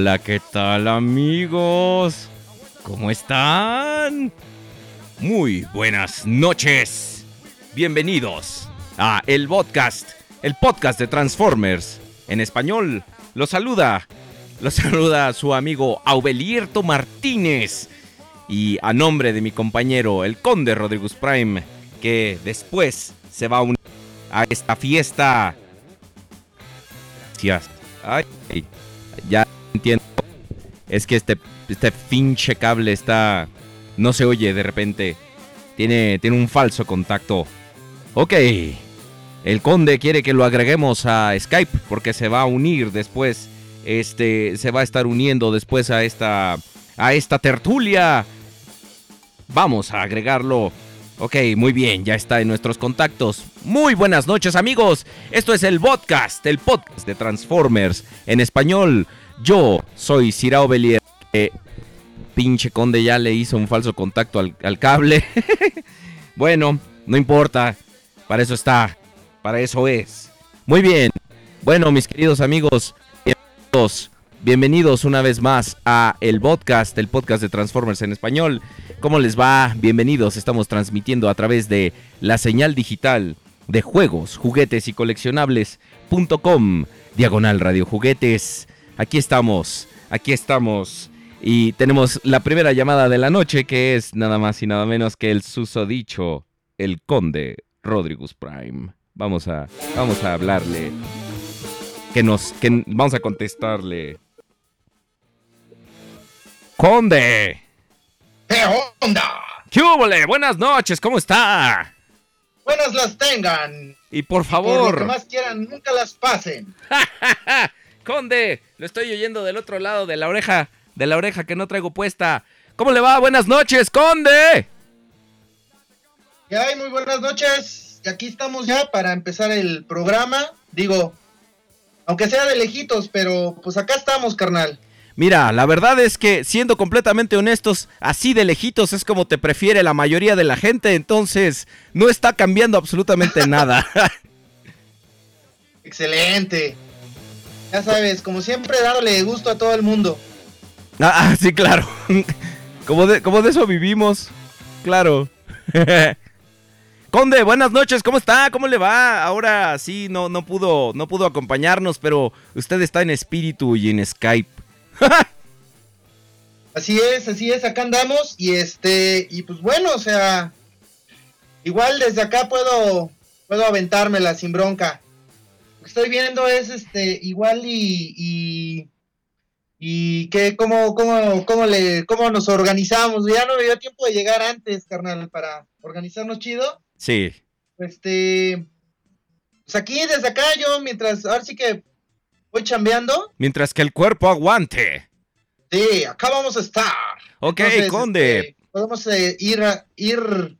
Hola, ¿qué tal amigos? ¿Cómo están? Muy buenas noches. Bienvenidos a el podcast, el podcast de Transformers. En español, lo saluda, lo saluda su amigo Aubelierto Martínez. Y a nombre de mi compañero, el conde Rodríguez Prime, que después se va a unir a esta fiesta. Gracias. Ay, ya entiendo. Es que este, este pinche cable está. No se oye de repente. Tiene, tiene un falso contacto. Ok. El conde quiere que lo agreguemos a Skype porque se va a unir después. Este. Se va a estar uniendo después a esta. A esta tertulia. Vamos a agregarlo. Ok, muy bien, ya está en nuestros contactos. Muy buenas noches amigos. Esto es el podcast, el podcast de Transformers en español. Yo soy Cirao Belier. Pinche conde ya le hizo un falso contacto al, al cable. bueno, no importa. Para eso está. Para eso es. Muy bien. Bueno, mis queridos amigos, bienvenidos, bienvenidos una vez más a el podcast, el podcast de Transformers en español. ¿Cómo les va? Bienvenidos. Estamos transmitiendo a través de la señal digital de juegos, juguetes y coleccionables.com, diagonal radio juguetes. Aquí estamos, aquí estamos. Y tenemos la primera llamada de la noche que es nada más y nada menos que el susodicho, el conde Rodrigus Prime. Vamos a, vamos a hablarle. Que nos, que vamos a contestarle. Conde. ¿Qué onda? ¿Qué húbole? Buenas noches, ¿cómo está? Buenas las tengan. Y por Por lo que favor, más quieran, nunca las pasen. Conde, lo estoy oyendo del otro lado de la oreja, de la oreja que no traigo puesta. ¿Cómo le va? Buenas noches, Conde. ¿Qué hay? Muy buenas noches. que aquí estamos ya para empezar el programa. Digo, aunque sea de lejitos, pero pues acá estamos, carnal. Mira, la verdad es que siendo completamente honestos, así de lejitos es como te prefiere la mayoría de la gente, entonces no está cambiando absolutamente nada. Excelente. Ya sabes, como siempre, dándole gusto a todo el mundo. ah, ah, sí, claro. Como de, como de eso vivimos. Claro. Conde, buenas noches, ¿cómo está? ¿Cómo le va? Ahora sí no, no pudo, no pudo acompañarnos, pero usted está en espíritu y en Skype. Así es, así es, acá andamos y este, y pues bueno, o sea, igual desde acá puedo, puedo aventármela sin bronca. Que estoy viendo es este, igual y, y, y que cómo, cómo, cómo le, cómo nos organizamos. Ya no me dio tiempo de llegar antes, carnal, para organizarnos chido. Sí. Este, pues aquí desde acá yo mientras, ahora sí que voy chambeando. Mientras que el cuerpo aguante. Sí, acá vamos a estar. Ok, Entonces, Conde. este, podemos eh, ir, a- ir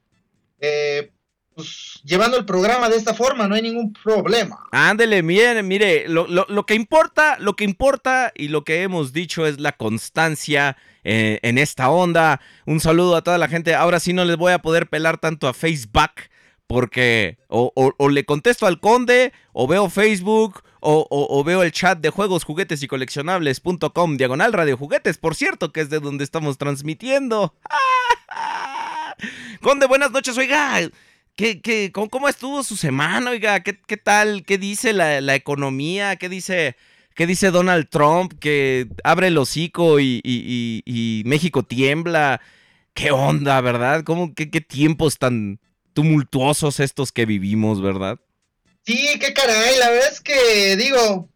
eh, pues, llevando el programa de esta forma, no hay ningún problema. Ándele, miren, mire, lo, lo- lo que importa, lo que importa y lo que hemos dicho es la constancia eh, en esta onda. Un saludo a toda la gente. Ahora sí no les voy a poder pelar tanto a Facebook porque o, o- o le contesto al conde o veo Facebook o- o veo el chat de juegos, juguetes y coleccionables.com diagonal radio juguetes, por cierto, que es de donde estamos transmitiendo. Conde, buenas noches, oiga. ¿Qué, qué, cómo, cómo estuvo su semana, oiga? ¿Qué, qué tal? ¿Qué dice la, la economía? ¿Qué dice, ¿Qué dice Donald Trump? Que abre el hocico y, y- y- México tiembla. ¿Qué onda, verdad? ¿Cómo, qué, qué tiempos tan tumultuosos estos que vivimos, verdad? Sí, qué caray, la verdad es que digo,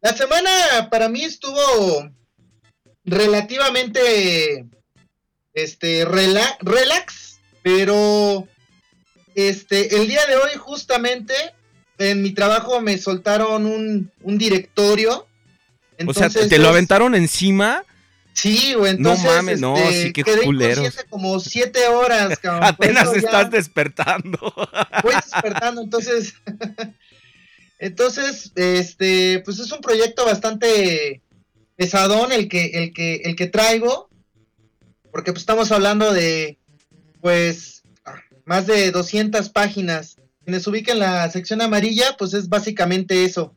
la semana para mí estuvo relativamente este rela- relax, pero este el día de hoy justamente en mi trabajo me soltaron un, un directorio. o sea, Entonces, ¿te lo aventaron encima? Sí, güey, entonces. mames, no, este, sí, qué quedé inconsciente como siete horas, cabrón. Apenas ya estás despertando. Voy despertando, entonces. entonces, este, pues es un proyecto bastante pesadón el que, el que, el que traigo. Porque pues estamos hablando de, pues, más de 200 páginas. Quienes ubiquen la sección amarilla, pues es básicamente eso.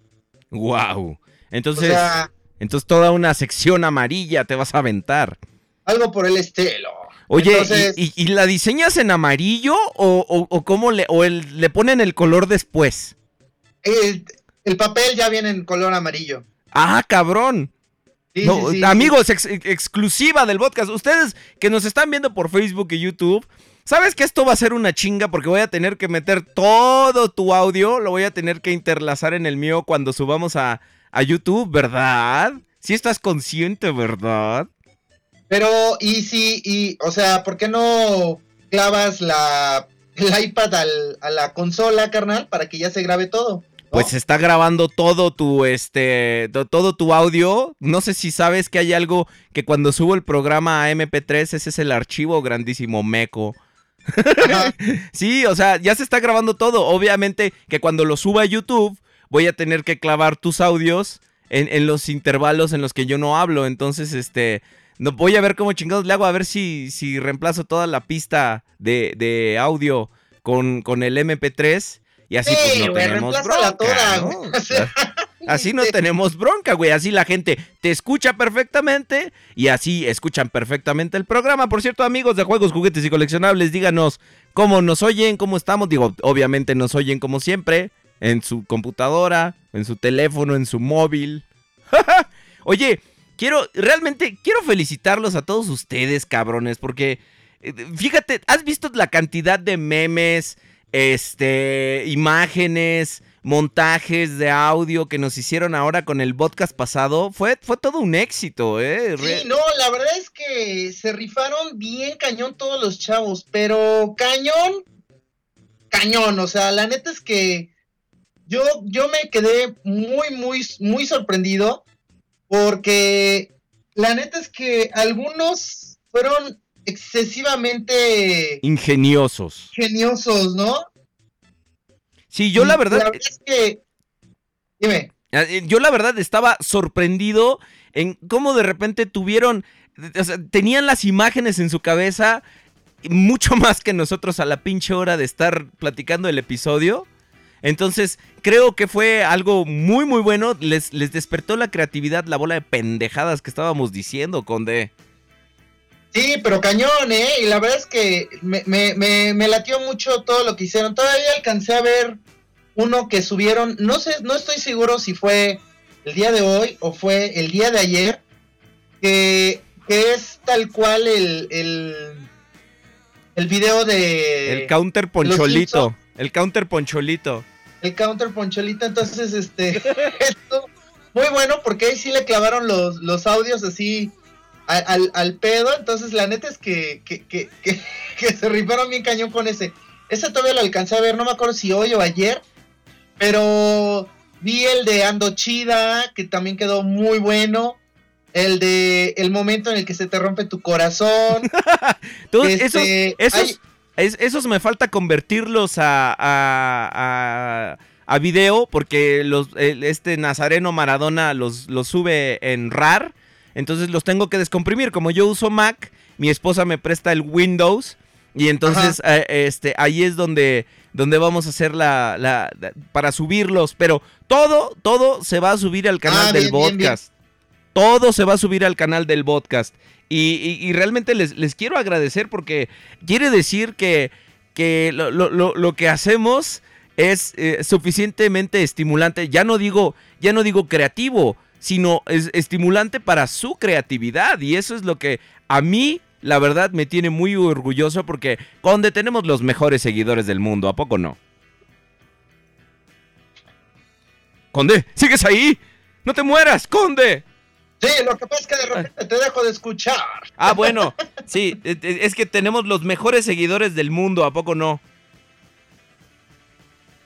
wow. O Entonces, sea, entonces toda una sección amarilla te vas a aventar. algo por el estilo. Oye, ¿y- Entonces- ¿y, y la diseñas en amarillo o, o- o cómo le, o el- le ponen el color después? El, el papel ya viene en color amarillo. Ah, cabrón. Sí, No, sí, sí, amigos, ex- exclusiva del podcast. Ustedes que nos están viendo por Facebook y YouTube, ¿sabes que esto va a ser una chinga? Porque voy a tener que meter todo tu audio, lo voy a tener que interlazar en el mío cuando subamos a, a YouTube, ¿verdad? Si estás consciente, ¿verdad? Pero, y si, y, o sea, ¿por qué no clavas la, el iPad al- a la consola, carnal, para que ya se grabe todo? Pues se está grabando todo tu este to- todo tu audio. No sé si sabes que hay algo que cuando subo el programa a MP3 ese es el archivo grandísimo meco. Sí, o sea, ya se está grabando todo. Obviamente que cuando lo suba a YouTube voy a tener que clavar tus audios en, en los intervalos en los que yo no hablo. Entonces, este, no, voy a ver cómo chingados le hago, a ver si, si reemplazo toda la pista de, de audio con, con el MP3. Y así pues Sí, no güey, tenemos bronca, toda, ¿no? güey. O sea, Así no tenemos bronca, güey. Así la gente te escucha perfectamente y así escuchan perfectamente el programa. Por cierto, amigos de juegos, juguetes y coleccionables, díganos cómo nos oyen, cómo estamos. Digo, obviamente nos oyen como siempre, en su computadora, en su teléfono, en su móvil. Oye, quiero, realmente, quiero felicitarlos a todos ustedes, cabrones, porque eh, fíjate, ¿has visto la cantidad de memes, este, imágenes, montajes de audio que nos hicieron ahora con el podcast pasado? Fue, fue todo un éxito, ¿eh? Sí, no, la verdad es que se rifaron bien cañón todos los chavos, pero cañón, cañón, o sea, la neta es que yo, yo me quedé muy, muy, muy sorprendido porque la neta es que algunos fueron excesivamente Ingeniosos. geniosos, ¿no? Sí, yo la verdad, La verdad es que. Dime. eh, yo la verdad estaba sorprendido en cómo de repente tuvieron, o sea, tenían las imágenes en su cabeza mucho más que nosotros a la pinche hora de estar platicando el episodio. Entonces, creo que fue algo muy, muy bueno. Les, les despertó la creatividad, la bola de pendejadas que estábamos diciendo, Conde. Sí, pero cañón, ¿eh? Y la verdad es que me, me, me, me latió mucho todo lo que hicieron. Todavía alcancé a ver uno que subieron, no sé, no estoy seguro si fue el día de hoy o fue el día de ayer, que, que es tal cual el, el, el video de... El counter poncholito. El counter poncholito. el counter poncholita, entonces este esto muy bueno porque ahí sí le clavaron los, los audios así al, al pedo, entonces la neta es que, que, que, que- que se rifaron bien cañón con ese. Ese todavía lo alcancé a ver, no me acuerdo si hoy o ayer, pero vi el de Ando Chida, que también quedó muy bueno. El de el momento en el que se te rompe tu corazón. Todos Este, esos, esos, hay- es- esos me falta convertirlos a, a, a- a video porque los, este Nazareno Maradona los, los sube en RAR. Entonces los tengo que descomprimir. Como yo uso Mac, mi esposa me presta el Windows. Y entonces eh, este, ahí es donde, donde vamos a hacer la, la- la- para subirlos. Pero todo, todo se va a subir al canal Ah, del bien, bien, bien. podcast. Todo se va a subir al canal del podcast. Y, y- y realmente les, les quiero agradecer porque quiere decir que, que lo, lo- lo- lo que hacemos es eh, suficientemente estimulante. Ya no digo, ya no digo creativo, sino es estimulante para su creatividad. Y eso es lo que a mí, la verdad, me tiene muy orgulloso porque donde tenemos los mejores seguidores del mundo, ¿a poco no? Conde, ¿sigues ahí? ¡No te mueras, Conde! Sí, lo que pasa es que de repente te dejo de escuchar. Ah, bueno, sí, e- e- es que tenemos los mejores seguidores del mundo, ¿a poco no?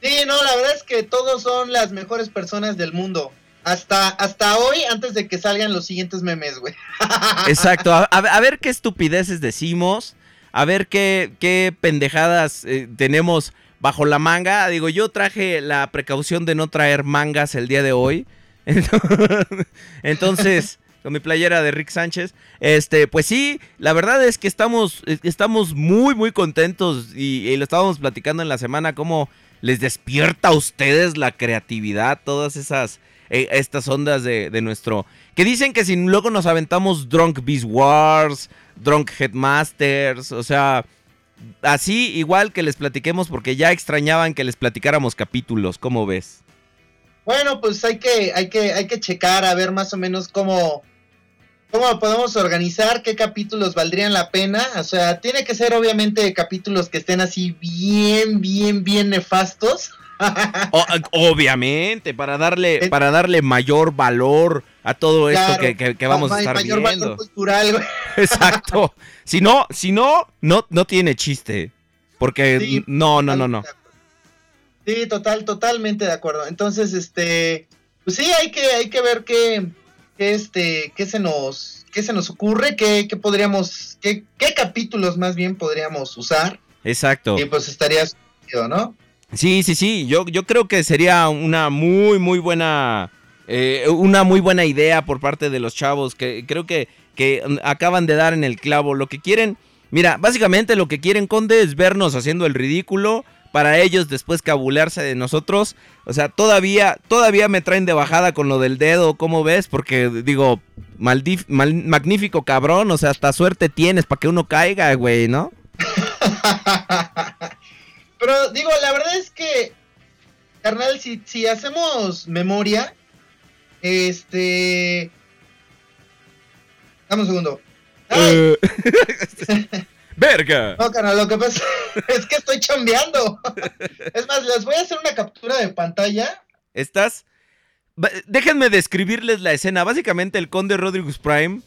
Sí, no, la verdad es que todos son las mejores personas del mundo. Hasta, hasta hoy, antes de que salgan los siguientes memes, güey. Exacto, a, ver qué estupideces decimos, a ver qué, qué pendejadas eh, tenemos bajo la manga. Digo, yo traje la precaución de no traer mangas el día de hoy. Entonces, con mi playera de Rick Sánchez, este, pues sí, la verdad es que estamos, eh, estamos muy, muy contentos y, y lo estábamos platicando en la semana, cómo les despierta a ustedes la creatividad, todas esas, eh, estas ondas de, de nuestro... Que dicen que si luego nos aventamos Drunk Beast Wars, Drunk Headmasters, o sea, así igual que les platiquemos porque ya extrañaban que les platicáramos capítulos, ¿cómo ves? Bueno, pues hay que, hay que, hay que checar a ver más o menos cómo, cómo podemos organizar, qué capítulos valdrían la pena. O sea, tiene que ser obviamente capítulos que estén así bien, bien, bien nefastos. O- obviamente, para darle, Eh, para darle mayor valor a todo esto que, que- que vamos a estar mayor valor viendo. cultural, güey. Exacto. Si no, si no, no, no tiene chiste. Porque Sí, no, no, no, no. Sí, total, totalmente de acuerdo. Entonces, este, pues sí, hay que, hay que ver qué, qué este, qué se nos, qué se nos ocurre, qué, qué podríamos, qué, qué capítulos más bien podríamos usar. Exacto. Y pues estaría ¿no? Sí, sí, sí. Yo, yo creo que sería una muy, muy buena. eh, una muy buena idea por parte de los chavos. Que creo que, que acaban de dar en el clavo. Lo que quieren. Mira, básicamente lo que quieren, Conde, es vernos haciendo el ridículo. Para ellos después cabulearse de nosotros. O sea, todavía, todavía me traen de bajada con lo del dedo, ¿cómo ves? Porque digo, maldif- mal- magnífico cabrón. O sea, hasta suerte tienes para que uno caiga, güey, ¿no? Pero digo, la verdad es que, carnal, si, si hacemos memoria, este... Dame un segundo. Eh, Verga. No, carnal, lo que pasa es que estoy chambeando. Es más, les voy a hacer una captura de pantalla. Estás. Déjenme describirles la escena. Básicamente, el conde Rodriguez Prime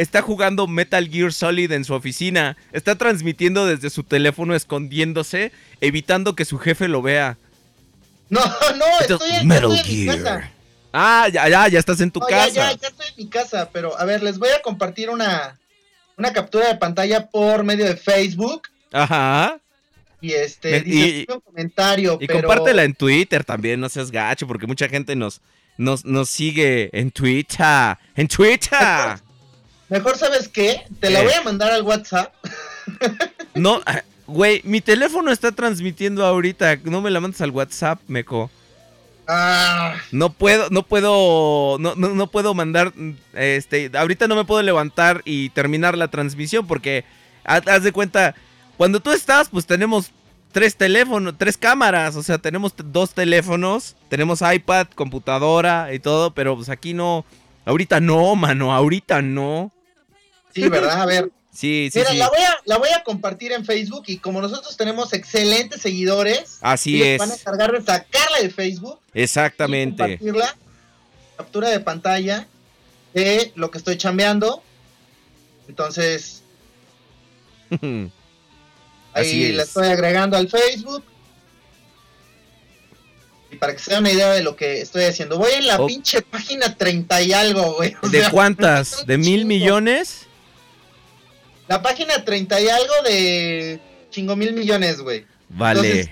está jugando Metal Gear Solid en su oficina. Está transmitiendo desde su teléfono, escondiéndose, evitando que su jefe lo vea. No, no, Entonces, estoy, en- Metal estoy en mi Gear. casa. Ah, ya, ya, ya estás en tu No, ya, casa. ya, ya estoy en mi casa, pero a ver, les voy a compartir una, una captura de pantalla por medio de Facebook. Ajá. y este Me- dice y- "Escribe un comentario, Y pero compártela en Twitter también, no seas gacho, porque mucha gente nos, nos, nos sigue en Twitter. En Twitter. Mejor sabes qué, te la ¿Qué? voy a mandar al WhatsApp. No, ah, güey, mi teléfono está transmitiendo ahorita. No me la mandes al WhatsApp, meco. Ah, No puedo, no puedo, no, no, no puedo mandar, este, ahorita no me puedo levantar y terminar la transmisión porque, haz, de cuenta, cuando tú estás, pues tenemos tres teléfonos, tres cámaras, o sea, tenemos dos teléfonos, tenemos iPad, computadora y todo, pero pues aquí no, ahorita no, mano, ahorita no. Sí, ¿verdad? A ver. Sí, sí, Mira, sí. la voy a la voy a compartir en Facebook y como nosotros tenemos excelentes seguidores, Así es, van a encargar de sacarla de Facebook y exactamente. compartirla, captura de pantalla de lo que estoy chambeando. Entonces, Así ahí la es. estoy agregando al Facebook. Y para que se den una idea de lo que estoy haciendo. Voy en la Oh. pinche página 30 y algo, güey. O ¿De sea, cuántas? ¿De mil millones? La página 30 y algo de chingo mil millones, güey. Vale. Entonces-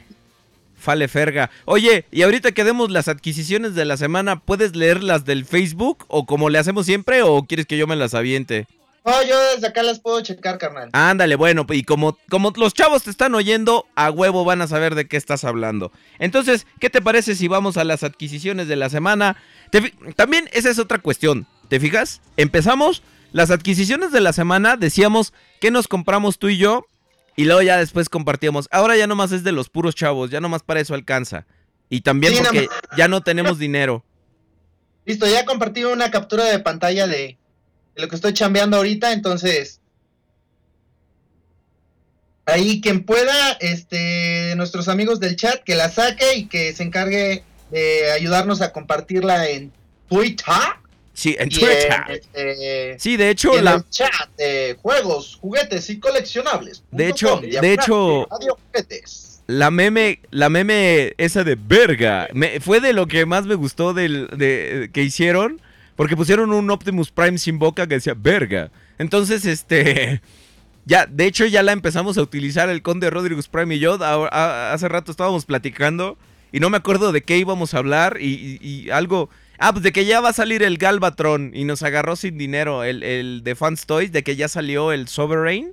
Fale ferga. Oye, y ahorita que demos las adquisiciones de la semana, ¿puedes leer las del Facebook o como le hacemos siempre o quieres que yo me las aviente? No, yo desde acá las puedo checar, carnal. Ándale, bueno, y como, como los chavos te están oyendo, a huevo van a saber de qué estás hablando. Entonces, ¿qué te parece si vamos a las adquisiciones de la semana? También esa es otra cuestión, ¿te fijas? Empezamos las adquisiciones de la semana, decíamos que nos compramos tú y yo, y luego ya después compartíamos. Ahora ya nomás es de los puros chavos, ya nomás para eso alcanza. Y también Sí, porque ya no tenemos dinero. Listo, ya compartí una captura de pantalla de, de lo que estoy chambeando ahorita, entonces. Ahí quien pueda, este, de nuestros amigos del chat, que la saque y que se encargue de ayudarnos a compartirla en Twitter. Sí, en Twitter. este, Sí, de hecho, en la, el chat de juegos, juguetes y coleccionables. De hecho- com, de hecho- Radio Juguetes. La meme, la meme esa de verga, me- fue de lo que más me gustó del, de, que hicieron, porque pusieron un Optimus Prime sin boca que decía verga. Entonces, este, ya, de hecho ya la empezamos a utilizar el conde Rodriguez Prime y yo, a- a- hace rato estábamos platicando y no me acuerdo de qué íbamos a hablar y, y- y algo, ah, pues de que ya va a salir el Galvatron y nos agarró sin dinero el, el de Fans Toys, de que ya salió el Sovereign.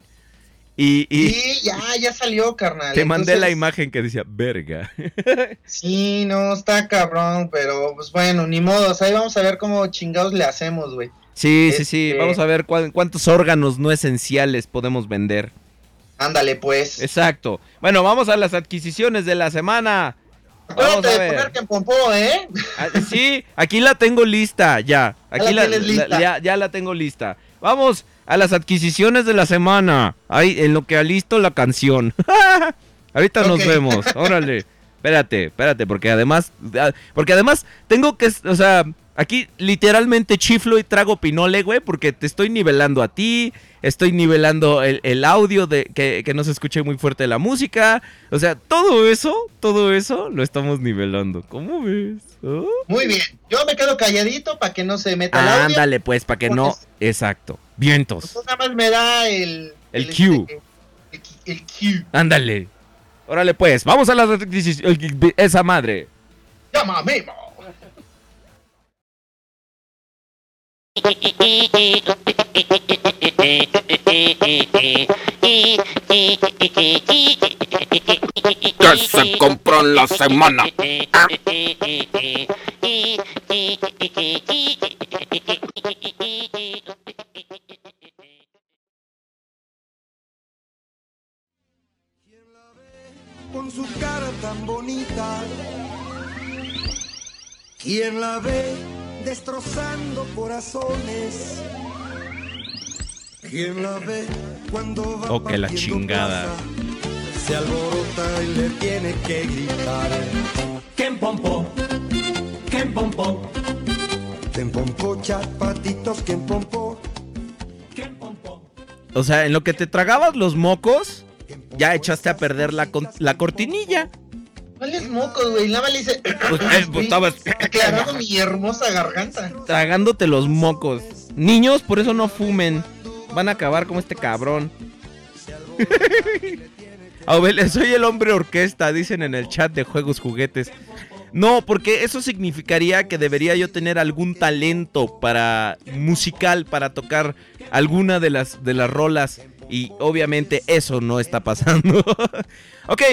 Y, y Sí, ya, ya salió, carnal. te mandé la imagen que decía verga. Sí, no, está cabrón, pero pues bueno, ni modo. O sea, ahí vamos a ver cómo chingados le hacemos, güey. Sí, sí, sí. Este- Vamos a ver cuán- cuántos órganos no esenciales podemos vender. Ándale, pues. Exacto. Bueno, vamos a las adquisiciones de la semana. Acuérdate a de poner que pompó, ¿eh? Ah, Sí, aquí la tengo lista, ya. Aquí la lista. la- ya, ya la tengo lista. Vamos a las adquisiciones de la semana. Ahí, en lo que alisto la canción. Ahorita nos vemos. Órale. Espérate, espérate, porque además, porque además tengo que, o sea, aquí literalmente chiflo y trago pinole, güey, porque te estoy nivelando a ti, estoy nivelando el, el audio de que, que no se escuche muy fuerte la música, o sea, todo eso, todo eso lo estamos nivelando. ¿Cómo ves? ¿Oh? Muy bien. Yo me quedo calladito para que no se meta el audio. Ándale, pues, para que no. Porque- Exacto. Vientos. Entonces nada más me da el... El este, el, el cue. Ándale. Órale, pues, vamos a la adquisición- esa madre. Llama a Memo. Que se compró en la semana. con su cara tan bonita. ¿Quién la ve destrozando corazones? ¿Quién la ve cuando va Oh, que la chingada. plaza? Se alborota y le tiene que gritar. ¿Quién pompó? ¿Quién pompó? ¿Quién pompó chapatitos? ¿Quién pompó? ¿Quién pompó? O sea, en lo que te tragabas los mocos, ya echaste a perder la, con- la cortinilla. ¿Cuáles mocos, güey? Nada más le. Pues, eh, pues, estabas Aclarando mi hermosa garganta. tragándote los mocos. Niños, por eso no fumen. Van a acabar como este cabrón. Aubel, soy el hombre orquesta, dicen en el chat de juegos juguetes. No, porque eso significaría que debería yo tener algún talento para musical para tocar alguna de las de las rolas y obviamente eso no está pasando. ok,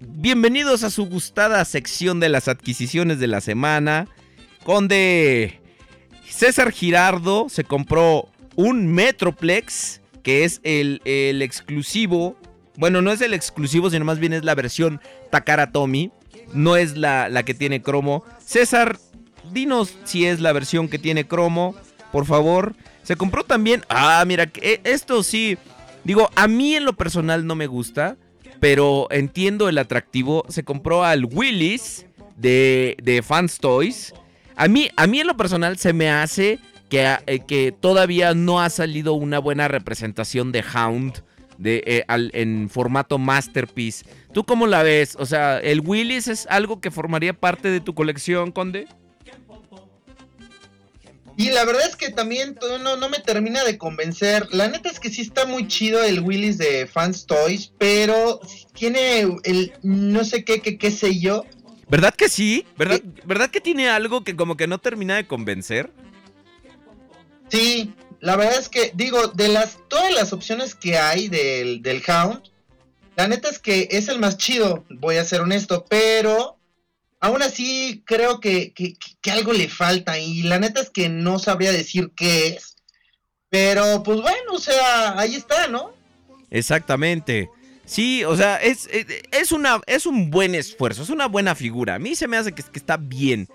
bienvenidos a su gustada sección de las adquisiciones de la semana. Conde César Girardo se compró un Metroplex, que es el, el exclusivo. Bueno, no es el exclusivo, sino más bien es la versión Takara Tomy. No es la, la que tiene cromo. César, dinos si es la versión que tiene cromo, por favor. Se compró también. Ah, mira, que- esto sí. Digo, a mí en lo personal no me gusta. Pero entiendo el atractivo. Se compró al Willis de, de Fans Toys. A mí, a mí en lo personal se me hace que, eh, que todavía no ha salido una buena representación de Hound de, eh, en formato Masterpiece. ¿Tú cómo la ves? O sea, ¿el Willis es algo que formaría parte de tu colección, Conde? Y la verdad es que también no, no me termina de convencer. La neta es que sí está muy chido el Willis de Fans Toys, pero tiene el no sé qué, qué, qué sé yo. ¿Verdad que sí? ¿Verdad, ¿Verdad que tiene algo que como que no termina de convencer? Sí, la verdad es que, digo, de las todas las opciones que hay del, del Hound, la neta es que es el más chido, voy a ser honesto, pero aún así creo que, que, algo le falta y la neta es que no sabría decir qué es. Pero pues bueno, o sea, ahí está, ¿no? Exactamente. Sí, o sea, es, es, una, es un buen esfuerzo, es una buena figura. A mí se me hace que, que está bien.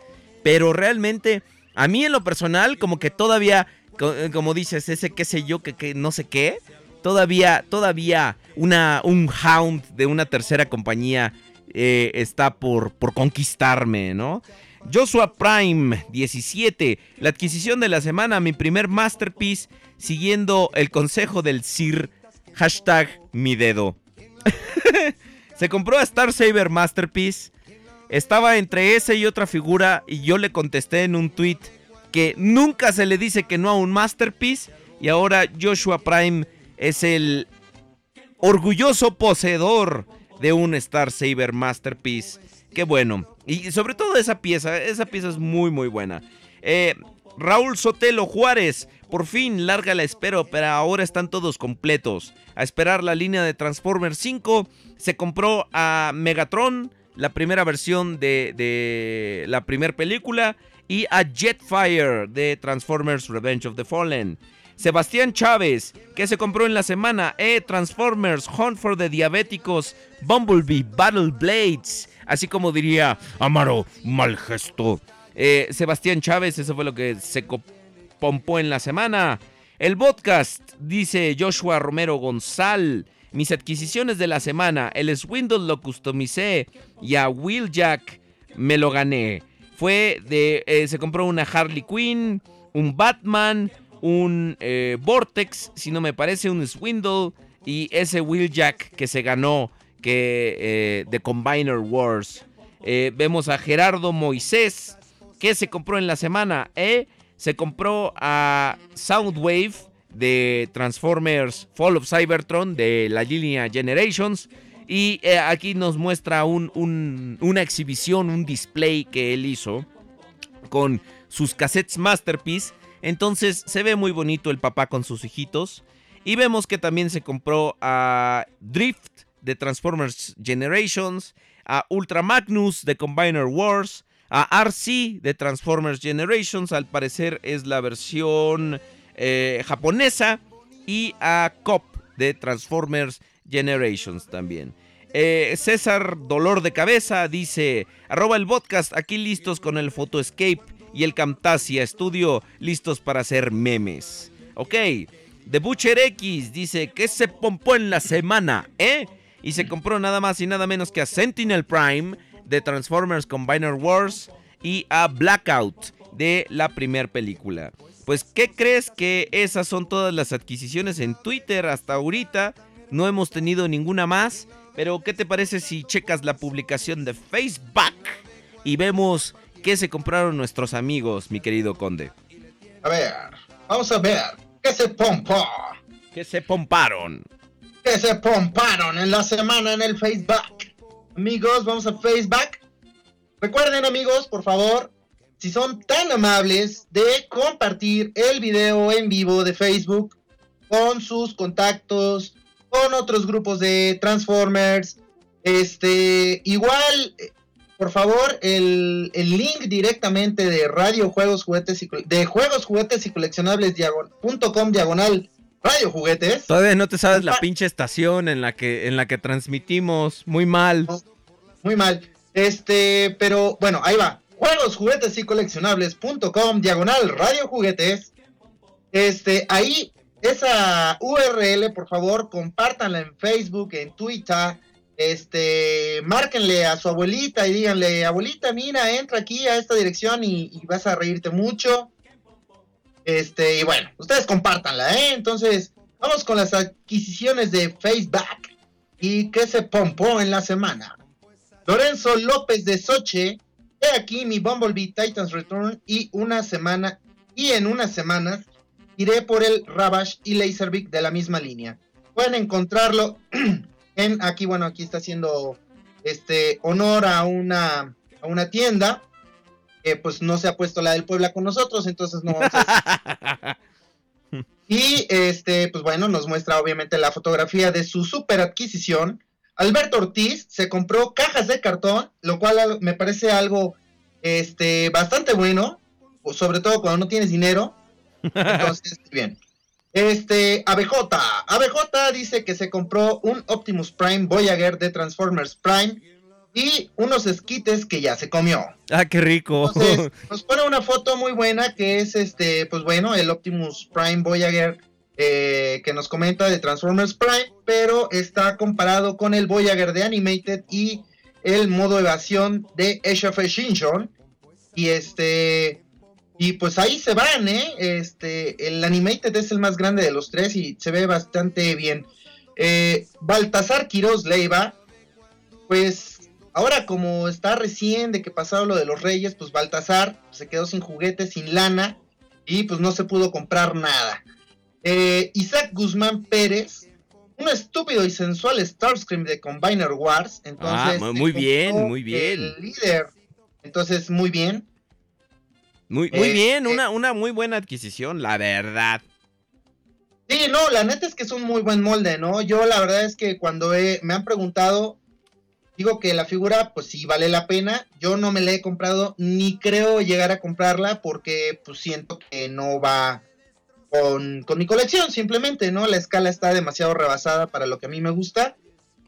Pero realmente, a mí en lo personal, como que todavía, eh, como dices, ese qué sé yo, que, que no sé qué, todavía, todavía una, un hound de una tercera compañía eh, está por, por conquistarme, ¿no? Joshua Prime 17, la adquisición de la semana, mi primer masterpiece, siguiendo el consejo del Sir, hashtag mi dedo. Se compró a Star Saber Masterpiece. Estaba entre ese y otra figura y yo le contesté en un tweet que nunca se le dice que no a un Masterpiece y ahora Joshua Prime es el orgulloso poseedor de un Star Saber Masterpiece. Qué bueno. Y sobre todo esa pieza, esa pieza es muy muy buena. Eh, Raúl Sotelo Juárez, por fin larga la espero, pero ahora están todos completos. A esperar la línea de Transformers 5, se compró a Megatron, la primera versión de, de la primera película, y a Jetfire de Transformers Revenge of the Fallen. Sebastián Chávez, que se compró en la semana, eh, Transformers, Hunt for the Diabéticos, Bumblebee, Battle Blades, así como diría Amaro, mal gesto. Eh, Sebastián Chávez, eso fue lo que se pompó en la semana. El podcast, dice Joshua Romero Gonzal. Mis adquisiciones de la semana, el Swindle lo customicé y a Wheeljack me lo gané. Fue de, eh, se compró una Harley Quinn, un Batman, un eh, Vortex, si no me parece, un Swindle y ese Wheeljack que se ganó que eh, de Combiner Wars. Eh, vemos a Gerardo Moisés que se compró en la semana. Eh, se compró a Soundwave de Transformers Fall of Cybertron de la línea Generations. Y aquí nos muestra un- una exhibición, un display que él hizo con sus cassettes Masterpiece. Entonces se ve muy bonito el papá con sus hijitos. Y vemos que también se compró a Drift de Transformers Generations, a Ultra Magnus de Combiner Wars, a RC de Transformers Generations, al parecer es la versión eh, japonesa, y a Cop de Transformers Generations también. Eh, César Dolor de Cabeza dice, arroba el podcast, aquí listos con el Photoscape y el Camtasia Studio, listos para hacer memes. Ok, The Butcher X dice, que se pompó en la semana, eh? Y se compró nada más y nada menos que a Sentinel Prime de Transformers Combiner Wars y a Blackout de la primera película. Pues, ¿qué crees que esas son todas las adquisiciones en Twitter hasta ahorita? No hemos tenido ninguna más. Pero, ¿qué te parece si checas la publicación de Facebook y vemos qué se compraron nuestros amigos, mi querido conde? A ver, vamos a ver. ¿Qué se pompa? Que se pomparon. que se pomparon en la semana en el Facebook. Amigos, vamos a Facebook. Recuerden, amigos, por favor, si son tan amables de compartir el video en vivo de Facebook con sus contactos, con otros grupos de Transformers. Este, igual, por favor, el, el link directamente de Radio Juegos Juguetes y de Juegos Juguetes y Coleccionables diagon- punto com diagonal Radio Juguetes. Todavía no te sabes la Compa- pinche estación en la que, en la que transmitimos. Muy mal. Muy mal. Este, pero bueno, ahí va. Juegos, juguetes y coleccionables.com, diagonal radio juguetes. Este, ahí, esa URL, por favor, compártanla en Facebook, en Twitter. Este, márquenle a su abuelita y díganle, abuelita, mira, entra aquí a esta dirección y, vas a reírte mucho. Este, y bueno, ustedes compártanla, ¿eh? Entonces, vamos con las adquisiciones de Facebook. ¿Y qué se pompó en la semana? Lorenzo López de Soche, he aquí mi Bumblebee Titans Return y una semana, y en unas semanas iré por el Ravage y Laserbeak de la misma línea. Pueden encontrarlo en aquí, bueno, aquí está haciendo este honor a una, a una tienda que pues no se ha puesto la del Puebla con nosotros, entonces no vamos a y este, pues bueno, nos muestra obviamente la fotografía de su super adquisición. Alberto Ortiz se compró cajas de cartón, lo cual al- me parece algo este, bastante bueno, sobre todo cuando no tienes dinero. Entonces, bien. Este, ABJ. ABJ dice que se compró un Optimus Prime Voyager de Transformers Prime y unos esquites que ya se comió. ah, qué rico. Entonces, nos pone una foto muy buena que es este, pues bueno, el Optimus Prime Voyager eh, que nos comenta de Transformers Prime, pero está comparado con el Voyager de Animated y el modo evasión de Age of Extinction. Y este, y pues ahí se van, ¿eh? Este, el Animated es el más grande de los tres y se ve bastante bien. Eh, Baltasar Quiroz Leiva, pues ahora como está recién de que pasaron lo de los reyes, pues Baltasar se quedó sin juguetes, sin lana y pues no se pudo comprar nada. Eh, Isaac Guzmán Pérez, un estúpido y sensual Starscream de Combiner Wars. Entonces, Ah, mu- se muy bien, muy bien. El líder. Entonces, muy bien. Muy, muy eh, bien, eh. una, una muy buena adquisición, la verdad. Sí, no, la neta es que es un muy buen molde, ¿no? Yo la verdad es que cuando he- me han preguntado, digo que la figura, pues sí vale la pena. Yo no me la he comprado, ni creo llegar a comprarla porque pues siento que no va con, con mi colección, simplemente, ¿no? La escala está demasiado rebasada para lo que a mí me gusta.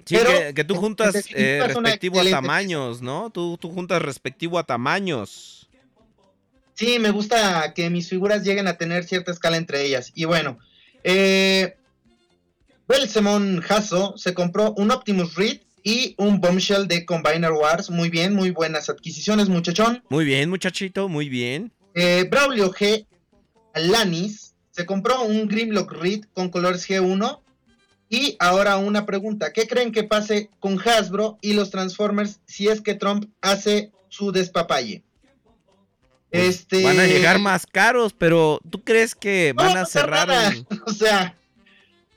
Sí, Pero, que, que tú juntas eh, respectivo a tamaños, ¿no? Tú, tú juntas respectivo a tamaños. Sí, me gusta que mis figuras lleguen a tener cierta escala entre ellas. Y bueno, eh, Belsemon Hasso se compró un Optimus Reed y un Bombshell de Combiner Wars. Muy bien, muy buenas adquisiciones, muchachón. Muy bien, muchachito, muy bien. Eh, Braulio G. Alanis se compró un Grimlock Reed con colores G1. Y ahora una pregunta, ¿qué creen que pase con Hasbro y los Transformers si es que Trump hace su despapalle? Pues, este Van a llegar más caros, pero ¿tú crees que No van va a cerrar O sea,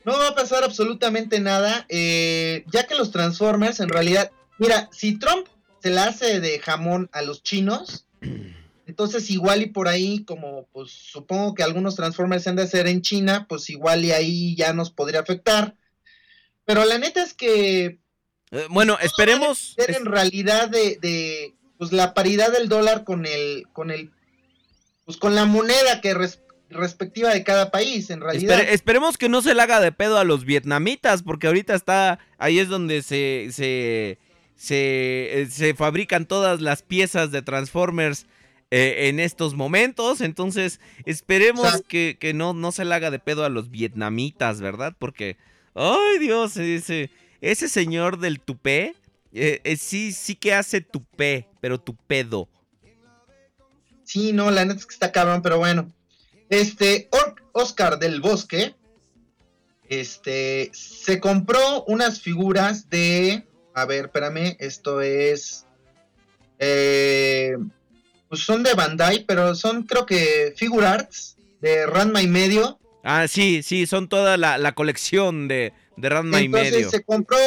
no va a pasar absolutamente nada, eh, ya que los Transformers en realidad, mira, si Trump se la hace de jamón a los chinos, entonces igual y por ahí, como pues supongo que algunos Transformers se han de hacer en China, pues igual y ahí ya nos podría afectar. Pero la neta es que Eh, Bueno, esperemos. en realidad de, de, pues la paridad del dólar con el, con el, pues con la moneda que res- respectiva de cada país, en realidad. espere- esperemos que no se le haga de pedo a los vietnamitas, porque ahorita está. Ahí es donde se. se. se, eh, se fabrican todas las piezas de Transformers. eh, en estos momentos, entonces esperemos O sea- que, que no, no se le haga de pedo a los vietnamitas, ¿verdad? Porque, ay Dios, ese, ese señor del tupé, eh, eh, sí, sí que hace tupé, pero tupedo. Sí, no, la neta es que está cabrón, pero bueno. Este, Oscar del Bosque, este, se compró unas figuras de, a ver, espérame, esto es, eh, pues son de Bandai, pero son creo que Figure Arts de Ranma y medio. Ah, sí, sí, son toda la, la colección de, De Ranma y Entonces medio. se compró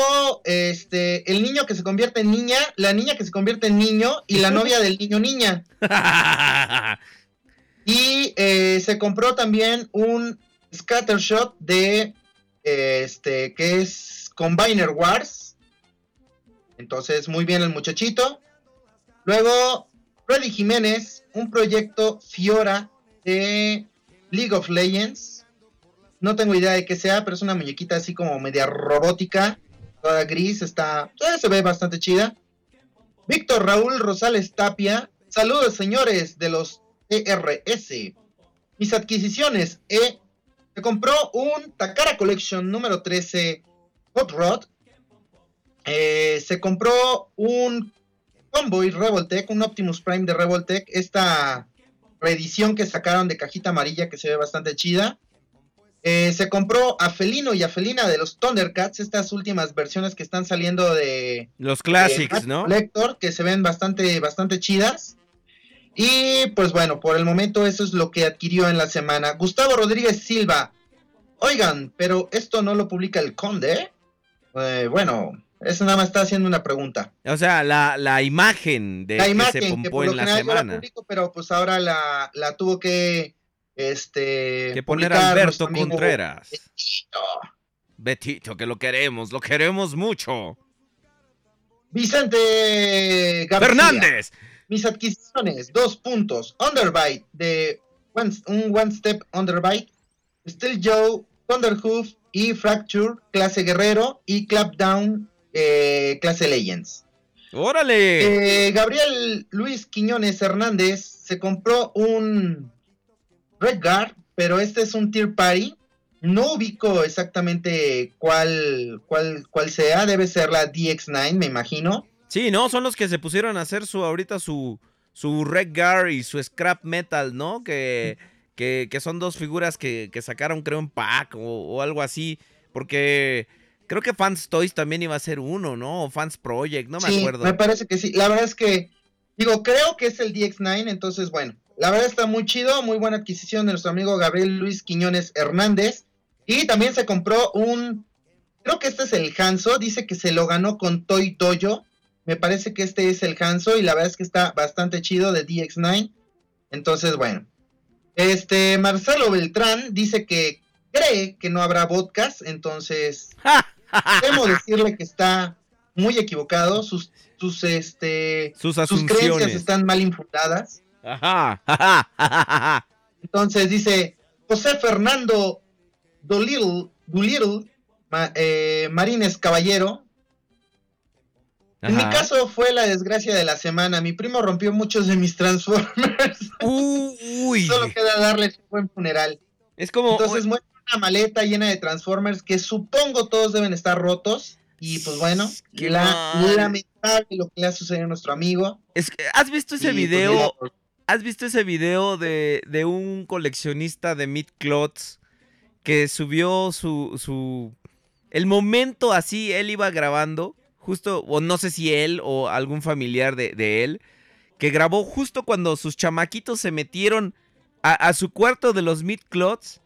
este el niño que se convierte en niña, la niña que se convierte en niño y la novia del niño niña. Y eh, se compró también un scattershot de este que es Combiner Wars. Entonces, muy bien el muchachito. Luego, Freddy Jiménez, un proyecto Fiora de League of Legends. No tengo idea de qué sea, pero es una muñequita así como media robótica, toda gris, está, eh, se ve bastante chida. Víctor Raúl Rosales Tapia, saludos señores de los ERS. Mis adquisiciones, eh, se compró un Takara Collection número 13 Hot Rod. Eh, se compró un Convoy Revoltech, un Optimus Prime de Revoltech, esta reedición que sacaron de cajita amarilla que se ve bastante chida. Eh, se compró a Felino y a Felina de los Thundercats, estas últimas versiones que están saliendo de, Los classics, Match ¿no? Collector, que se ven bastante, bastante chidas. Y pues bueno, por el momento eso es lo que adquirió en la semana. Gustavo Rodríguez Silva. Oigan, pero esto no lo publica el Conde. Eh, bueno, eso nada más está haciendo una pregunta. O sea, la, la imagen de la que imagen se que lo en la general yo la semana. publico, pero pues ahora la, la tuvo que este Que poner publicar Alberto Contreras. Betito. Betito, que lo queremos, lo queremos mucho. Vicente García. Fernández. Mis adquisiciones, dos puntos. Underbite de one- un One Step Underbite. Steel Joe, Thunderhoof y Fracture, clase Guerrero. Y Clapdown, eh, clase Legends. Órale. Eh, Gabriel Luis Quiñones Hernández se compró un Red Guard, pero este es un Tier Party. No ubico exactamente cuál, cuál, cuál sea. Debe ser la DX9, me imagino. Sí, no, son los que se pusieron a hacer su ahorita su su Red Guard y su Scrap Metal, ¿no? Que, que, que son dos figuras que, que sacaron, creo, en pack o, o algo así. Porque creo que Fans Toys también iba a ser uno, ¿no? O Fans Project, no me sí, acuerdo. me parece que sí. La verdad es que, digo, creo que es el DX9, entonces, bueno, la verdad está muy chido, muy buena adquisición de nuestro amigo Gabriel Luis Quiñones Hernández. Y también se compró un, creo que este es el Hanso, dice que se lo ganó con Toy Dojo. Me parece que este es el Hanso y la verdad es que está bastante chido de DX9. Entonces, bueno. Este, Marcelo Beltrán dice que cree que no habrá podcast, entonces Debo decirle que está muy equivocado. Sus, sus, este, Sus sus creencias están mal infundadas. Ajá, ajá, ajá, ajá. Entonces dice José Fernando Dolittle, Doolittle, Ma- eh, Marines Caballero. En mi caso fue la desgracia de la semana. Mi primo rompió muchos de mis Transformers. Uy. Solo queda darle un buen funeral. Es como. Entonces muestra una maleta llena de Transformers que supongo todos deben estar rotos. Y pues bueno, la, lamentable lo que le ha sucedido a nuestro amigo. es que, ¿Has visto ese Y, pues, video? pues, ¿Has visto ese video de, de un coleccionista de Meat Clots que subió su, su... El momento así, él iba grabando, justo, o no sé si él o algún familiar de, de él, que grabó justo cuando sus chamaquitos se metieron a, a su cuarto de los Meat Clots,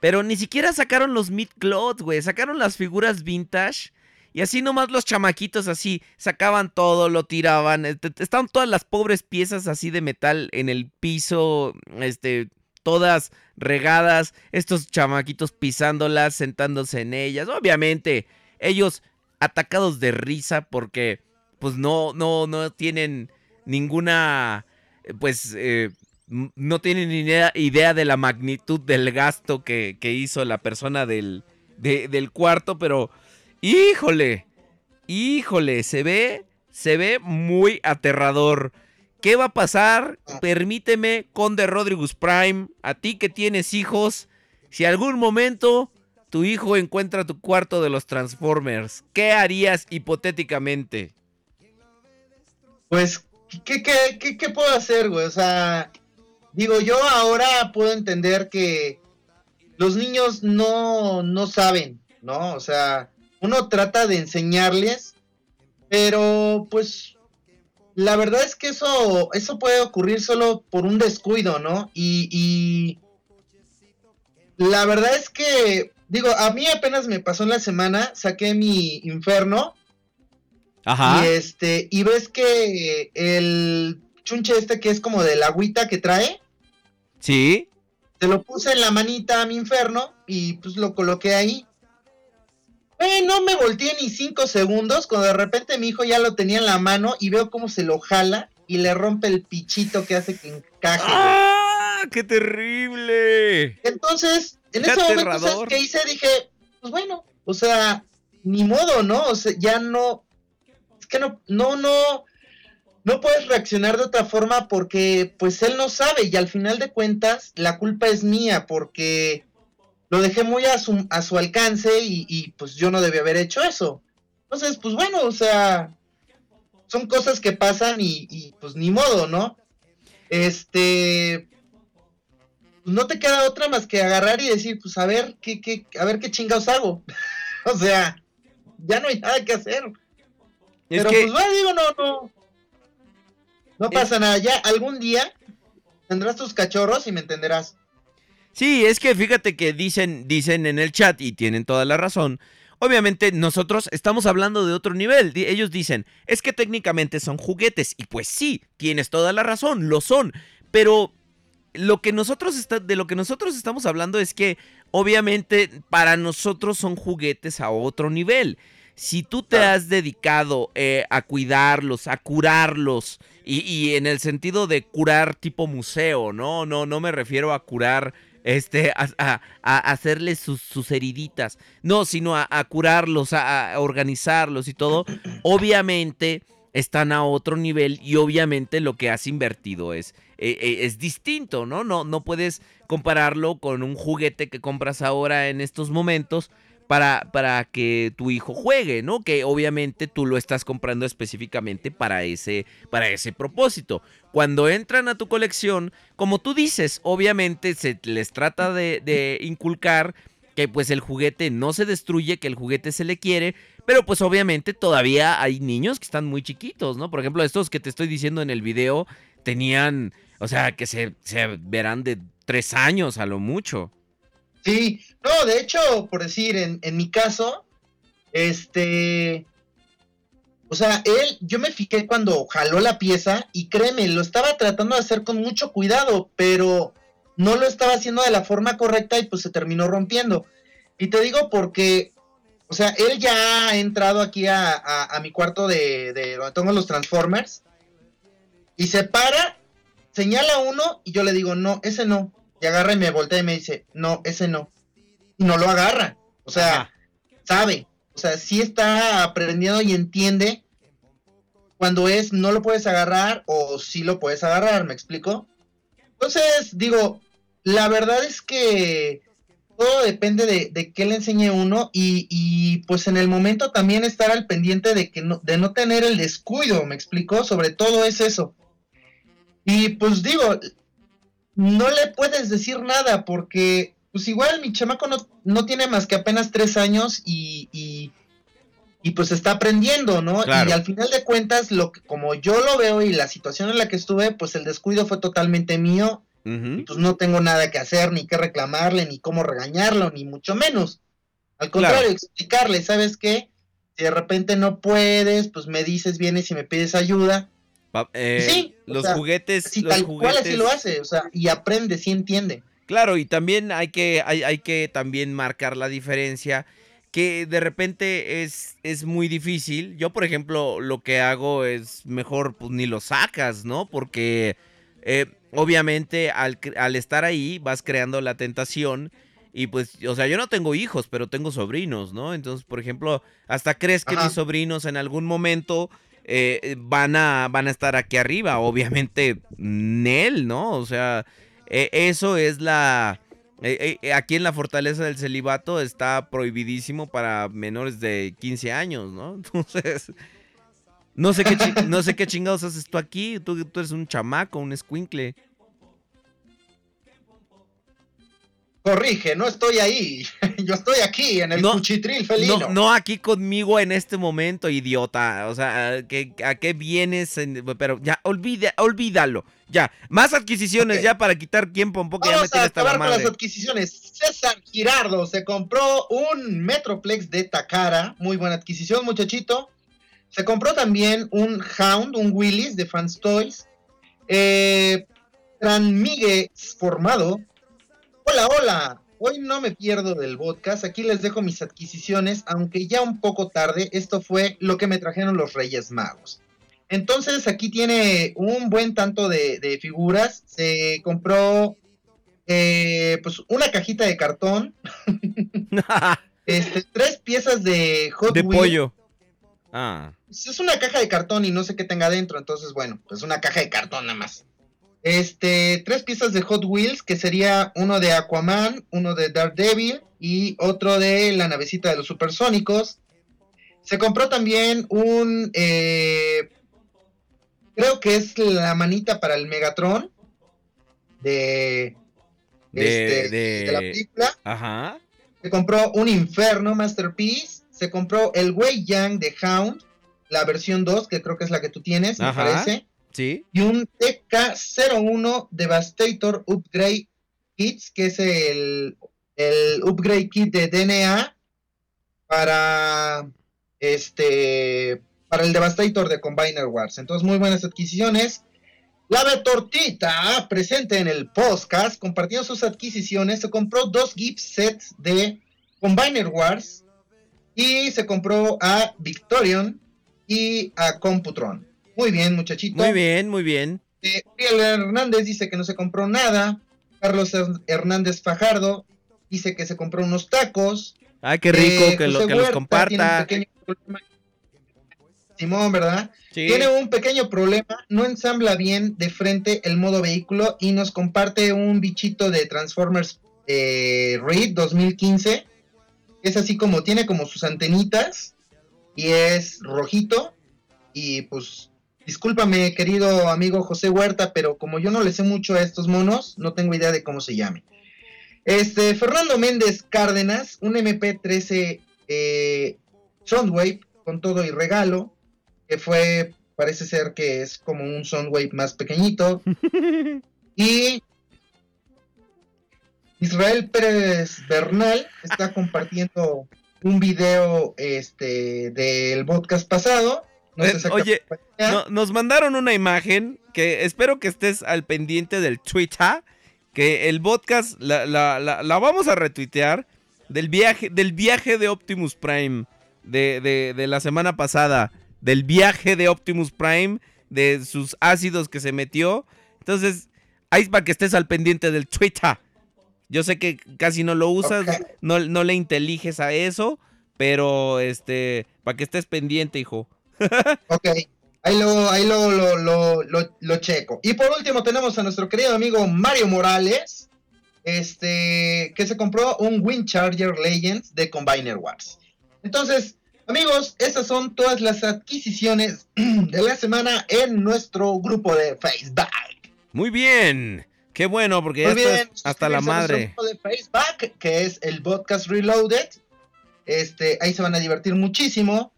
pero ni siquiera sacaron los Meat Clots, güey, sacaron las figuras vintage. Y así nomás los chamaquitos así sacaban todo, lo tiraban. este, Estaban todas las pobres piezas así de metal en el piso, este, todas regadas. Estos chamaquitos pisándolas, sentándose en ellas. Obviamente, ellos atacados de risa porque, pues no, no, no tienen ninguna, eh, pues, eh, no tienen idea, idea de la magnitud del gasto que, hizo la persona del, de- del cuarto, pero... Híjole, híjole, se ve, se ve muy aterrador. ¿Qué va a pasar? Permíteme, Conde Rodriguez Prime, a ti que tienes hijos, si algún momento tu hijo encuentra tu cuarto de los Transformers, ¿qué harías hipotéticamente? Pues, ¿qué, qué, qué, qué puedo hacer, güey? O sea, digo, yo ahora puedo entender que los niños no, no saben, ¿no? O sea, uno trata de enseñarles, pero pues la verdad es que eso, eso puede ocurrir solo por un descuido, ¿no? Y, y la verdad es que digo, a mí apenas me pasó en la semana, saqué mi inferno Ajá. y este, y ves que el chunche este que es como del agüita que trae, Sí. se lo puse en la manita a mi inferno y pues lo coloqué ahí. Eh, no me volteé ni cinco segundos cuando de repente mi hijo ya lo tenía en la mano y veo cómo se lo jala y le rompe el pichito que hace que encaje. güey. ¡Ah! ¡Qué terrible! Entonces, en Qué ese momento, ¿sabes aterrador. qué hice? Dije, pues bueno, o sea, ni modo, ¿no? O sea, ya no, es que no, no, no, no puedes reaccionar de otra forma porque, pues él no sabe y al final de cuentas, la culpa es mía porque lo dejé muy a su, a su alcance y, y, pues yo no debía haber hecho eso. Entonces, pues bueno, o sea, son cosas que pasan y, y, pues ni modo, ¿no? Este, pues, no te queda otra más que agarrar y decir, pues a ver qué, qué, a ver qué chingados hago. o sea, ya no hay nada que hacer. Es Pero que, pues bueno, digo, no, no. No pasa nada. Ya algún día tendrás tus cachorros y me entenderás. Sí, es que fíjate que dicen, dicen en el chat y tienen toda la razón. Obviamente nosotros estamos hablando de otro nivel. Ellos dicen, es que técnicamente son juguetes. Y pues sí, tienes toda la razón, lo son. Pero lo que nosotros está- de lo que nosotros estamos hablando es que obviamente para nosotros son juguetes a otro nivel. Si tú te has dedicado eh, a cuidarlos, a curarlos, y, y en el sentido de curar tipo museo, ¿no? No, no me refiero a curar, este, a, a- hacerles sus, sus heriditas, no, sino a, a curarlos, a, a organizarlos y todo. Obviamente están a otro nivel y obviamente lo que has invertido es, eh, eh, es distinto, ¿no? ¿no? No puedes compararlo con un juguete que compras ahora en estos momentos para, para que tu hijo juegue, ¿no? Que obviamente tú lo estás comprando específicamente para ese, para ese propósito. Cuando entran a tu colección, como tú dices, obviamente se les trata de, de inculcar que pues el juguete no se destruye, que el juguete se le quiere, pero pues obviamente todavía hay niños que están muy chiquitos, ¿no? Por ejemplo, estos que te estoy diciendo en el video tenían, o sea, que se, se verán de tres años a lo mucho. Sí, no, de hecho, por decir, en, mi caso, este, o sea, él, yo me fijé cuando jaló la pieza y créeme, lo estaba tratando de hacer con mucho cuidado, pero no lo estaba haciendo de la forma correcta y pues se terminó rompiendo. Y te digo porque, o sea, él ya ha entrado aquí a mi cuarto de, de donde tengo los Transformers y se para, señala uno y yo le digo, no, ese no. Y agarra y me voltea y me dice, no, ese no. Y no lo agarra. O sea, Ajá. sabe. O sea, sí está aprendiendo y entiende cuando es no lo puedes agarrar o sí lo puedes agarrar, ¿me explico? Entonces, digo, la verdad es que todo depende de, de qué le enseñe uno y, y, pues en el momento también estar al pendiente de que no, de no tener el descuido, ¿me explico? Sobre todo es eso. Y pues digo, no le puedes decir nada porque pues igual mi chamaco no, no tiene más que apenas tres años y, y, y, pues está aprendiendo, ¿no? Claro. Y al final de cuentas, lo que, como yo lo veo y la situación en la que estuve, pues el descuido fue totalmente mío y pues no tengo nada que hacer, ni que reclamarle, ni cómo regañarlo, ni mucho menos. Al contrario, Claro. explicarle, ¿sabes qué? Si de repente no puedes, pues me dices, vienes y me pides ayuda. Eh, Sí, o los sea, juguetes, Así los tal cual así juguetes- lo hace, o sea, y aprende, sí entiende. Claro, y también hay que, hay, hay que también marcar la diferencia que de repente es, es muy difícil. Yo, por ejemplo, lo que hago es mejor, pues ni lo sacas, ¿no? Porque eh, obviamente al, al estar ahí vas creando la tentación. Y pues, o sea, yo no tengo hijos, pero tengo sobrinos, ¿no? Entonces, por ejemplo, hasta crees que Ajá. mis sobrinos en algún momento eh, van, a, van a estar aquí arriba. Obviamente, Nel, ¿no? O sea, eh, eso es la... eh, eh, aquí en la fortaleza del celibato está prohibidísimo para menores de 15 años, ¿no? Entonces, no sé qué, no sé qué chingados haces tú aquí. Tú, tú eres un chamaco, un escuincle. Corrige, no estoy ahí. yo estoy aquí en el No, cuchitril felino. No, no aquí conmigo en este momento, idiota. O sea, ¿qué- ¿a qué vienes? en- pero ya, olvida, olvídalo. Ya, más adquisiciones ya para quitar tiempo un poco. Ya me a la acabar con las adquisiciones. César Girardo se compró un Metroplex de Takara. Muy buena adquisición, muchachito. Se compró también un Hound, un Willis de Fans Toys. Eh, Tranmigues formado. Hola, hola. Hoy no me pierdo del podcast. Aquí les dejo mis adquisiciones, aunque ya un poco tarde. Esto fue lo que me trajeron los Reyes Magos. Entonces aquí tiene un buen tanto de, de figuras. Se compró eh, pues una cajita de cartón, este, tres piezas de Hot de Wheels. pollo. Ah. Es una caja de cartón y no sé qué tenga dentro, entonces bueno, pues una caja de cartón nada más. Este, tres piezas de Hot Wheels, que sería uno de Aquaman, uno de Daredevil y otro de la navecita de los supersónicos. Se compró también un, eh, creo que es la manita para el Megatron de, De, este, de- de la película. Ajá. Se compró un Inferno Masterpiece. Se compró el Wei Yang de Hound, la versión 2, que creo que es la que tú tienes, me parece. Y un TK01 Devastator Upgrade Kits, que es el, el upgrade kit de DNA para este para el Devastator de Combiner Wars. Entonces, muy buenas adquisiciones. La Betortita, presente en el podcast, compartió sus adquisiciones. Se compró dos gift sets de Combiner Wars y se compró a Victorion y a Computron. Muy bien, muchachito. Muy bien, muy bien. Eh, Uriel Hernández dice que no se compró nada. Carlos Her- Hernández Fajardo dice que se compró unos tacos. Ay, qué rico Eh, que, lo, que los Huerta tiene un comparta. Simón, ¿verdad? Sí. Tiene un pequeño problema, no ensambla bien de frente el modo vehículo y nos comparte un bichito de Transformers eh, Raid 2015. Es así como tiene como sus antenitas y es rojito. Y pues, discúlpame, querido amigo José Huerta, pero como yo no le sé mucho a estos monos, no tengo idea de cómo se llame. Este, Fernando Méndez Cárdenas, un MP13 eh, Soundwave con todo y regalo, que fue, parece ser que es como un Soundwave más pequeñito. y Israel Pérez Bernal está compartiendo un video este del podcast pasado. No sé Eh, exactamente oye. No- nos mandaron una imagen que espero que estés al pendiente del Twitter. Que el podcast la, la- la- la vamos a retuitear del viaje, del viaje de Optimus Prime de, de- de la semana pasada. Del viaje de Optimus Prime, de sus ácidos que se metió. Entonces, ahí para que estés al pendiente del Twitter. Yo sé que casi no lo usas, no, no le inteliges a eso, pero este, para que estés pendiente, hijo. Ok, ahí lo, ahí lo, lo, lo, lo- lo checo. Y por último tenemos a nuestro querido amigo Mario Morales, este, que se compró un Wind Charger Legends de Combiner Wars. Entonces, amigos, esas son todas las adquisiciones de la semana en nuestro grupo de Facebook. Muy bien. Qué bueno, porque ya bien, hasta la madre. de Facebook, que es el podcast Reloaded. Este, ahí se van a divertir muchísimo.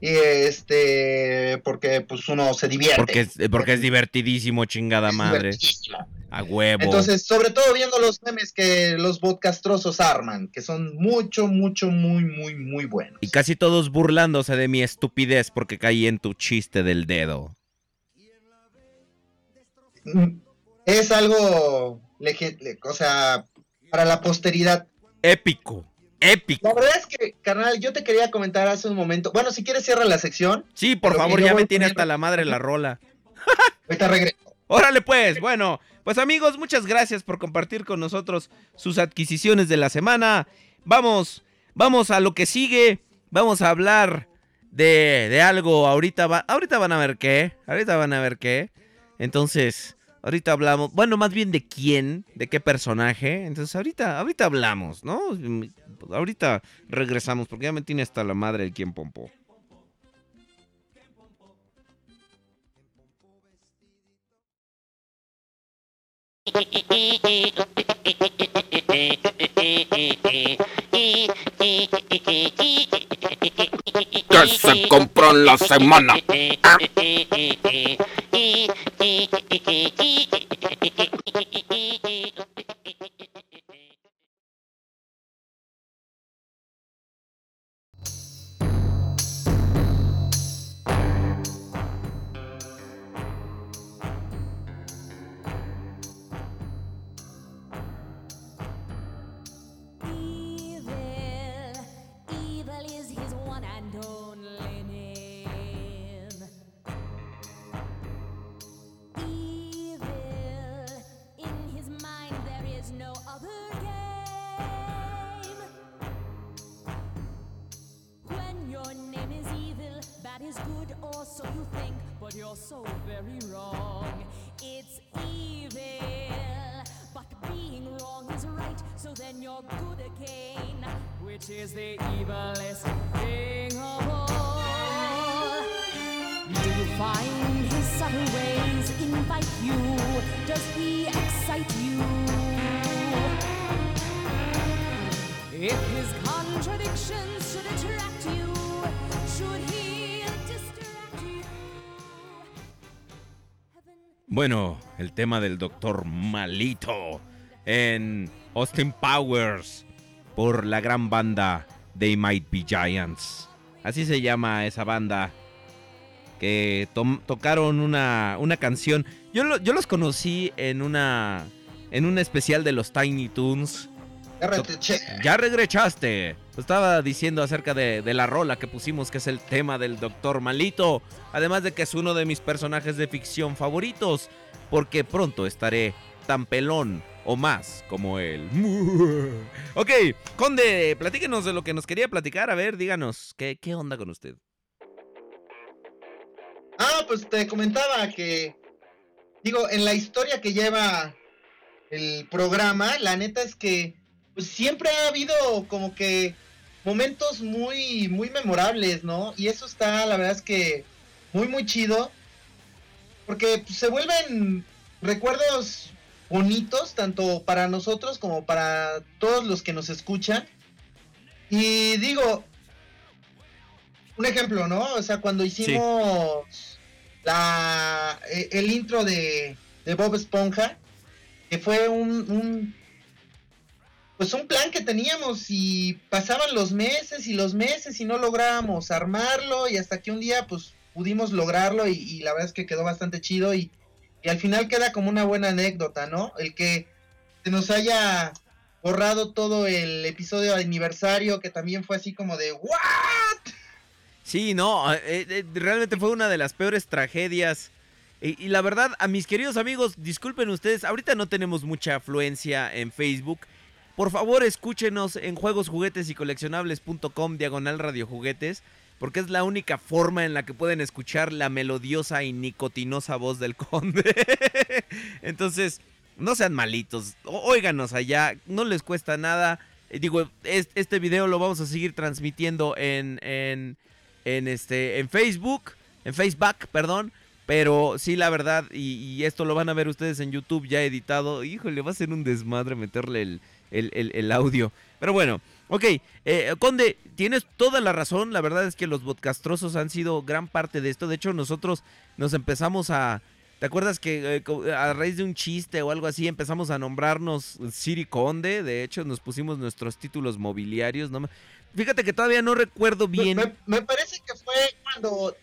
Y este, porque pues uno se divierte. Porque es, eh, porque es divertidísimo, chingada Es madre. divertidísimo. A huevo. Entonces, sobre todo viendo los memes que los podcastrosos arman, que son mucho, mucho, muy, muy, muy buenos. y casi todos burlándose de mi estupidez porque caí en tu chiste del dedo. Mm, Es algo, o sea, para la posteridad. Épico. Épico. La verdad es que, carnal, yo te quería comentar hace un momento. Bueno, si quieres, cierra la sección. Sí, por favor, ya me tiene hasta la madre la rola. Ahorita regreso. Órale pues, bueno, pues amigos, muchas gracias por compartir con nosotros sus adquisiciones de la semana. Vamos, vamos a lo que sigue. Vamos a hablar de, de algo. Ahorita, va, ahorita van a ver qué. Ahorita van a ver qué. Entonces, ahorita hablamos. Bueno, más bien de quién, de qué personaje. Entonces, ahorita, ahorita hablamos, ¿no? Ahorita regresamos porque ya me tiene hasta la madre el quien pompo. que se compró en la semana. Evil, evil, bad is good, or so you think, but you're so very wrong. It's evil, but being wrong is right, so then you're good again, which is the evilest thing of all. You find his subtle ways invite you? Does he excite you? If his contradictions should attract you, Bueno, el tema del doctor Malito en Austin Powers por la gran banda They Might Be Giants. Así se llama esa banda que tocaron una, una canción. Yo, yo los conocí en una en un especial de los Tiny Toons. Ya regresaste. Estaba diciendo acerca de, de la rola que pusimos, que es el tema del Doctor Malito. Además de que es uno de mis personajes de ficción favoritos. Porque pronto estaré tan pelón o más como él. ok, Conde, platíquenos de lo que nos quería platicar. A ver, díganos, ¿qué, qué onda con usted? Ah, pues te comentaba que, digo, en la historia que lleva el programa, la neta es que pues, siempre ha habido como que momentos muy, muy memorables, ¿no? Y eso está, la verdad es que muy, muy chido, porque pues, se vuelven recuerdos bonitos, tanto para nosotros como para todos los que nos escuchan. Y digo, un ejemplo, ¿no? O sea, cuando hicimos la e- el intro de, de Bob Esponja, que fue un, un pues un plan que teníamos y pasaban los meses y los meses y no lográbamos armarlo y hasta que un día pues pudimos lograrlo y, la verdad es que quedó bastante chido y, y al final queda como una buena anécdota, ¿no? El que se nos haya borrado todo el episodio de aniversario que también fue así como de ¿What? Sí, no, eh, eh, realmente fue una de las peores tragedias. Y, y la verdad, a mis queridos amigos, disculpen ustedes, ahorita no tenemos mucha afluencia en Facebook. Por favor, escúchenos en juegosjuguetes y coleccionables.com diagonal radiojuguetes, porque es la única forma en la que pueden escuchar la melodiosa y nicotinosa voz del conde. Entonces, no sean malitos, óiganos allá, no les cuesta nada. Eh, Digo, es- este video lo vamos a seguir transmitiendo en, en, en, este, en Facebook, en Facebook, perdón. Pero sí, la verdad, y, y esto lo van a ver ustedes en YouTube ya editado. Híjole, va a ser un desmadre meterle el, el- el- el audio. Pero bueno, ok. eh, Conde, tienes toda la razón. La verdad es que los podcastrosos han sido gran parte de esto. De hecho, nosotros nos empezamos a... ¿Te acuerdas que eh, a raíz de un chiste o algo así empezamos a nombrarnos Siri Conde? De hecho, nos pusimos nuestros títulos mobiliarios. ¿no? Fíjate que todavía no recuerdo bien. Me, me parece que fue cuando.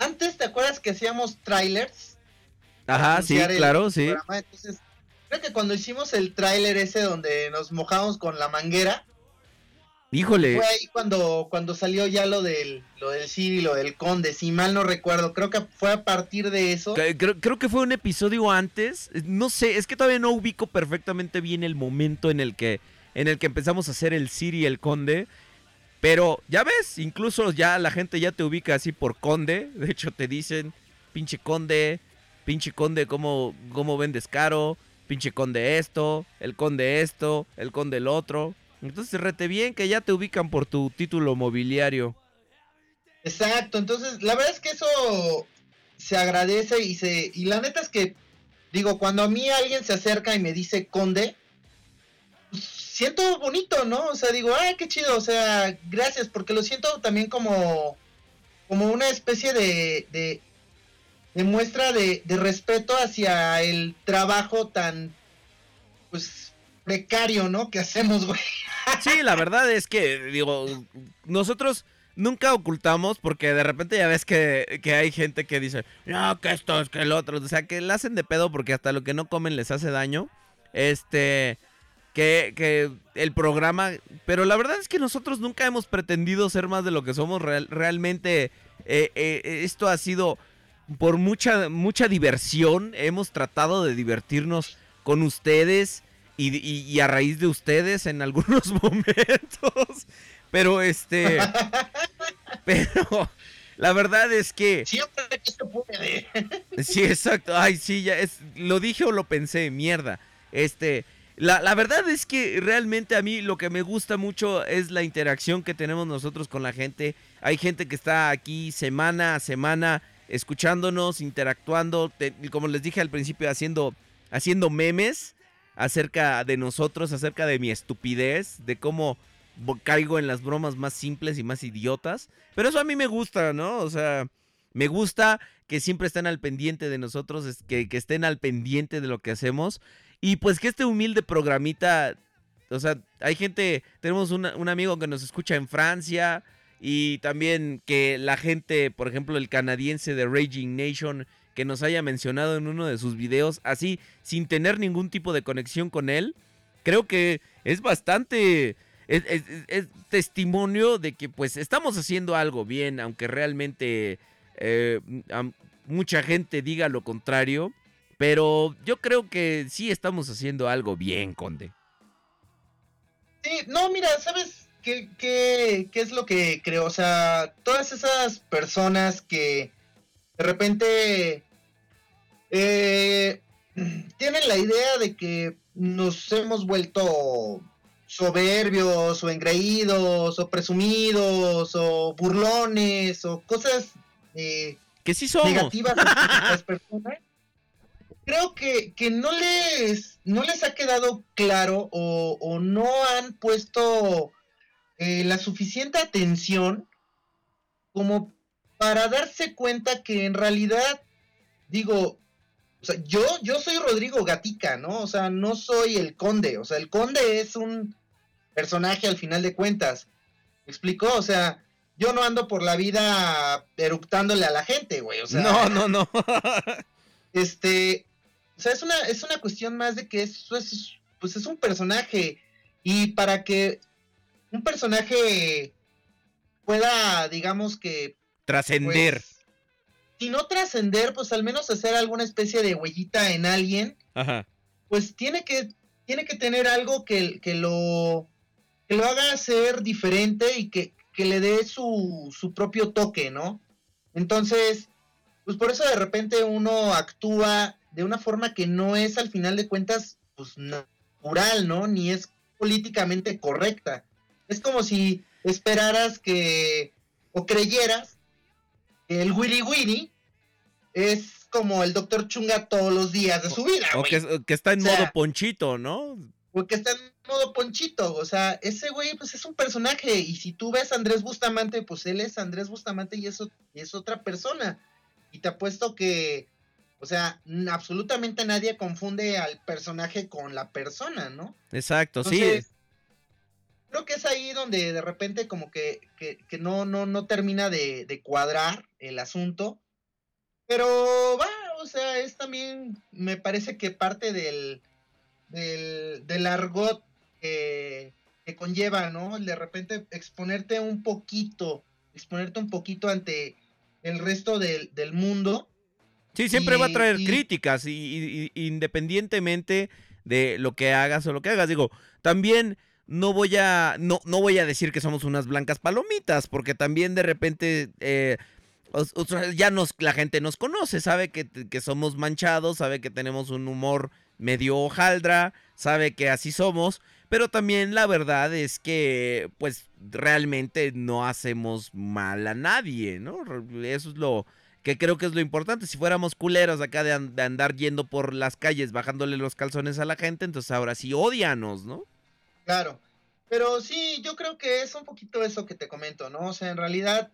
Antes, ¿te acuerdas que hacíamos trailers? Ajá, sí, claro, sí. programa? Entonces, creo que cuando hicimos el tráiler ese donde nos mojamos con la manguera, Híjole. fue ahí cuando, cuando salió ya lo del, lo del Siri, lo del Conde, si mal no recuerdo. Creo que fue a partir de eso. Creo, creo que fue un episodio antes. No sé, es que todavía no ubico perfectamente bien el momento en el que, en el que empezamos a hacer el Siri y el Conde. Pero ya ves, incluso ya la gente ya te ubica así por Conde. De hecho, te dicen, pinche Conde, pinche Conde, ¿cómo, cómo vendes caro? Pinche Conde esto, el Conde esto, el Conde el otro. Entonces, rete bien que ya te ubican por tu título mobiliario. Exacto, entonces la verdad es que eso se agradece y se y la neta es que digo, cuando a mí alguien se acerca y me dice conde, pues, siento bonito, ¿no? O sea, digo, ay, qué chido, o sea, gracias, porque lo siento también como, como una especie de, de, de muestra de, respeto hacia el trabajo tan, pues, precario, ¿no? Que hacemos, güey. Sí, la verdad es que, digo, nosotros nunca ocultamos porque de repente ya ves que, que hay gente que dice, no, que esto es que el otro. O sea, que le hacen de pedo porque hasta lo que no comen les hace daño. Este, que, que el programa... Pero la verdad es que nosotros nunca hemos pretendido ser más de lo que somos. Real- realmente eh, eh, esto ha sido por mucha, mucha diversión. Hemos tratado de divertirnos con ustedes y, y- y a raíz de ustedes en algunos momentos. Pero este. pero la verdad es que. Siempre que se puede. Sí, exacto. Ay, sí, ya es. Lo dije o lo pensé, mierda. Este. La, la verdad es que realmente a mí lo que me gusta mucho es la interacción que tenemos nosotros con la gente. Hay gente que está aquí semana a semana escuchándonos, interactuando, te- como les dije al principio, haciendo, haciendo memes acerca de nosotros, acerca de mi estupidez, de cómo caigo en las bromas más simples y más idiotas. Pero eso a mí me gusta, ¿no? O sea, me gusta que siempre estén al pendiente de nosotros, que, que estén al pendiente de lo que hacemos. Y pues que este humilde programita, o sea, hay gente, tenemos una- un amigo que nos escucha en Francia y también que la gente, por ejemplo, el canadiense de Raging Nation, que nos haya mencionado en uno de sus videos, así, sin tener ningún tipo de conexión con él, creo que es bastante... Es, es- es- es testimonio de que pues estamos haciendo algo bien, aunque realmente eh, mucha gente diga lo contrario. Pero yo creo que sí estamos haciendo algo bien, Conde. Sí, no, mira, ¿sabes qué, qué, qué es lo que creo? O sea, todas esas personas que de repente eh, tienen la idea de que nos hemos vuelto soberbios o engreídos o presumidos o burlones o cosas eh, Que sí somos. negativas a las personas. Creo que, que no les no les ha quedado claro o, o no han puesto eh, la suficiente atención como para darse cuenta que en realidad digo o sea, yo yo soy Rodrigo Gatica, ¿no? O sea, no soy el conde, o sea, el conde es un personaje al final de cuentas. ¿Me explicó? O sea, yo no ando por la vida eructándole a la gente, güey, o sea, no, no, no. este, o sea, es una, es una cuestión más de que eso es, pues es un personaje y para que un personaje pueda, digamos que, Trascender. pues, si no trascender, pues al menos hacer alguna especie de huellita en alguien, Ajá. pues tiene que, tiene que tener algo que, que lo, que lo haga ser diferente y que, que le dé su, su propio toque, ¿no? Entonces, pues por eso de repente uno actúa de una forma que no es al final de cuentas, pues natural, ¿no? Ni es políticamente correcta. Es como si esperaras que, o creyeras, que el Willy Willy es como el Doctor Chunga todos los días de su vida, O güey. que, que está en O sea, modo ponchito, ¿no? Porque está en modo ponchito, o sea, ese güey pues es un personaje y si tú ves a Andrés Bustamante, pues él es Andrés Bustamante y eso es otra persona. Y te apuesto que, o sea, absolutamente nadie confunde al personaje con la persona, ¿no? Exacto, Entonces, sí. Creo que es ahí donde de repente como que, que, que no, no, no termina de, de cuadrar el asunto. Pero va, o sea, es también, me parece que parte del, del, del argot que, que conlleva, ¿no? El de repente exponerte un poquito, exponerte un poquito ante el resto del, del mundo. Sí, siempre y- va a traer y- críticas y, y- y- independientemente de lo que hagas o lo que hagas. Digo, también no voy a no, no voy a decir que somos unas blancas palomitas, porque también de repente eh, ya nos la gente nos conoce, sabe que, que somos manchados, sabe que tenemos un humor medio hojaldra, sabe que así somos, pero también la verdad es que pues realmente no hacemos mal a nadie, ¿no? Eso es lo que creo que es lo importante. Si fuéramos culeros acá de, de andar yendo por las calles bajándole los calzones a la gente, entonces ahora sí odianos, ¿no? Claro. Pero sí, yo creo que es un poquito eso que te comento, ¿no? O sea, en realidad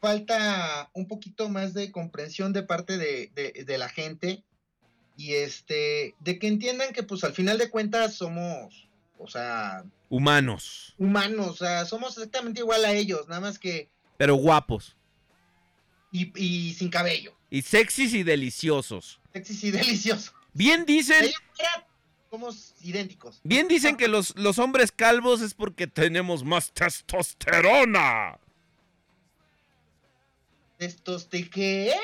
falta un poquito más de comprensión de parte de, de- de la gente y este, de que entiendan que pues al final de cuentas somos, o sea, Humanos, humanos, o sea, somos exactamente igual a ellos, nada más que, pero guapos. y, y sin cabello, Y sexys y deliciosos. sexy y delicioso. Bien dicen, Ellos somos idénticos. bien dicen que los, los hombres calvos es porque tenemos más testosterona. ¿Estos de qué?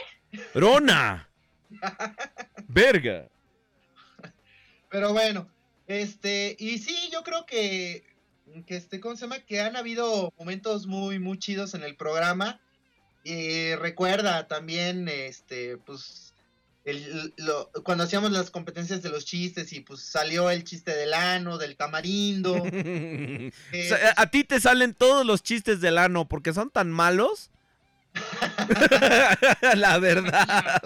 Rona. Verga. Pero bueno, este, y sí, yo creo que, que este, ¿cómo se llama? Que han habido momentos muy, muy chidos en el programa. Y recuerda también, este, pues, el- lo- cuando hacíamos las competencias de los chistes y pues salió el chiste del ano, del tamarindo. Eh, a ti te salen todos los chistes del ano porque son tan malos. La verdad.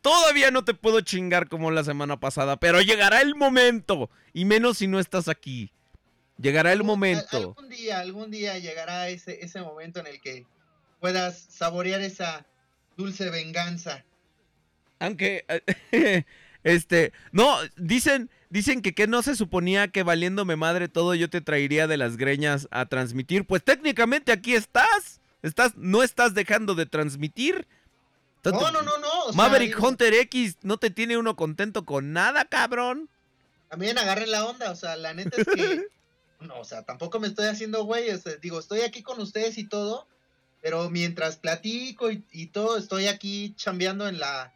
Todavía no te puedo chingar como la semana pasada, pero llegará el momento. Y menos si no estás aquí. Llegará el Al- momento. Algún día, algún día llegará ese, ese momento en el que puedas saborear esa dulce venganza. Aunque, este, no, dicen, dicen que que no se suponía que valiéndome madre todo yo te traería de las greñas a transmitir. Pues técnicamente aquí estás. Estás, no estás dejando de transmitir. No, no, no, no. o sea, Maverick digo, Hunter X no te tiene uno contento con nada, cabrón. También agarren la onda, o sea, la neta es que. no, o sea, tampoco me estoy haciendo güey. O sea, digo, estoy aquí con ustedes y todo. Pero mientras platico y, y todo, estoy aquí chambeando en la.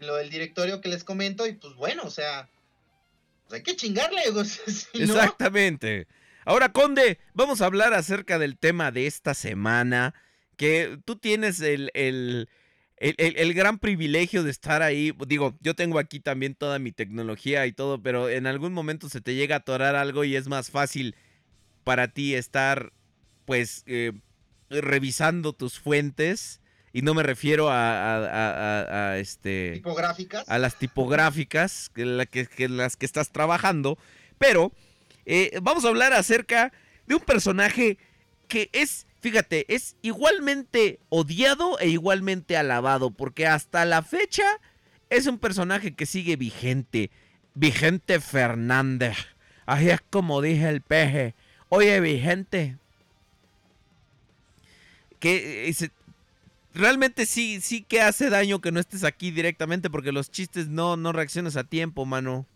En lo del directorio que les comento. Y pues bueno, o sea. Pues hay que chingarle, Exactamente. Ahora, Conde, vamos a hablar acerca del tema de esta semana. Que tú tienes el, el, el- el- el gran privilegio de estar ahí. Digo, yo tengo aquí también toda mi tecnología y todo, pero en algún momento se te llega a atorar algo y es más fácil para ti estar, pues, eh, revisando tus fuentes. Y no me refiero a, a- a- a- a, este tipográficas. a las tipográficas que, la que, que las que estás trabajando. Pero eh, vamos a hablar acerca de un personaje que es, fíjate, es igualmente odiado e igualmente alabado. Porque hasta la fecha es un personaje que sigue vigente. Vigente Fernández. Así es como dije el peje. Oye, Vigente. Que eh, se- realmente sí, sí que hace daño que no estés aquí directamente porque los chistes no, no reaccionas a tiempo, mano.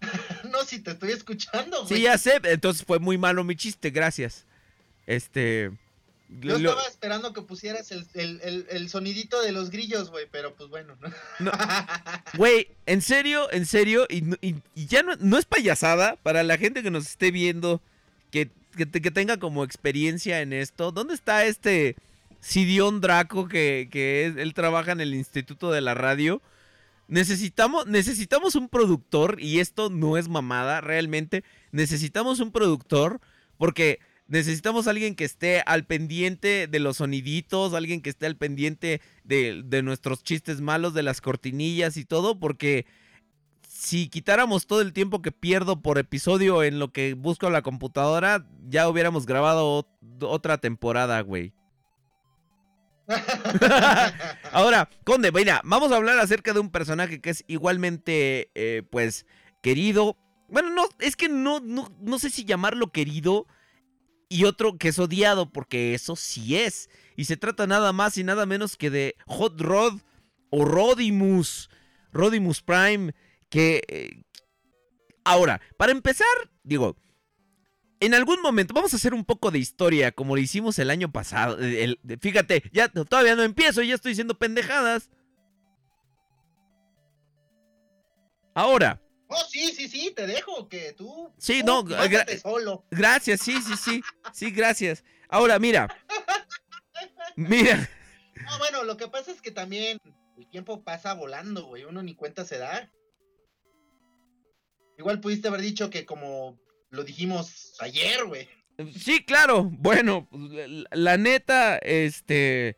no, si te estoy escuchando, güey. Sí, ya sé, entonces fue muy malo mi chiste, gracias. Este... Yo lo- estaba esperando que pusieras el, el, el, el sonidito de los grillos, güey, pero pues bueno, ¿no? no. Güey, en serio, en serio, y- y ya no, no es payasada para la gente que nos esté viendo, que, que, te- que tenga como experiencia en esto. ¿Dónde está este Sidión Draco que, que él trabaja en el Instituto de la Radio? Necesitamos, necesitamos un productor, y esto no es mamada, realmente. Necesitamos un productor, porque necesitamos alguien que esté al pendiente de los soniditos, alguien que esté al pendiente de, de nuestros chistes malos, de las cortinillas y todo, porque si quitáramos todo el tiempo que pierdo por episodio en lo que busco la computadora, ya hubiéramos grabado ot- otra temporada, güey. Ahora, Conde, mira, vamos a hablar acerca de un personaje que es igualmente, eh, pues, querido. Bueno, no, es que no, no, no sé si llamarlo querido y otro que es odiado, porque eso sí es. Y se trata nada más y nada menos que de Hot Rod o Rodimus, Rodimus Prime, que... eh, ahora, para empezar, digo, en algún momento vamos a hacer un poco de historia, como lo hicimos el año pasado. el- fíjate, ya todavía no empiezo, ya estoy diciendo pendejadas. Ahora, Oh, sí, sí, sí, te dejo que tú. Sí, no, gra- solo. gracias, sí, sí, sí, sí, gracias. Ahora, mira, mira, No, bueno, lo que pasa es que también el tiempo pasa volando, güey. Uno ni cuenta se da. Igual pudiste haber dicho que como lo dijimos ayer, güey. Sí, claro. Bueno, la, neta, este,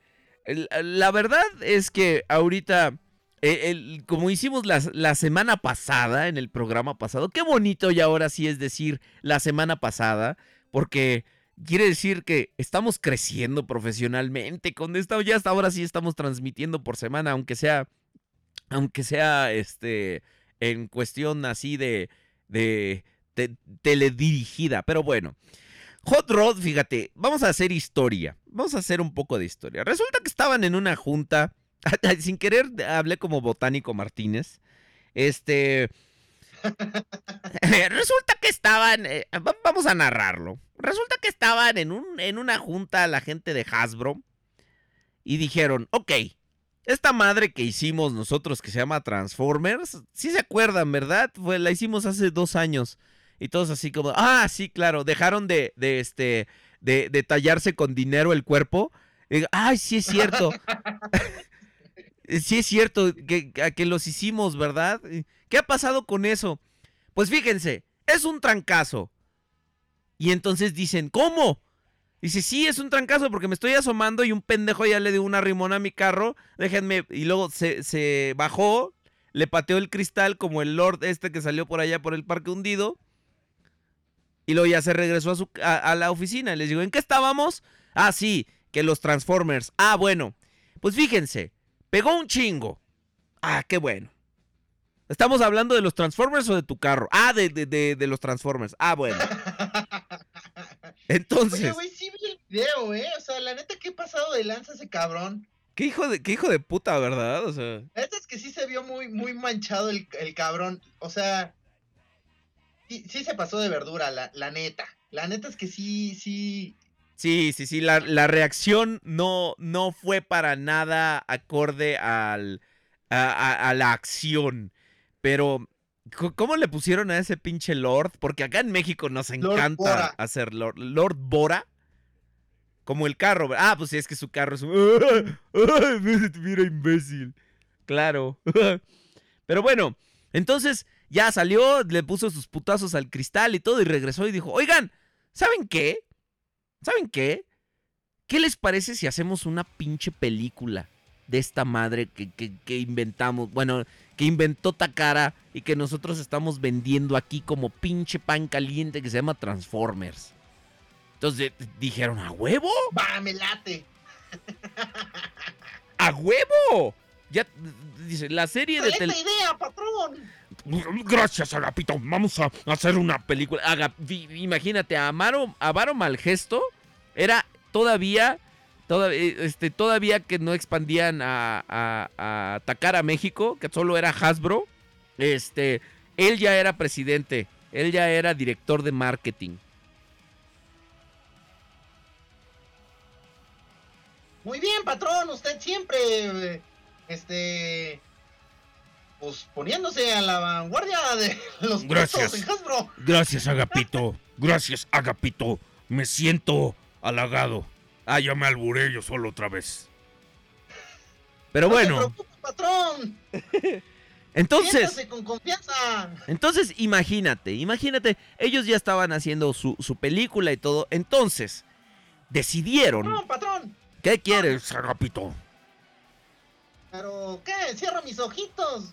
la, verdad es que ahorita eh, el- como hicimos la, la semana pasada, en el programa pasado, qué bonito y ahora sí es decir la semana pasada, porque quiere decir que estamos creciendo profesionalmente con esto, ya hasta ahora sí estamos transmitiendo por semana, aunque sea, aunque sea, este, en cuestión así de, teledirigida, pero bueno. Hot Rod, fíjate, vamos a hacer historia. Vamos a hacer un poco de historia. Resulta que estaban en una junta. Sin querer hablé como botánico Martínez. Este. Resulta que estaban. eh, va- vamos a narrarlo. Resulta que estaban en, un, en una junta la gente de Hasbro. Y dijeron: Ok, esta madre que hicimos nosotros que se llama Transformers. Sí se acuerdan, ¿verdad? Fue, la hicimos hace dos años. Y todos así como, ah, sí, claro, dejaron de, de este, de, tallarse con dinero el cuerpo. Ay, sí es cierto. sí es cierto que, que- que los hicimos, ¿verdad? ¿Qué ha pasado con eso? Pues fíjense, es un trancazo. Y entonces dicen, ¿cómo? Dice, sí, es un trancazo porque me estoy asomando y un pendejo ya le dio una rimona a mi carro. Déjenme. Y luego se, se bajó, le pateó el cristal como el Lord este que salió por allá por el parque hundido. Y luego ya se regresó a, su, a, a la oficina. Y les digo, ¿en qué estábamos? Ah, sí, que los Transformers. Ah, bueno. Pues fíjense, pegó un chingo. Ah, qué bueno. ¿Estamos hablando de los Transformers o de tu carro? Ah, de, de, de, de los Transformers. Ah, bueno. Entonces, Oye, video, ¿eh? O sea, la neta, ¿qué pasado de lanza ese cabrón? ¿qué hijo, de, qué hijo de puta, ¿verdad? O sea, La neta es que sí se vio muy, muy manchado el, el cabrón. O sea, sí, sí se pasó de verdura, la, la neta. La neta es que sí, sí. sí, sí, sí, la, la reacción no, no fue para nada acorde al, a, a- a la acción. Pero, ¿cómo le pusieron a ese pinche Lord? Porque acá en México nos encanta hacer Lord. Lord Bora. Como el carro. Ah, pues es que su carro es un... ¡Ay, Mira, imbécil. Claro. Pero bueno, entonces ya salió, le puso sus putazos al cristal y todo y regresó y dijo, oigan, ¿saben qué? ¿Saben qué? ¿Qué les parece si hacemos una pinche película de esta madre que, que- que inventamos? Bueno, que inventó Takara y que nosotros estamos vendiendo aquí como pinche pan caliente que se llama Transformers. Entonces dijeron, ¿a huevo? ¡Va, me late! ¡A huevo! Ya, dice, la serie de ¡Excelente tele... idea, patrón! Gracias, Agapito. Vamos a hacer una película. Imagínate, a Amaro, Amaro Malgesto era todavía, todavía, este, todavía que no expandían a, a- a atacar a México, que solo era Hasbro. Este, él ya era presidente, él ya era director de marketing. Muy bien, patrón, usted siempre, este, pues poniéndose a la vanguardia de los Gracias. puestos en Hasbro. Gracias, Agapito. Gracias, Agapito. Me siento halagado. Ah, ya me alburé yo solo otra vez. Pero No se bueno, preocupe, patrón. entonces, con confianza. entonces imagínate, imagínate, ellos ya estaban haciendo su, su película y todo, entonces decidieron, No, patrón. ¿Qué quieres? Es Agapito. Pero, ¿qué? Cierro mis ojitos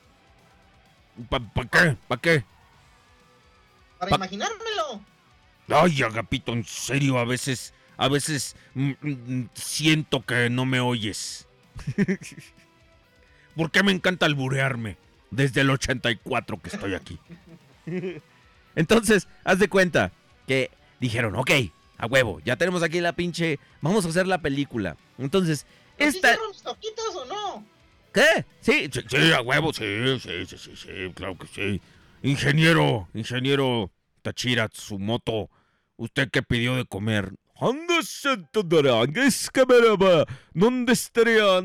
¿Para qué? ¿Para qué? para Pa- imaginármelo. Ay, Agapito, en serio, a veces, a veces mm, mm, siento que no me oyes. ¿Por qué me encanta alburearme? Desde el 84 que estoy aquí. Entonces, haz de cuenta que dijeron, ok, a huevo, ya tenemos aquí la pinche, vamos a hacer la película. Entonces, ¿Pero ¿Sí esta... cierro mis ojitos o no? ¿Qué? Sí, Sí, sí, a huevo, sí, sí, sí, sí, sí, claro que sí. Ingeniero, ingeniero Tachira Tsumoto, ¿usted qué pidió de comer? ¿dónde estaría?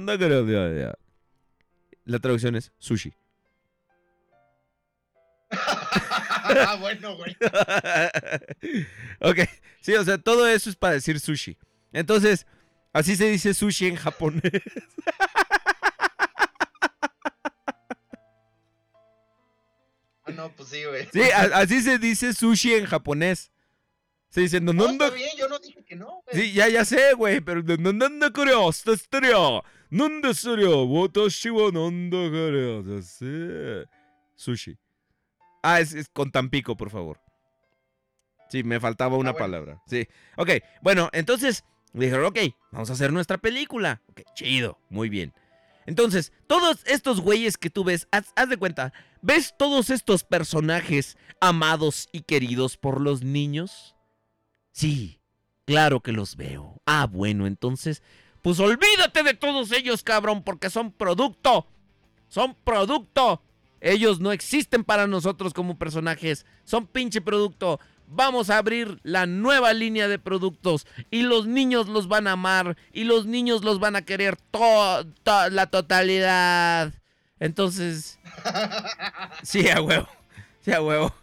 La traducción es sushi. ah, bueno, güey. ok, sí, o sea, todo eso es para decir sushi. Entonces, así se dice sushi en japonés. Ah, no, pues sí, güey. Sí, así se dice sushi en japonés. Se dice, no, No, no, está no. bien, yo no dije que no, güey. Sí, ya, ya sé, güey, pero no, no, no, no, creo, esta estaría. ¿Dónde sería? Watashi wa kare dase. Sushi. Ah, es, es con Tampico, por favor. Sí, me faltaba una Ah, bueno. palabra. Sí. Ok, bueno, entonces dijeron, ok, vamos a hacer nuestra película. Ok, chido, muy bien. Entonces, todos estos güeyes que tú ves, haz, haz de cuenta, ¿ves todos estos personajes amados y queridos por los niños? Sí, claro que los veo. Ah, bueno, entonces, pues olvídate de todos ellos, cabrón, porque son producto. Son producto. Ellos no existen para nosotros como personajes. Son pinche producto. Vamos a abrir la nueva línea de productos y los niños los van a amar y los niños los van a querer to- to- la totalidad. Entonces, sí, a huevo. Sí, a huevo.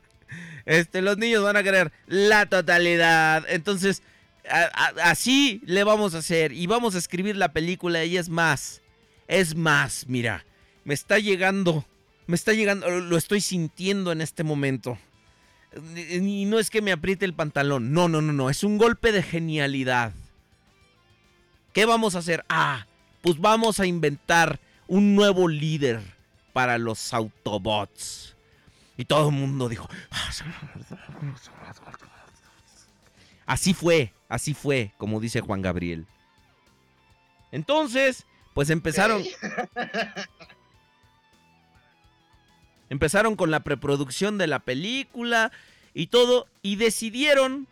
Este, los niños van a querer la totalidad. Entonces, a- a- así le vamos a hacer y vamos a escribir la película y es más. Es más, mira, me está llegando, me está llegando, lo estoy sintiendo en este momento. Y no es que me apriete el pantalón, no, no, no, no, es un golpe de genialidad. ¿Qué vamos a hacer? Ah, pues vamos a inventar un nuevo líder para los Autobots. Y todo el mundo dijo... Así fue, así fue, como dice Juan Gabriel. Entonces, pues empezaron... Empezaron con la preproducción de la película y todo y decidieron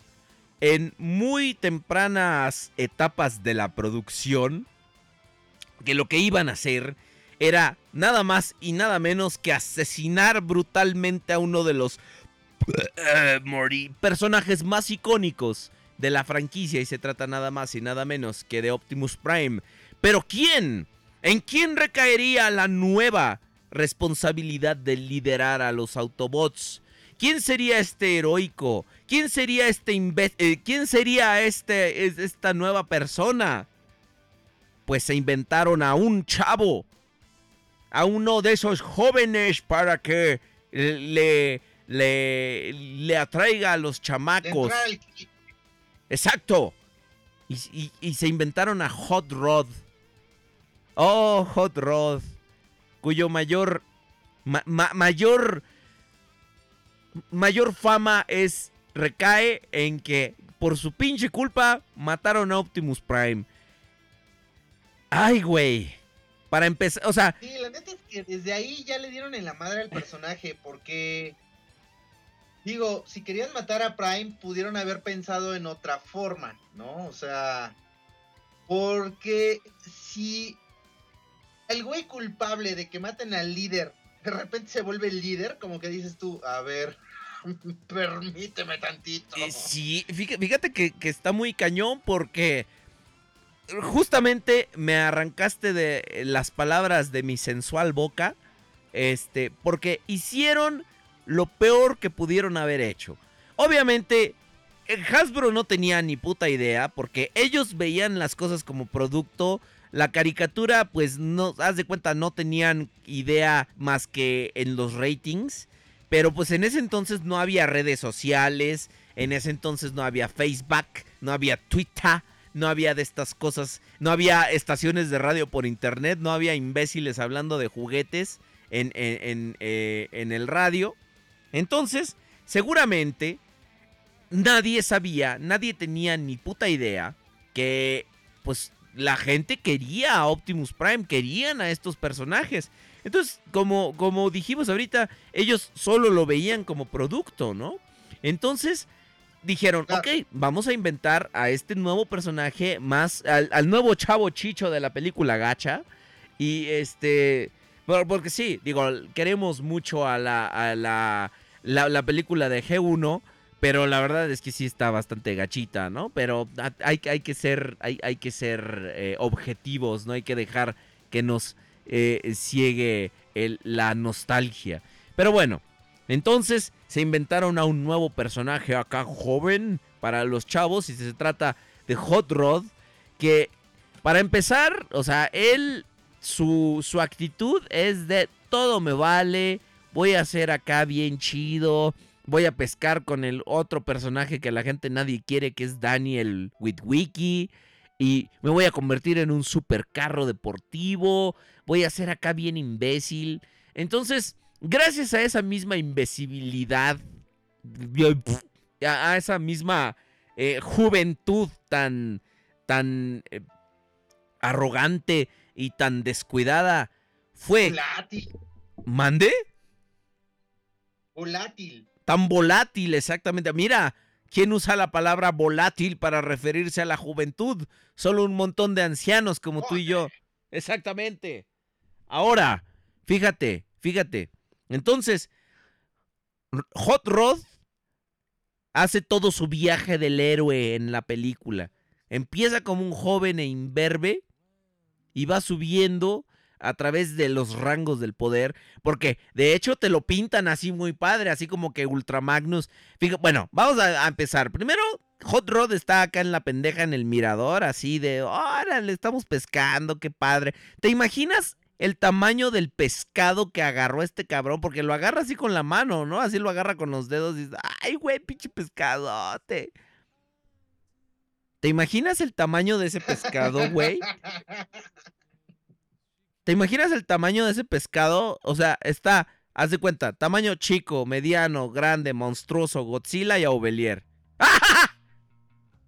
en muy tempranas etapas de la producción que lo que iban a hacer era nada más y nada menos que asesinar brutalmente a uno de los eh, personajes más icónicos de la franquicia y se trata nada más y nada menos que de Optimus Prime. Pero ¿quién? ¿En quién recaería la nueva responsabilidad de liderar a los Autobots? ¿Quién sería este heroico? ¿Quién sería este eh, ¿Quién sería este es- esta nueva persona? Pues se inventaron a un chavo, a uno de esos jóvenes para que le le, le atraiga a los chamacos. Exacto. Y, y- y se inventaron a Hot Rod. Oh, Hot Rod. Cuyo mayor. ma- ma- mayor. Mayor fama es. Recae en que por su pinche culpa mataron a Optimus Prime. Ay, güey. Para empezar, o sea, Sí, la neta es que desde ahí ya le dieron en la madre al personaje, porque digo, si querían matar a Prime, pudieron haber pensado en otra forma, ¿no? O sea, porque si el güey culpable de que maten al líder de repente se vuelve el líder, como que dices tú, a ver, permíteme tantito. Eh, sí, fíjate, que, que está muy cañón porque justamente me arrancaste de las palabras de mi sensual boca. Este, porque hicieron lo peor que pudieron haber hecho. Obviamente, eh, Hasbro no tenía ni puta idea porque ellos veían las cosas como producto. La caricatura, pues no, haz de cuenta, no tenían idea más que en los ratings. Pero pues en ese entonces no había redes sociales, en ese entonces no había Facebook, no había Twitter, no había de estas cosas, no había estaciones de radio por internet, no había imbéciles hablando de juguetes en, en- en, eh, en el radio. Entonces, seguramente nadie sabía, nadie tenía ni puta idea que pues la gente quería a Optimus Prime, querían a estos personajes. Entonces, como, como dijimos ahorita, ellos solo lo veían como producto, ¿no? Entonces dijeron, Claro. ok, vamos a inventar a este nuevo personaje más, al, al nuevo chavo chicho de la película Gacha. Y este, por- porque sí, digo, queremos mucho a la, a la, la, la película de G1. Pero la verdad es que sí está bastante gachita, ¿no? Pero hay, hay que ser, hay, hay que ser eh, objetivos, no hay que dejar que nos eh, ciegue el- la nostalgia. Pero bueno, entonces se inventaron a un nuevo personaje acá joven para los chavos y se trata de Hot Rod, que para empezar, o sea, él, su, su actitud es de todo me vale, voy a ser acá bien chido, voy a pescar con el otro personaje que la gente nadie quiere, que es Daniel Witwicky. y me voy a convertir en un supercarro deportivo, voy a ser acá bien imbécil. Entonces, gracias a esa misma imbecilidad, a, esa misma eh, juventud tan, tan eh, arrogante y tan descuidada, fue... Volátil. ¿Mande? Volátil. Tan volátil, exactamente. Mira, ¿quién usa la palabra volátil para referirse a la juventud? Solo un montón de ancianos como tú y yo. Exactamente. Ahora, fíjate, fíjate. Entonces, Hot Rod hace todo su viaje del héroe en la película. Empieza como un joven e imberbe y va subiendo a través de los rangos del poder, porque de hecho te lo pintan así muy padre, así como que Ultra Magnus. Fija- bueno, vamos a, a empezar. Primero, Hot Rod está acá en la pendeja en el mirador, así de, órale, estamos pescando, qué padre. ¿Te imaginas el tamaño del pescado que agarró este cabrón? Porque lo agarra así con la mano, ¿no? Así lo agarra con los dedos y dice, ay, güey, pinche pescadote. ¿Te imaginas el tamaño de ese pescado, güey? ¿Te imaginas el tamaño de ese pescado? O sea, está, haz de cuenta, tamaño chico, mediano, grande, monstruoso, Godzilla y Aubelier. Ah,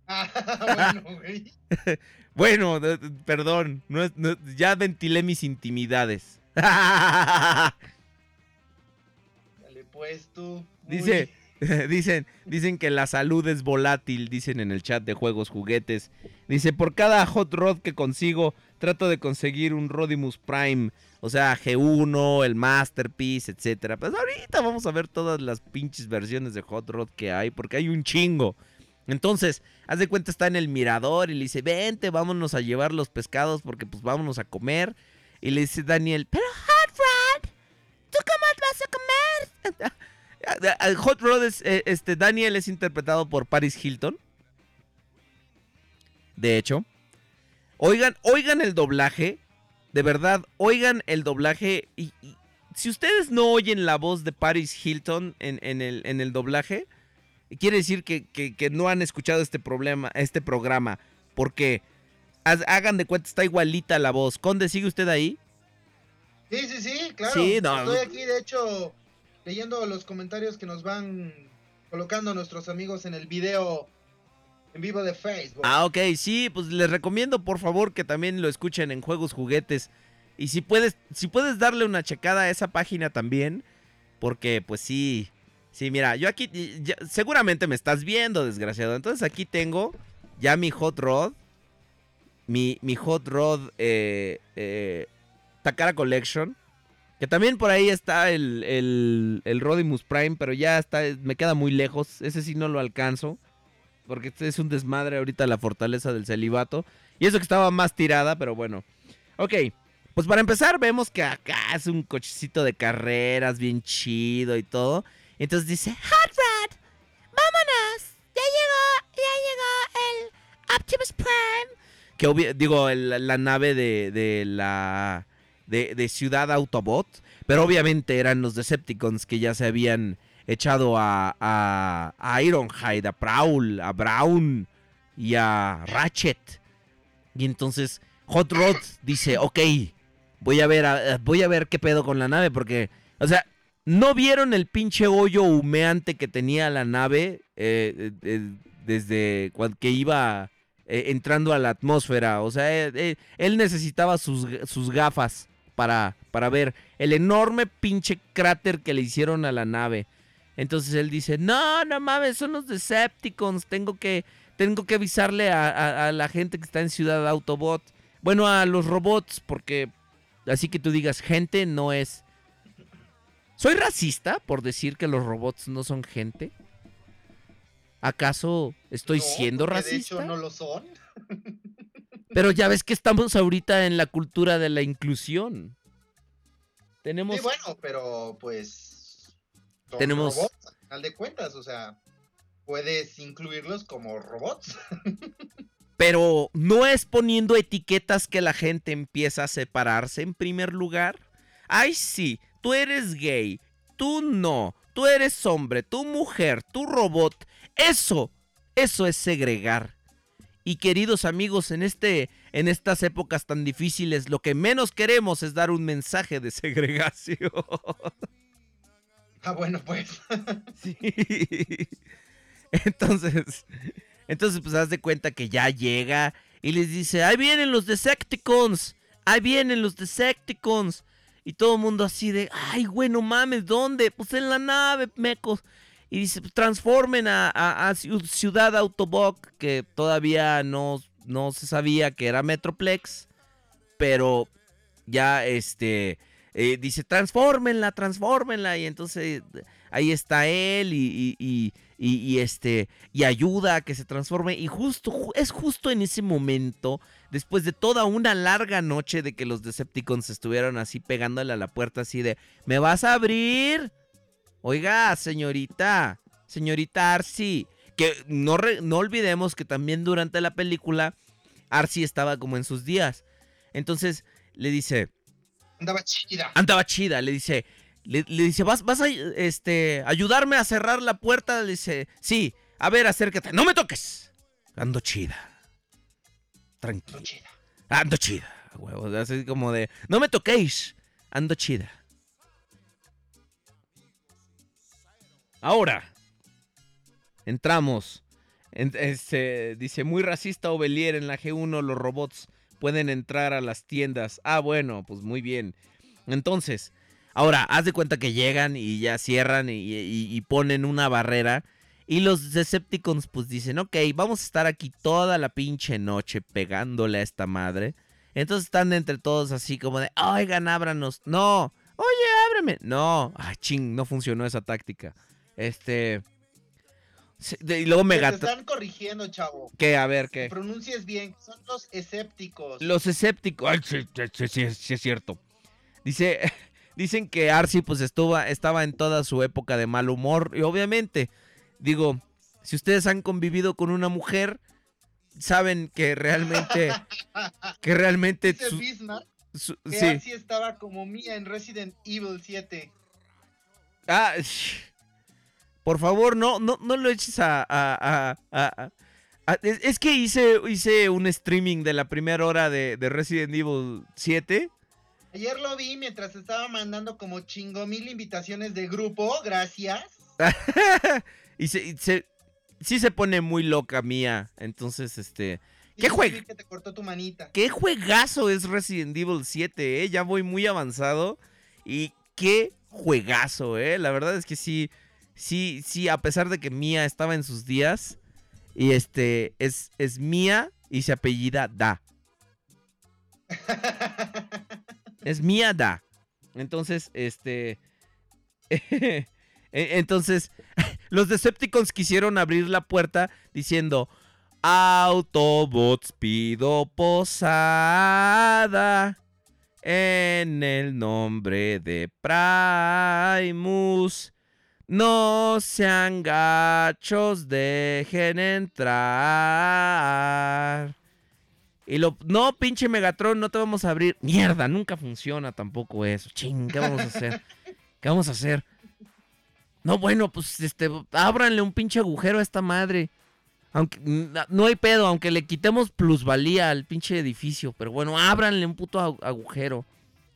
bueno, güey. Bueno, perdón, no es- no- ya ventilé mis intimidades. Dale pues tú. Dice, dicen, dicen que la salud es volátil, dicen en el chat de juegos juguetes. Dice, por cada hot rod que consigo, trato de conseguir un Rodimus Prime. O sea, G1, el Masterpiece, etcétera. Pues ahorita vamos a ver todas las pinches versiones de Hot Rod que hay, porque hay un chingo. Entonces, haz de cuenta, está en el mirador y le dice, vente, vámonos a llevar los pescados porque pues vámonos a comer. Y le dice Daniel, pero Hot Rod, ¿tú cómo vas a comer? Hot Rod es, eh, este, Daniel es interpretado por Paris Hilton. De hecho, oigan, oigan el doblaje. De verdad, oigan el doblaje. Y, y si ustedes no oyen la voz de Paris Hilton en, en el, en el doblaje, quiere decir que, que- que no han escuchado este, problema, este programa. Porque hagan de cuenta, está igualita la voz. Conde, ¿sigue usted ahí? Sí, sí, sí, claro. Sí, no. Estoy aquí, de hecho, leyendo los comentarios que nos van colocando nuestros amigos en el video en vivo de Facebook. Ah, ok, sí, pues les recomiendo por favor que también lo escuchen en Juegos Juguetes. Y si puedes, si puedes darle una checada a esa página también, porque pues sí, sí, mira, yo aquí, seguramente me estás viendo, desgraciado. Entonces aquí tengo ya mi Hot Rod, mi, mi Hot Rod eh, eh, Takara Collection. Que también por ahí está el, el, el Rodimus Prime, pero ya está, me queda muy lejos. Ese sí no lo alcanzo. Porque este es un desmadre ahorita la fortaleza del celibato. Y eso que estaba más tirada, pero bueno. Ok, pues para empezar vemos que acá es un cochecito de carreras bien chido y todo. Entonces dice, Hot vámonos. Ya llegó, ya llegó el Optimus Prime. Que digo, la nave de, de la... De, Ciudad Autobot. Pero obviamente eran los Decepticons que ya se habían echado a, Ironhide, a Prowl, a Brown y a Ratchet. Y entonces Hot Rod dice, ok, voy a ver, a- voy a ver qué pedo con la nave porque, o sea, ¿no vieron el pinche hoyo humeante que tenía la nave eh, eh, eh, desde que iba eh, entrando a la atmósfera? O sea, eh, eh, él necesitaba sus, sus gafas para, para ver el enorme pinche cráter que le hicieron a la nave. Entonces él dice, no, no mames, son los Decepticons, tengo que, tengo que avisarle a, a- a la gente que está en Ciudad Autobot. Bueno, a los robots, porque así que tú digas, gente no es... ¿Soy racista por decir que los robots no son gente? ¿Acaso estoy No, siendo racista? De hecho, no lo son. Pero ya ves que estamos ahorita en la cultura de la inclusión. Tenemos... Sí, bueno, pero pues. son Tenemos- robots, al final de cuentas, o sea. Puedes incluirlos como robots. Pero no es poniendo etiquetas que la gente empieza a separarse en primer lugar. Ay, sí, tú eres gay, tú no, tú eres hombre, tú mujer, tú robot. Eso, eso es segregar. Y queridos amigos, en este en estas épocas tan difíciles, lo que menos queremos es dar un mensaje de segregación. Ah, bueno, pues. Sí. Entonces, entonces pues haz de cuenta que ya llega y les dice, ahí vienen los Decepticons, ahí vienen los Decepticons. Y todo el mundo así de, ay, güey, no mames, ¿dónde? Pues en la nave, mecos. Y dice, "Pues, transformen a, a- a Ciu- Ciudad Autobot, que todavía no, no se sabía que era Metroplex. Pero ya, este, eh, dice, transfórmenla, transfórmenla. Y entonces ahí está él y, y, y- y- este, y ayuda a que se transforme. Y justo, ju- es justo en ese momento, después de toda una larga noche de que los Decepticons estuvieron así pegándole a la puerta, así de, ¿me vas a abrir? Oiga, señorita, señorita Arcy, que no, re- no olvidemos que también durante la película Arcy estaba como en sus días. Entonces le dice, Andaba chida. andaba chida, le dice, le, le dice, ¿vas, vas a este, ayudarme a cerrar la puerta? Le dice, sí, a ver, acércate, no me toques. Ando chida. Tranquilo. Chida. Ando chida, así como de, no me toquéis, ando chida. Ahora, entramos. En- este, dice, muy racista Ovelier en la G1, los robots pueden entrar a las tiendas. Ah, bueno, pues muy bien. Entonces, ahora, haz de cuenta que llegan y ya cierran y ponen una barrera. Y los Decepticons pues dicen, ok, vamos a estar aquí toda la pinche noche pegándole a esta madre. Entonces están entre todos así como de, oigan, ábranos. No, oye, ábreme. No, ah, ching, no funcionó esa táctica. Este... de- y luego Te Megatron... están corrigiendo, chavo. ¿Qué? A ver, ¿qué? Pronuncies bien. Son los escépticos. Los escépticos. Ay, sí, sí, sí, es cierto. Dice, dicen que Arcy pues estuvo, estaba en toda su época de mal humor. Y obviamente, digo, si ustedes han convivido con una mujer, saben que realmente, que realmente... Dice su- Bismarck su- que sí. estaba como mía en Resident Evil 7. Ah, sh- por favor, no, no, no lo eches a... a- a- a- a- a- es, que hice, hice un streaming de la primera hora de, de Resident Evil 7. Ayer lo vi mientras estaba mandando como chingo mil invitaciones de grupo. Gracias. y se, se- sí se pone muy loca mía. Entonces, este. ¿Qué juega? vi que te cortó tu manita. ¿Qué juegazo es Resident Evil 7, eh? Ya voy muy avanzado. Y qué juegazo, eh. La verdad es que sí. Sí, sí, a pesar de que Mía estaba en sus días. Y este. Es, es Mía y se apellida Da. Es Mía Da. Entonces, este. e- Entonces, los Decepticons quisieron abrir la puerta diciendo: Autobots pido posada en el nombre de Primus. No sean gachos, dejen entrar. Y lo. No, pinche Megatron, no te vamos a abrir. Mierda, nunca funciona tampoco eso. Ching, ¿qué vamos a hacer? ¿Qué vamos a hacer? No, bueno, pues este. Ábranle un pinche agujero a esta madre. Aunque. No hay pedo, aunque le quitemos plusvalía al pinche edificio. Pero bueno, ábranle un puto agu- agujero.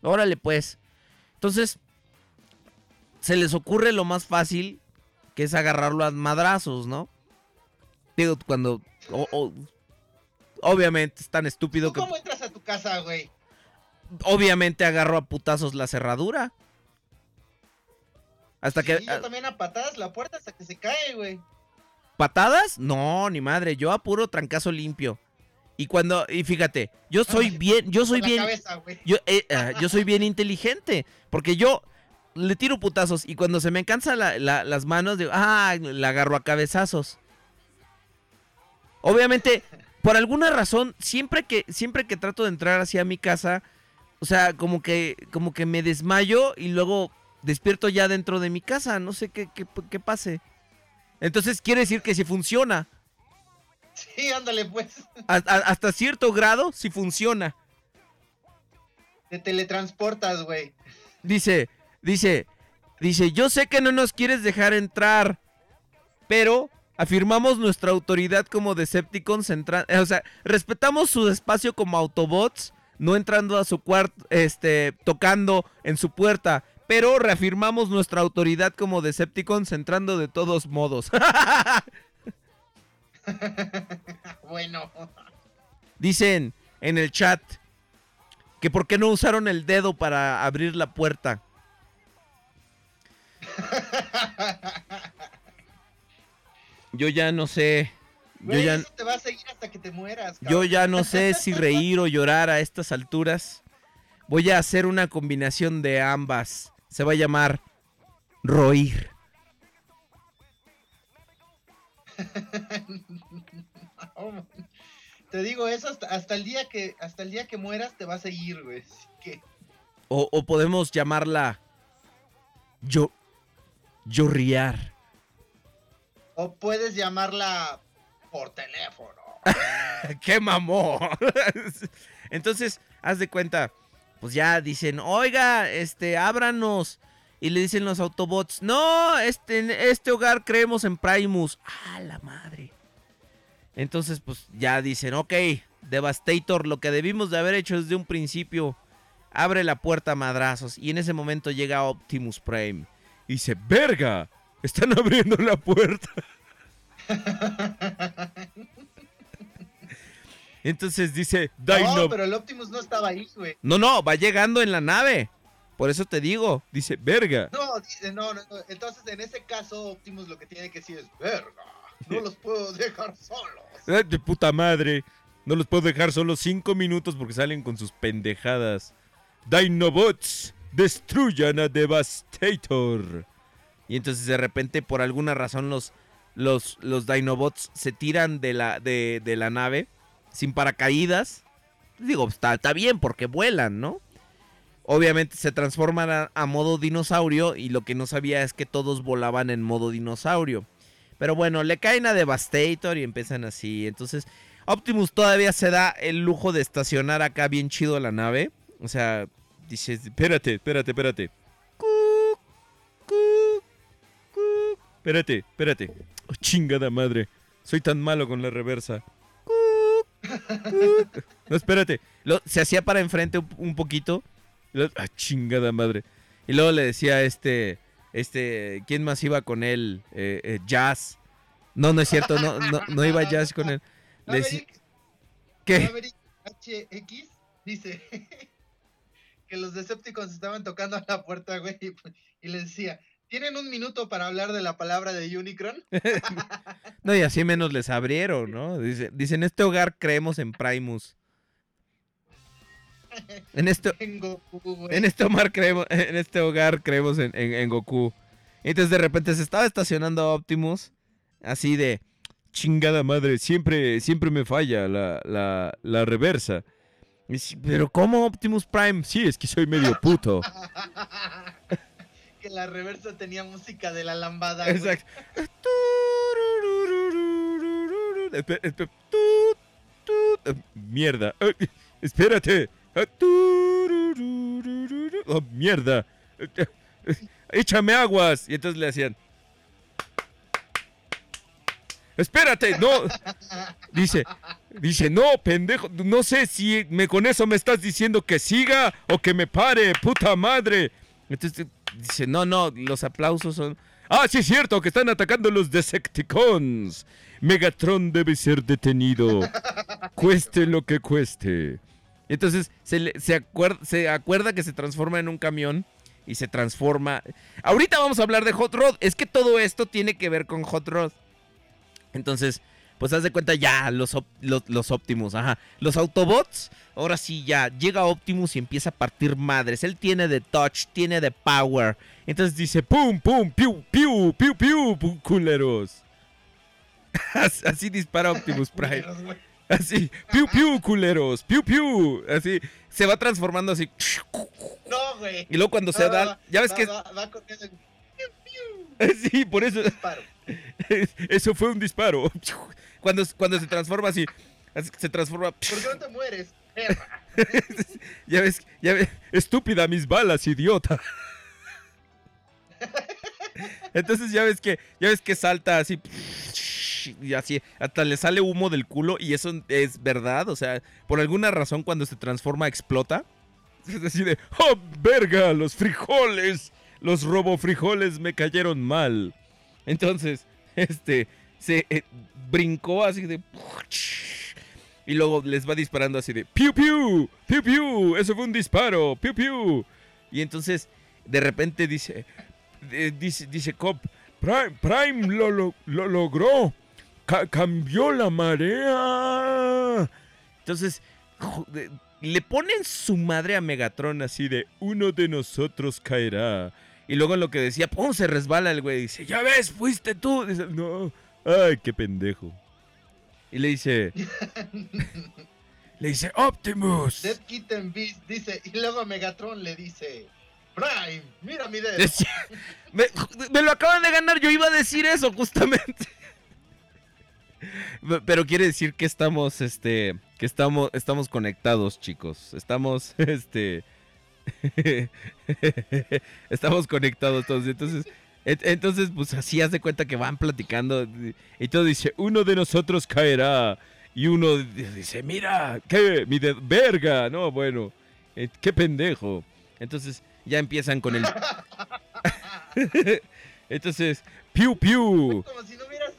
Órale, pues. Entonces. Se les ocurre lo más fácil. Que es agarrarlo a madrazos, ¿no? Digo, cuando. obviamente es tan estúpido ¿Tú que. cómo entras a tu casa, güey? Obviamente agarro a putazos la cerradura. Hasta que. Yo también a patadas la puerta hasta que se cae, güey. ¿Patadas? No, ni madre. Yo a puro trancazo limpio. Y cuando. Y fíjate, yo soy bien. Yo soy bien. cabeza, güey. Yo, eh, ah, yo soy bien inteligente. Porque yo le tiro putazos. Y cuando se me cansan las manos, digo, ah, la agarro a cabezazos. Obviamente, por alguna razón, siempre que, siempre que trato de entrar hacia mi casa, o sea, como que, como que me desmayo y luego despierto ya dentro de mi casa. No sé qué, qué, qué pase. Entonces quiere decir que si funciona. Sí, ándale, pues. Hasta cierto grado, si funciona. Te teletransportas, güey. Dice, dice, dice, yo sé que no nos quieres dejar entrar, pero Afirmamos nuestra autoridad como Decepticons, eh, o sea, respetamos su espacio como Autobots, no entrando a su cuarto, este, tocando en su puerta, pero reafirmamos nuestra autoridad como Decepticons entrando de todos modos. Bueno. Dicen en el chat que por qué no usaron el dedo para abrir la puerta. Yo ya no sé. Yo ya, eso te va a seguir hasta que te mueras. yo ya no sé si reír o llorar a estas alturas. Voy a hacer una combinación de ambas. Se va a llamar Roir. No, Te digo eso hasta, hasta el día que hasta el día que mueras te va a seguir, güey. Así que O, o podemos llamarla Yo. Lloriar. o puedes llamarla por teléfono. ¡Qué mamón! Entonces, haz de cuenta, pues ya dicen, oiga, este, ábranos. Y le dicen los Autobots, no, este, en este hogar creemos en Primus. ¡Ah, la madre! Entonces, pues ya dicen, ok, Devastator, lo que debimos de haber hecho desde un principio, abre la puerta a madrazos. Y en ese momento llega Optimus Prime. Y dice, verga, están abriendo la puerta. Entonces dice, Dino... No, pero el Optimus no estaba ahí, güey. No, no, va llegando en la nave. Por eso te digo. Dice, verga. No, dice, no, no, no. Entonces, en ese caso, Optimus lo que tiene que decir es, verga, no los puedo dejar solos. Ay, De puta madre. No los puedo dejar solo cinco minutos porque salen con sus pendejadas. Dinobots, destruyan a Devastator. Y entonces de repente, por alguna razón, los, los, los Dinobots se tiran de la, de, de la nave sin paracaídas. Digo, está, está bien porque vuelan, ¿no? Obviamente se transforman a, a modo dinosaurio y lo que no sabía es que todos volaban en modo dinosaurio. Pero bueno, le caen a Devastator y empiezan así. Entonces, Optimus todavía se da el lujo de estacionar acá bien chido la nave. O sea, dice, espérate, espérate, espérate. Cuc, cuc, cuc. Espérate, espérate. Oh, chingada madre. Soy tan malo con la reversa. No, espérate. Lo- se hacía para enfrente un, un poquito. Ah, chingada madre. Y luego le decía este, este, ¿quién más iba con él? Eh, eh, Jazz. No, no es cierto, no, no, no iba Jazz con él. Le decí- ¿Qué? HX dice que los Decepticons estaban tocando a la puerta, güey, y, y le decía, ¿tienen un minuto para hablar de la palabra de Unicron? No, y así menos les abrieron, ¿no? Dice, dice, en este hogar creemos en Primus. En este, En Goku, en este hogar creemos, en este hogar creemos en, en- en Goku. Entonces de repente se estaba estacionando Optimus. Así de chingada madre, siempre, siempre me falla la, la, la reversa. Pero ¿cómo Optimus Prime? Sí, es que soy medio puto. que la reversa tenía música de la lambada. güey. Exacto. Mierda. Espérate. Oh, mierda. Échame aguas. Y entonces le hacían. Espérate, no. Dice, dice, no, pendejo. No sé si me con eso me estás diciendo que siga o que me pare, puta madre. Entonces dice, no, no, los aplausos son. Ah, sí es cierto, que están atacando los Decepticons. Megatron debe ser detenido. Cueste lo que cueste. Entonces se, se, acuer- se acuerda que se transforma en un camión y se transforma. Ahorita vamos a hablar de Hot Rod. Es que todo esto tiene que ver con Hot Rod. Entonces, pues haz de cuenta ya, los, los, los Optimus, ajá. Los Autobots, ahora sí ya, llega Optimus y empieza a partir madres. Él tiene de touch, tiene de power. Entonces dice, pum, pum, piu, piu, piu, piu, culeros. As- Así dispara Optimus Prime. Así, piu, piu, culeros, piu, piu. Así, se va transformando así. No, güey. Y luego cuando se da, ya ves que... Va, va corriendo en Sí, por eso... disparo. Eso fue un disparo. Cuando, cuando se transforma así. Se transforma. ¿Por qué no te mueres? Perra. Ya ves, ya ves. Estúpida mis balas, idiota. Entonces ya ves que, ya ves que salta así. y así, hasta le sale humo del culo y eso es verdad, o sea, por alguna razón cuando se transforma explota. Es así de, ¡oh, verga! Los frijoles, los robo frijoles me cayeron mal. Entonces, este, se eh, brincó así de... Y luego les va disparando así de... ¡Piu, piu! ¡Piu, piu! Eso fue un disparo. ¡Piu, piu! Y entonces, de repente dice... dice, dice Cop... Prime, Prime lo, lo- lo logró. Ca- cambió la marea. Entonces, le ponen su madre a Megatron así de uno de nosotros caerá. Y luego en lo que decía, ¡pum! se resbala el güey. Dice, ya ves, fuiste tú. Dice, no, ay, qué pendejo. Y le dice, le dice, Optimus. Dead Kitten Beast dice, y luego Megatron le dice, Prime, mira mi dedo. Me, me lo acaban de ganar, yo iba a decir eso justamente. Pero quiere decir que estamos, este, que estamos, estamos conectados, chicos. Estamos, este, estamos conectados todos. Entonces, entonces, pues así haz de cuenta que van platicando y todo dice, uno de nosotros caerá. Y uno di- dice, mira, qué, mi de verga, no, bueno, eh, qué pendejo. Entonces ya empiezan con el... Entonces, piu piu. Como si no hubieras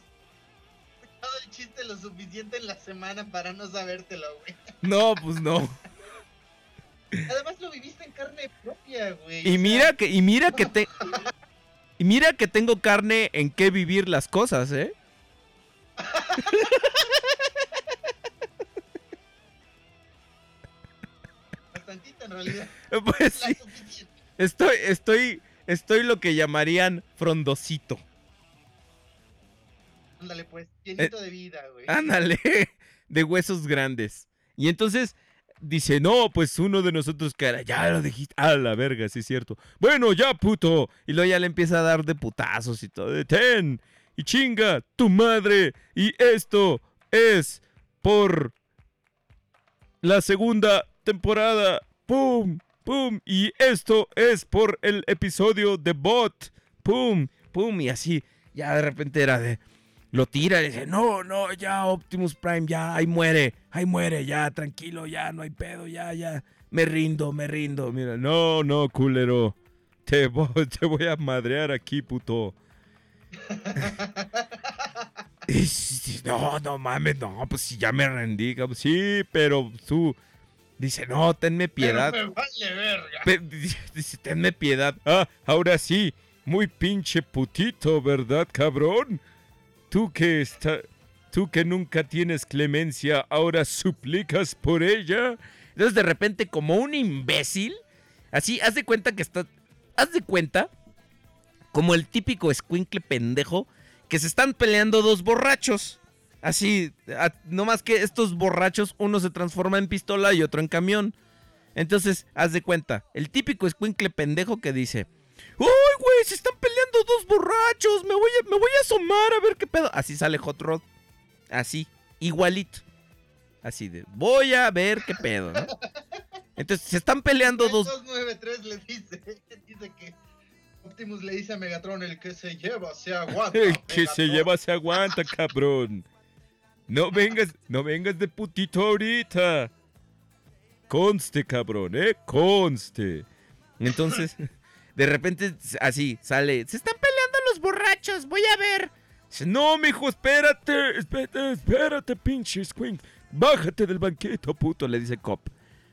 el chiste lo suficiente en la semana para no sabértelo, güey. No, pues no. Además lo viviste en carne propia, güey. Y mira que, y mira que te... Y mira que tengo carne en qué vivir las cosas, ¿eh? Bastantito en realidad. Pues sí, estoy, estoy, estoy lo que llamarían frondosito. Ándale, pues, llenito de vida, güey. Ándale, de huesos grandes. Y entonces dice, no, pues uno de nosotros cara, ya lo dijiste, a la verga, sí es cierto. Bueno, ya, puto. Y luego ya le empieza a dar de putazos y todo, de ten, y chinga, tu madre. Y esto es por la segunda temporada. ¡Pum! ¡Pum! Y esto es por el episodio de Bot. ¡Pum! ¡Pum! Y así, ya de repente era de... Lo tira y dice, no, no, ya Optimus Prime, ya, ahí muere, ahí muere, ya, tranquilo, ya, no hay pedo, ya, ya. Me rindo, me rindo. Mira, no, no, culero. Te voy, te voy a madrear aquí, puto. Y no, no mames, no, pues si ya me rendí, cabrón. Sí, pero tú. Dice, no, tenme piedad. Pero me vale verga. Pe- dice, tenme piedad. Ah, ahora sí. Muy pinche putito, ¿verdad, cabrón? Tú que está, tú que nunca tienes clemencia, ahora suplicas por ella. Entonces de repente como un imbécil, así, haz de cuenta que está, haz de cuenta como el típico escuincle pendejo que se están peleando dos borrachos. Así, no más que estos borrachos, uno se transforma en pistola y otro en camión. Entonces, haz de cuenta, el típico escuincle pendejo que dice, ¡Uy, güey! Se están peleando dos borrachos. Me voy, a, me voy a asomar a ver qué pedo. Así sale Hot Rod. Así, igualito. Así de, voy a ver qué pedo, ¿no? Entonces, se están peleando dos... 293 le dice, dice que Optimus le dice a Megatron, el que se lleva se aguanta. El que se Megatron". lleva se aguanta, cabrón. No vengas, no vengas de putito ahorita. Conste, cabrón, eh, conste. Entonces, de repente, así, sale. Se están peleando los borrachos, voy a ver. No, mijo, espérate, espérate, espérate, pinche squink. Bájate del banquito, puto, le dice Cop.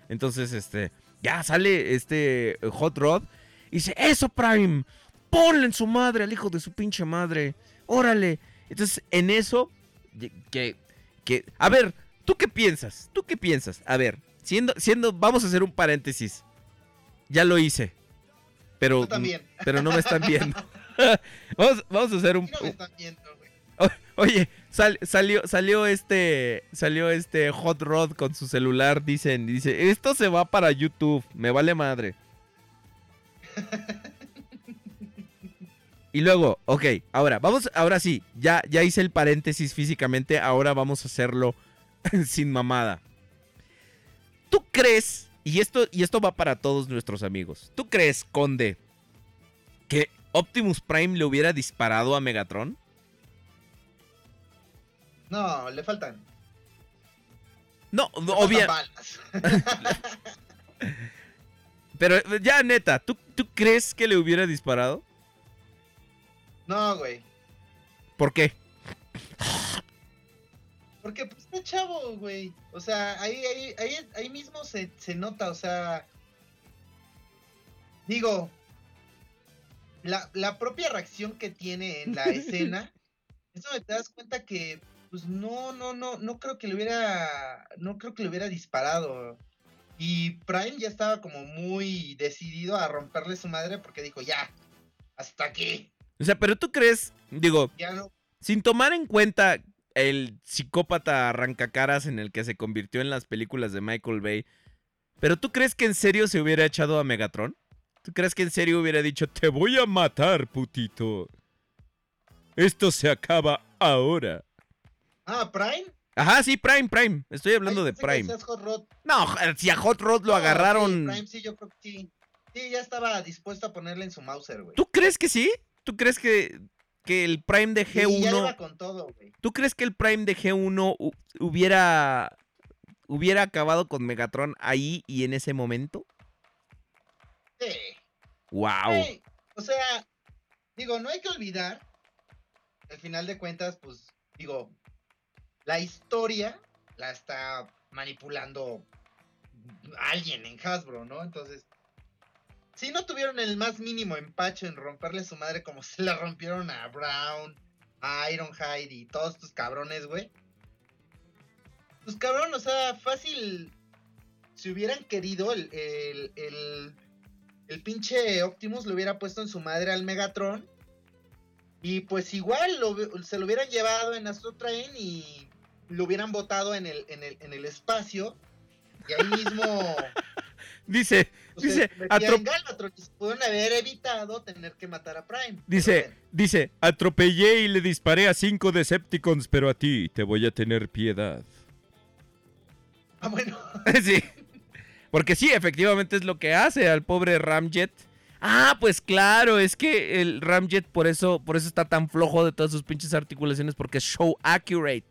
Entonces, este, ya sale este eh, Hot Rod y dice, eso, Prime, ponle en su madre al hijo de su pinche madre. Órale. Entonces, en eso, que, que, a ver, ¿tú qué piensas? ¿Tú qué piensas? A ver, siendo, siendo, vamos a hacer un paréntesis. Ya lo hice. Pero, también. pero no me están viendo. vamos, vamos a hacer un, Aquí no me están viendo, güey. O- Oye, sal- salió, salió este, salió este Hot Rod con su celular, dicen, dice, esto se va para YouTube, me vale madre. y luego, ok, ahora, vamos, ahora sí, ya, ya hice el paréntesis físicamente, ahora vamos a hacerlo sin mamada. ¿Tú crees, y esto, y esto va para todos nuestros amigos, ¿tú crees, Conde, que Optimus Prime le hubiera disparado a Megatron? No, le faltan. No, le no, faltan obvia- balas. Pero ya, neta, ¿tú, ¿tú crees que le hubiera disparado? No, güey. ¿Por qué? Porque pues está chavo, güey. O sea, ahí, ahí, ahí, ahí mismo se, se nota, o sea. Digo. La, la propia reacción que tiene en la escena. Eso me te das cuenta que. Pues no, no, no, no creo que le hubiera. No creo que le hubiera disparado. Y Prime ya estaba como muy decidido a romperle su madre porque dijo, ya, hasta aquí. O sea, pero tú crees, digo, Ya no. sin tomar en cuenta el psicópata arrancacaras en el que se convirtió en las películas de Michael Bay, pero tú crees que en serio se hubiera echado a Megatron? ¿Tú crees que en serio hubiera dicho, te voy a matar, putito? Esto se acaba ahora. Ah, Prime. Ajá, sí, Prime, Prime. Estoy hablando Ay, de Prime. decías Hot Rod. No, si a Hot Rod lo agarraron. sí, Prime sí, yo creo que sí. Sí, ya estaba dispuesto a ponerle en su Mauser, güey. ¿Tú crees que sí? ¿Tú crees que, que el Prime de Sí, ya iba G1... con todo, güey. ¿Tú crees que el Prime de G1 hu- hubiera... hubiera acabado con Megatron ahí y en ese momento? Sí. ¡Wow! Güey, O sea, digo, no hay que olvidar. Al final de cuentas, pues, digo, la historia la está manipulando alguien en Hasbro, ¿no? Entonces, si no tuvieron el más mínimo empacho en romperle su madre como se la rompieron a Brown, a Ironhide y todos estos cabrones, güey. Pues cabrón, o sea, fácil. Si hubieran querido, el, el, el, pinche Optimus le hubiera puesto en su madre al Megatron. Y pues igual lo se lo hubieran llevado en Astro Train y lo hubieran botado en el, en el, en el espacio. Y ahí mismo Dice, dice, haber evitado tener que matar a Prime. dice, Pero dice, atropellé y le disparé a cinco Decepticons, pero a ti te voy a tener piedad. Ah, bueno. sí. Porque sí, efectivamente es lo que hace al pobre Ramjet. Ah, pues claro, es que el Ramjet por eso, por eso está tan flojo de todas sus pinches articulaciones, porque es show accurate.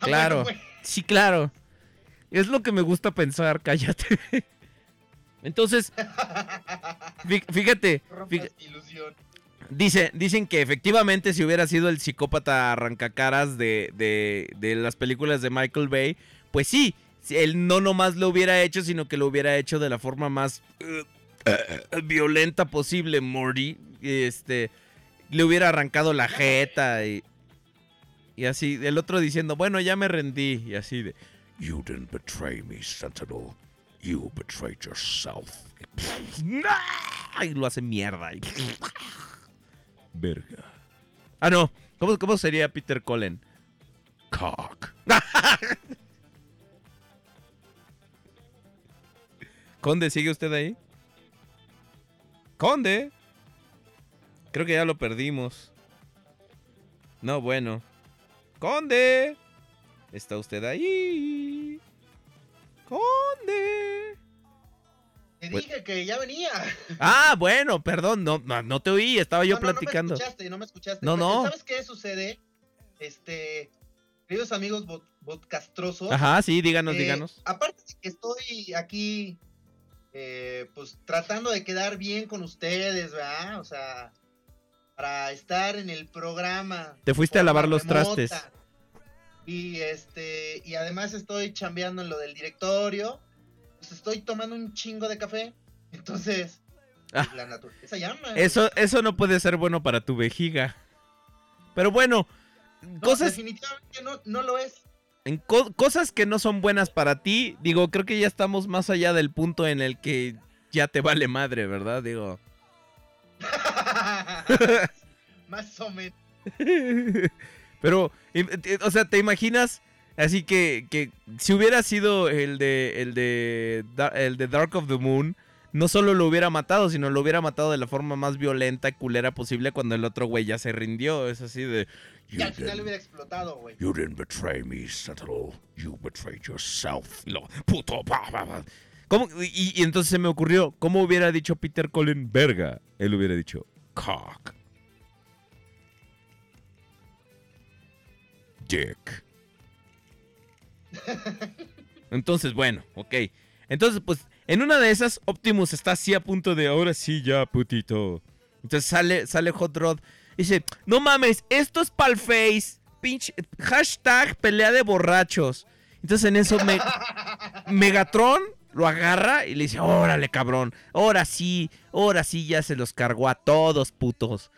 Ah, Claro. bueno. Sí, claro. Es lo que me gusta pensar, cállate. Entonces, fí- fíjate, dice, dicen que efectivamente si hubiera sido el psicópata arrancacaras de, de, de las películas de Michael Bay, pues sí, él no nomás lo hubiera hecho, sino que lo hubiera hecho de la forma más eh, eh, violenta posible, Morty. Este, le hubiera arrancado la jeta y, y así, el otro diciendo, bueno, ya me rendí, y así de... You didn't betray me, Sentinel. You betrayed yourself. Y lo hace mierda. Verga. Ah, no. ¿Cómo, cómo sería Peter Cullen? Cock. Conde, ¿sigue usted ahí? Conde. Creo que ya lo perdimos. No, bueno. Conde. ¿Está usted ahí? Conde. Te Pues- dije que ya venía. Ah, bueno, perdón, no, no, no te oí, estaba yo No, platicando. No me escuchaste, no me escuchaste. No, no. ¿Sabes qué sucede? Este, queridos amigos bot-. Ajá, sí, díganos, eh, díganos. Aparte de que estoy aquí, eh, pues tratando de quedar bien con ustedes, ¿verdad? O sea, para estar en el programa. Te fuiste a lavar los trastes. Y este, y además estoy chambeando en lo del directorio. Pues estoy tomando un chingo de café. Entonces, Ah. la naturaleza llama. Eso, eso no puede ser bueno para tu vejiga. Pero bueno, No, cosas, definitivamente no, no lo es. en co- cosas que no son buenas para ti, digo, creo que ya estamos más allá del punto en el que ya te vale madre, ¿verdad? Digo. Más o menos. Pero, o sea, ¿te imaginas? Así que, que si hubiera sido el de, el de, el de Dark of the Moon, no solo lo hubiera matado, sino lo hubiera matado de la forma más violenta y culera posible cuando el otro güey ya se rindió. Es así de... Y al final hubiera explotado, güey. you didn't betray me, Sentinel. You betrayed yourself. Luego, puto. pa, pa, pa. ¿Cómo? Y, y entonces se me ocurrió, ¿cómo hubiera dicho Peter Cullen verga? Él hubiera dicho cock. Dick. Entonces, bueno, ok. Entonces, pues, en una de esas, Optimus está así a punto de ahora sí ya, putito. Entonces sale, sale Hot Rod. y Dice, no mames, esto es pal face. Pinche. Hashtag pelea de borrachos. Entonces en eso me, Megatron lo agarra y le dice, órale cabrón. Ahora sí, ahora sí ya se los cargó a todos putos.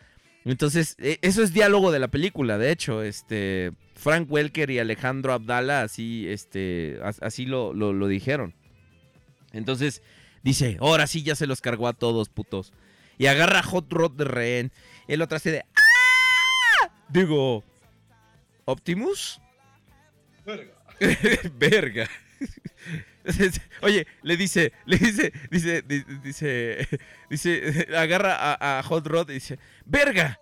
Entonces, eh, eso es diálogo de la película, de hecho, este Frank Welker y Alejandro Abdala así, este, as- así lo, lo- dijeron. Entonces, dice, ahora sí ya se los cargó a todos, putos. Y agarra a Hot Rod de rehén. El otro hace de, ¡Ah! Digo, ¿Optimus? Verga. Oye, le dice, le dice, dice, di- dice, dice, agarra a, Hot Rod y dice, verga.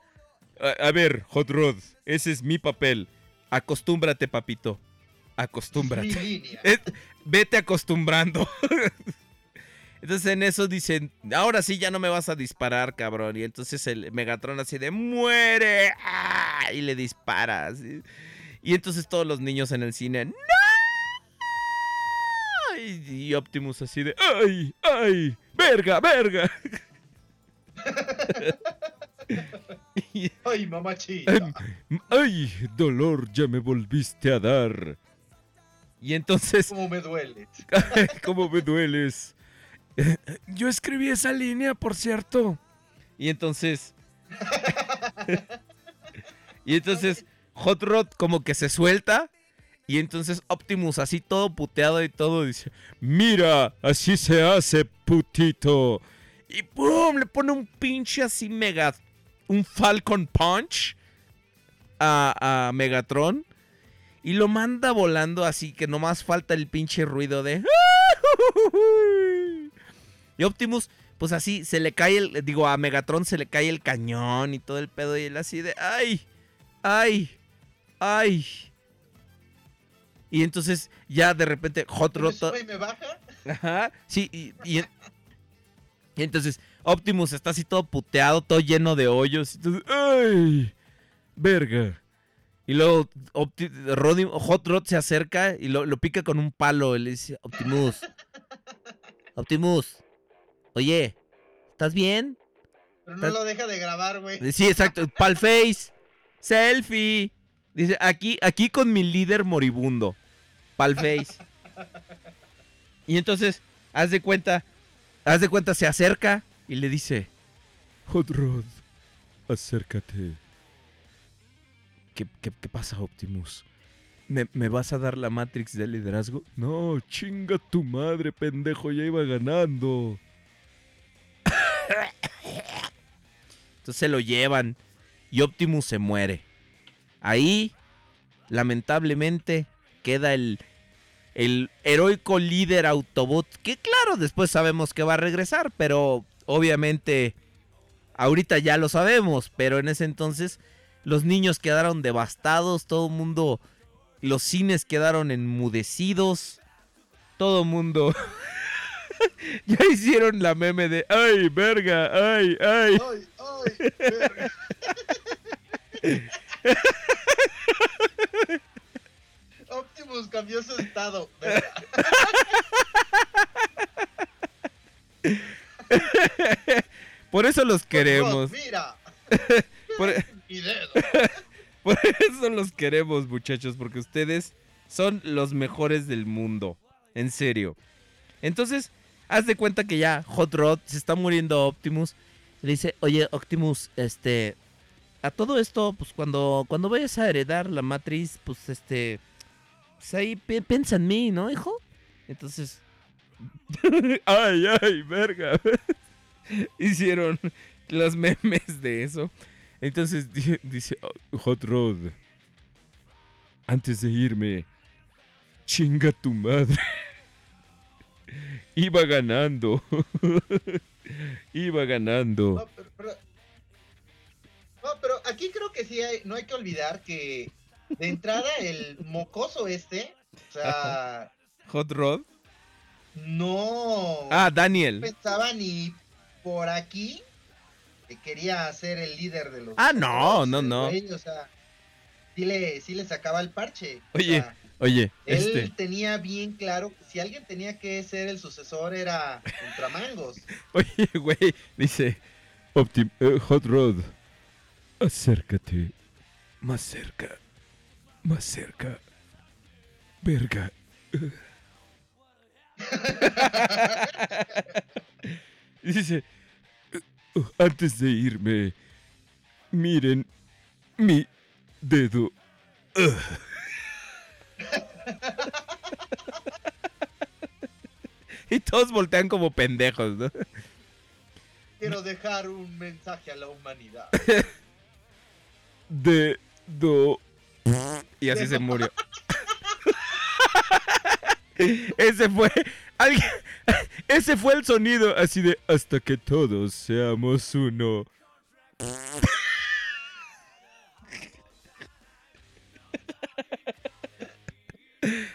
A ver, Hot Rod, ese es mi papel. Acostúmbrate, papito. Acostúmbrate. vete acostumbrando. Entonces en eso dicen, ahora sí ya no me vas a disparar, cabrón. Y entonces el Megatron así de, muere. ¡Ah! Y le dispara. así. Y entonces todos los niños en el cine, ¡No! Y, y Optimus así de, ¡ay! ¡ay! ¡Verga! ¡verga! Ay, mamachita. Em, ¡Ay! Dolor, ya me volviste a dar. Y entonces Cómo me duele. ¿Cómo me dueles? Yo escribí esa línea, por cierto. Y entonces. y entonces, Hot Rod como que se suelta. Y entonces Optimus, así todo puteado y todo, dice: Mira, así se hace, putito. Y ¡pum! Le pone un pinche así mega. Un Falcon Punch a, a Megatron. Y lo manda volando así que nomás falta el pinche ruido de... Y Optimus, pues así, se le cae el... Digo, a Megatron se le cae el cañón y todo el pedo y él así de... ¡Ay! ¡Ay! ¡Ay! Y entonces ya de repente Hot ¿Me Rod... me baja? Ajá, sí, y, y entonces Optimus está así todo puteado, todo lleno de hoyos. entonces, ¡Ay! ¡Verga! Y luego Opti- Roddy- Hot Rod se acerca y lo, lo pica con un palo. Y le dice, Optimus, Optimus, oye, ¿estás bien? Pero no lo deja de grabar, güey. Sí, exacto, pal face, selfie. Dice, aquí, aquí con mi líder moribundo, pal face. Y entonces, haz de cuenta, haz de cuenta, se acerca y le dice, Hot Rod, acércate. ¿Qué, qué, qué pasa, Optimus? ¿Me, me vas a dar la Matrix de liderazgo? No, chinga tu madre, pendejo, ya iba ganando. Entonces se lo llevan y Optimus se muere. Ahí, lamentablemente, queda el, el heroico líder Autobot, que claro, después sabemos que va a regresar, pero obviamente ahorita ya lo sabemos, pero en ese entonces los niños quedaron devastados, todo el mundo, los cines quedaron enmudecidos, todo el mundo... ya hicieron la meme de, ay, verga, ay, ay. Ay, ay, verga. Optimus cambió su estado. verga. Por eso los queremos. Mira, Por, mi dedo. por eso los queremos, muchachos, porque ustedes son los mejores del mundo. En serio. Entonces, haz de cuenta que ya Hot Rod se está muriendo Optimus. Le dice, oye, Optimus, este... A todo esto, pues cuando, cuando vayas a heredar la matriz, pues este... Pues ahí pi- piensa en mí, ¿no, hijo? Entonces... ay, ay, verga. Hicieron los memes de eso. Entonces di- dice "Oh, Hot Rod, antes de irme, chinga tu madre. Iba ganando. Iba ganando. No, pero, pero- no, pero aquí creo que sí hay, no hay que olvidar que de entrada el mocoso este, o sea, Hot Rod. No Ah, Daniel. pensaba ni por aquí que quería ser el líder de los. Ah, no, no, no. güey, o sea, sí le, sí le sacaba el parche. O Oye, sea, Oye, él este. tenía bien claro que si alguien tenía que ser el sucesor era Ultramangos. Oye, güey, dice Optim eh, Hot Rod, acércate más cerca, más cerca, verga. dice, "Uh, antes de irme, miren mi dedo. y todos voltean como pendejos, ¿no? Quiero dejar un mensaje a la humanidad. dedo. Y así se murió. Ese fue. Alguien, ese fue el sonido así de hasta que todos seamos uno.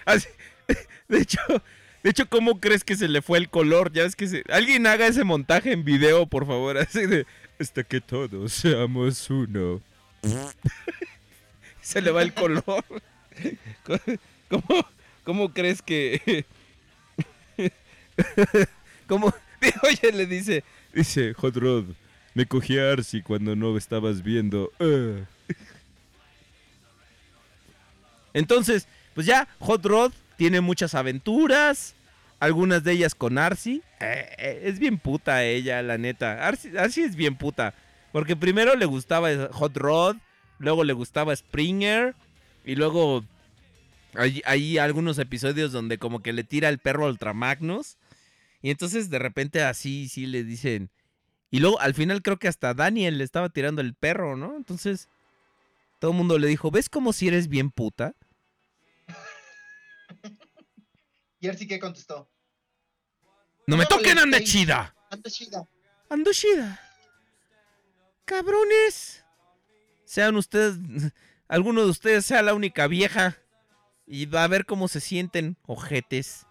Así- de hecho, de hecho, ¿cómo crees que se le fue el color? Ya ves que alguien haga ese montaje en video, por favor, así de hasta que todos seamos uno. se le va el color. ¿Cómo, cómo crees que ¿Cómo? Oye, le dice, dice Hot Rod, me cogí a Arcy cuando no estabas viendo. Ah. Entonces, pues ya, Hot Rod tiene muchas aventuras. Algunas de ellas con Arcy. Eh, eh, es bien puta ella, la neta. Arcy es bien puta. Porque primero le gustaba Hot Rod. Luego le gustaba Springer. Y luego hay, hay algunos episodios donde como que le tira el perro a Ultramagnus. Y entonces de repente así, sí le dicen. Y luego al final creo que hasta Daniel le estaba tirando el perro, ¿no? Entonces todo el mundo le dijo, ¿ves como si eres bien puta? Y él sí que contestó. ¡No me toquen, anda chida! Anda chida. Ando chida. Cabrones. Sean ustedes, alguno de ustedes sea la única vieja. Y va a ver cómo se sienten, ojetes.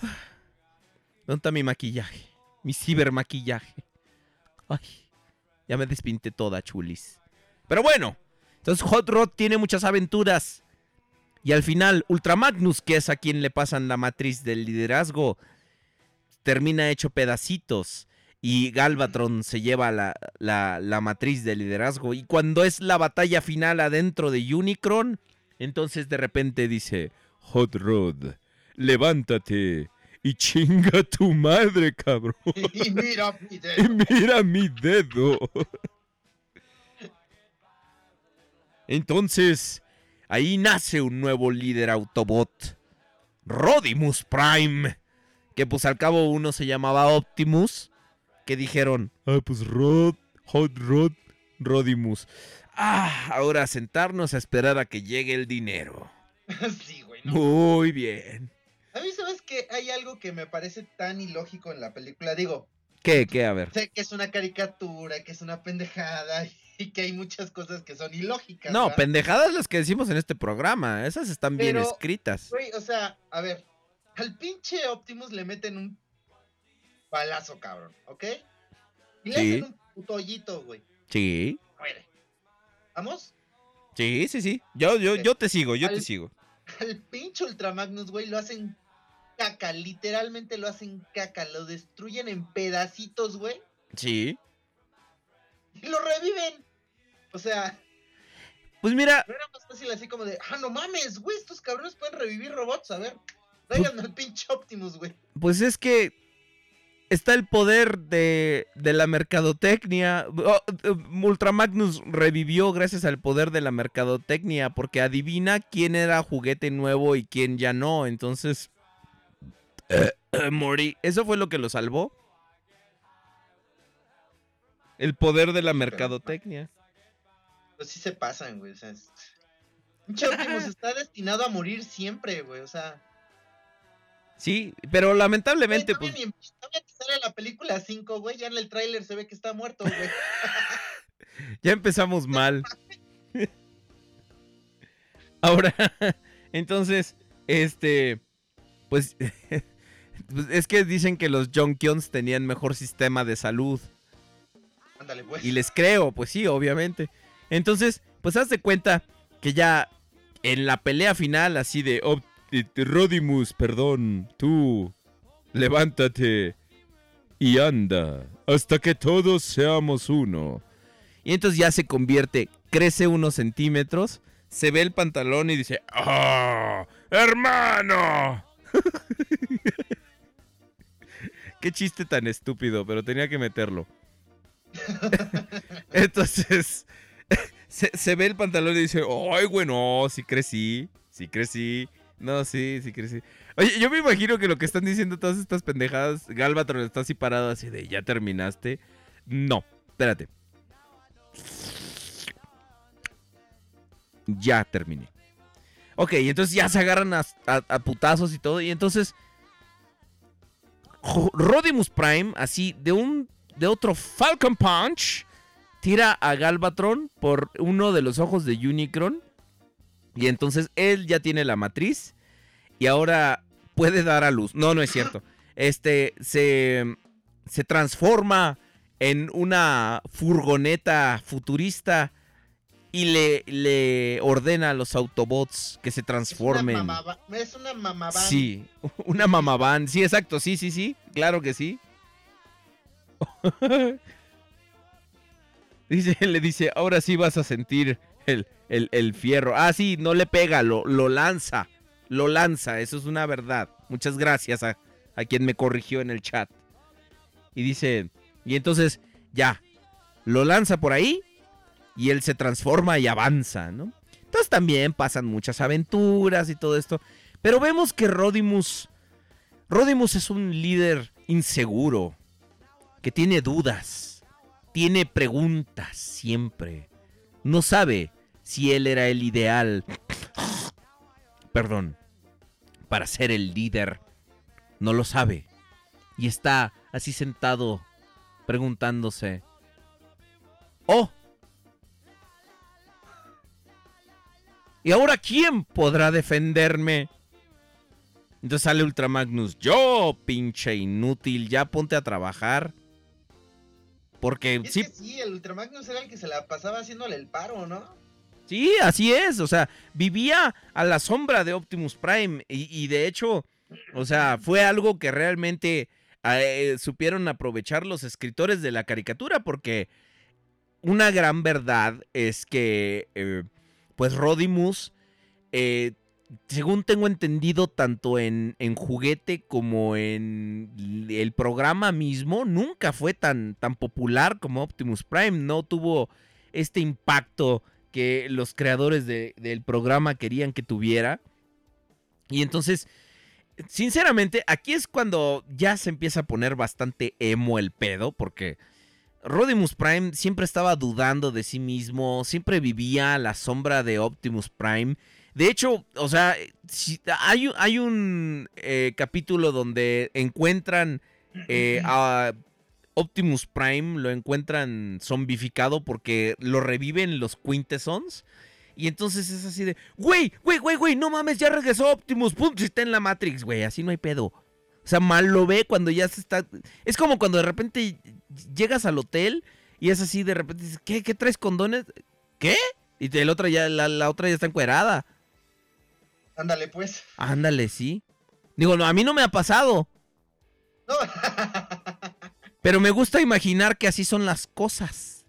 ¿Dónde está mi maquillaje? Mi cibermaquillaje. Ay, ya me despinté toda, chulis. Pero bueno, entonces Hot Rod tiene muchas aventuras. Y al final, Ultramagnus, que es a quien le pasan la matriz del liderazgo, termina hecho pedacitos. Y Galvatron se lleva la, la- la matriz de liderazgo. Y cuando es la batalla final adentro de Unicron, entonces de repente dice: Hot Rod, levántate y chinga tu madre, cabrón. Y mira, mi Y dedo. mira mi dedo. Entonces, ahí nace un nuevo líder Autobot. Rodimus Prime. Que pues al cabo uno se llamaba Optimus. Que dijeron, ah, pues Rod, Hot Rod, Rodimus. Ah, ahora sentarnos a esperar a que llegue el dinero. sí, güey. no. Muy bien. A mí, ¿sabes que Hay algo que me parece tan ilógico en la película. Digo, ¿Qué, qué? A ver. sé que es una caricatura, que es una pendejada y que hay muchas cosas que son ilógicas. No, ¿verdad? pendejadas las que decimos en este programa. Esas están bien escritas. Güey, o sea, a ver, al pinche Optimus le meten un balazo, cabrón, ¿ok? Y le Sí. hacen un puto hoyito, güey. Sí. Muere. ¿Vamos? Sí, sí, sí. Yo, yo, yo te sigo, yo te sigo. Al pinche Ultramagnus, güey, lo hacen caca, literalmente lo hacen caca, lo destruyen en pedacitos, güey, Sí. y lo reviven. O sea, Pues mira, no era más fácil así como de, ah, no mames, güey, estos cabrones pueden revivir robots, a ver. Tráiganme al pinche Optimus, güey. pues es que está el poder de, de la mercadotecnia. Oh, eh, Ultramagnus revivió gracias al poder de la mercadotecnia, porque adivina quién era juguete nuevo y quién ya no. Entonces, morí. Eso fue lo que lo salvó. El poder de la mercadotecnia. Pues sí se pasan, güey. O sea, es- está destinado a morir siempre, güey. O sea, Sí, pero güey, lamentablemente, pues. ni em- todavía que sale la película 5, güey. Ya en el tráiler se ve que está muerto, güey. Ya empezamos mal. Ahora, entonces, este, pues, pues, es que dicen que los Jonkions tenían mejor sistema de salud. Ándale, pues. Y les creo, pues sí, obviamente. Entonces, pues haz de cuenta que ya en la pelea final, así de "Op- eh, Rodimus, perdón, tú, levántate y anda hasta que todos seamos uno. Y entonces ya se convierte, crece unos centímetros, se ve el pantalón y dice, ¡Ah! ¡Hermano! Qué chiste tan estúpido, pero tenía que meterlo. Entonces, se, ve el pantalón y dice, ¡ay, güey, no! Sí crecí, sí crecí. No, sí, sí crecí. Oye, yo me imagino que lo que están diciendo todas estas pendejadas, Galvatron está así parado así de, ¿ya terminaste? No, espérate. Ya terminé. Ok, entonces ya se agarran a, a- a putazos y todo. Y entonces. Rodimus Prime, así, de un. de otro Falcon Punch. Tira a Galvatron por uno de los ojos de Unicron. Y entonces él ya tiene la matriz. Y ahora puede dar a luz. No, no es cierto. Este se. se transforma en una furgoneta futurista y le, le ordena a los Autobots que se transformen. Es una, mamaba- es una. Sí, una mamavan. Sí, exacto, sí, sí, sí. Claro que sí. dice, le dice, ahora sí vas a sentir el, el- el fierro. Ah, sí, no le pega, lo, lo lanza. Lo lanza, eso es una verdad. Muchas gracias a, a quien me corrigió en el chat. Y dice, y entonces, ya, lo lanza por ahí y él se transforma y avanza, ¿no? Entonces también pasan muchas aventuras y todo esto. Pero vemos que Rodimus. Rodimus es un líder inseguro. Que tiene dudas. Tiene preguntas siempre. No sabe si él era el ideal. Perdón. Para ser el líder. No lo sabe. Y está así sentado. Preguntándose. Oh. ¿Y ahora quién podrá defenderme? Entonces sale Ultramagnus. Yo, pinche inútil, ya ponte a trabajar. Porque Es sí, que sí, el Ultramagnus era el que se la pasaba haciéndole el paro, ¿no? Sí, así es. O sea, vivía a la sombra de Optimus Prime. Y, de hecho, o sea, fue algo que realmente eh, supieron aprovechar los escritores de la caricatura. Porque una gran verdad es que, eh, pues, Rodimus, eh, según tengo entendido, tanto en, en juguete como en el programa mismo, nunca fue tan, tan popular como Optimus Prime. No tuvo este impacto que los creadores de- del programa querían que tuviera. Y entonces, sinceramente, aquí es cuando ya se empieza a poner bastante emo el pedo, porque Rodimus Prime siempre estaba dudando de sí mismo, siempre vivía a la sombra de Optimus Prime. De hecho, o sea, hay, un- hay un eh, capítulo donde encuentran eh, a Optimus Prime, lo encuentran zombificado porque lo reviven los Quintessons. Y entonces es así de, güey, güey, güey, güey, no mames, ya regresó Optimus, pum, si está en la Matrix, güey, así no hay pedo. O sea, mal lo ve cuando ya se está... Es como cuando de repente llegas al hotel y es así, de repente dices, ¿qué, qué traes condones? ¿Qué? Y el otro ya, la, la otra ya está encuerada. Ándale, pues. Ándale, sí. Digo, no, a mí no me ha pasado. No. Pero me gusta imaginar que así son las cosas.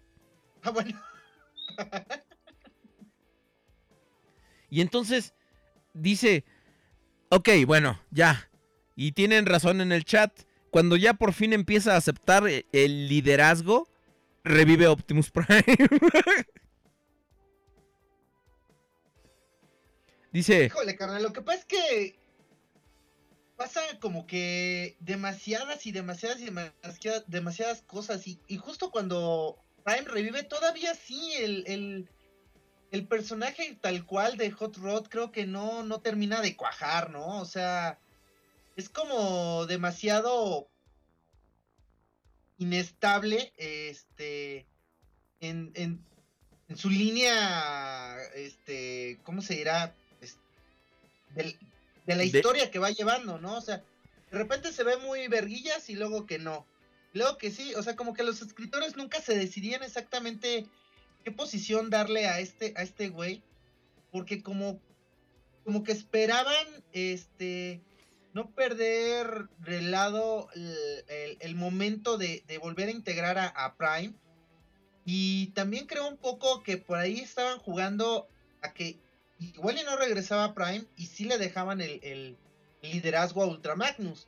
ah, bueno. Y entonces dice, ok, bueno, ya. Y tienen razón en el chat. Cuando ya por fin empieza a aceptar e- el liderazgo, revive Optimus Prime. dice, Híjole, carnal, lo que pasa es que pasa como que demasiadas y demasiadas y demasiadas, cosas y, justo cuando Prime revive todavía sí el, el, personaje tal cual de Hot Rod creo que no, no termina de cuajar, ¿no? O sea, es como demasiado inestable este en, en, su línea este cómo se dirá del- de la De- historia que va llevando no o sea de repente se ve muy verguillas y luego que no luego que sí o sea como que los escritores nunca se decidían exactamente qué posición darle a este a este güey porque como, como que esperaban este no perder de lado el, el- el momento de, de volver a integrar a, a Prime. Y también creo un poco que por ahí estaban jugando a que igual y no regresaba Prime y sí le dejaban el, liderazgo a Ultra Magnus.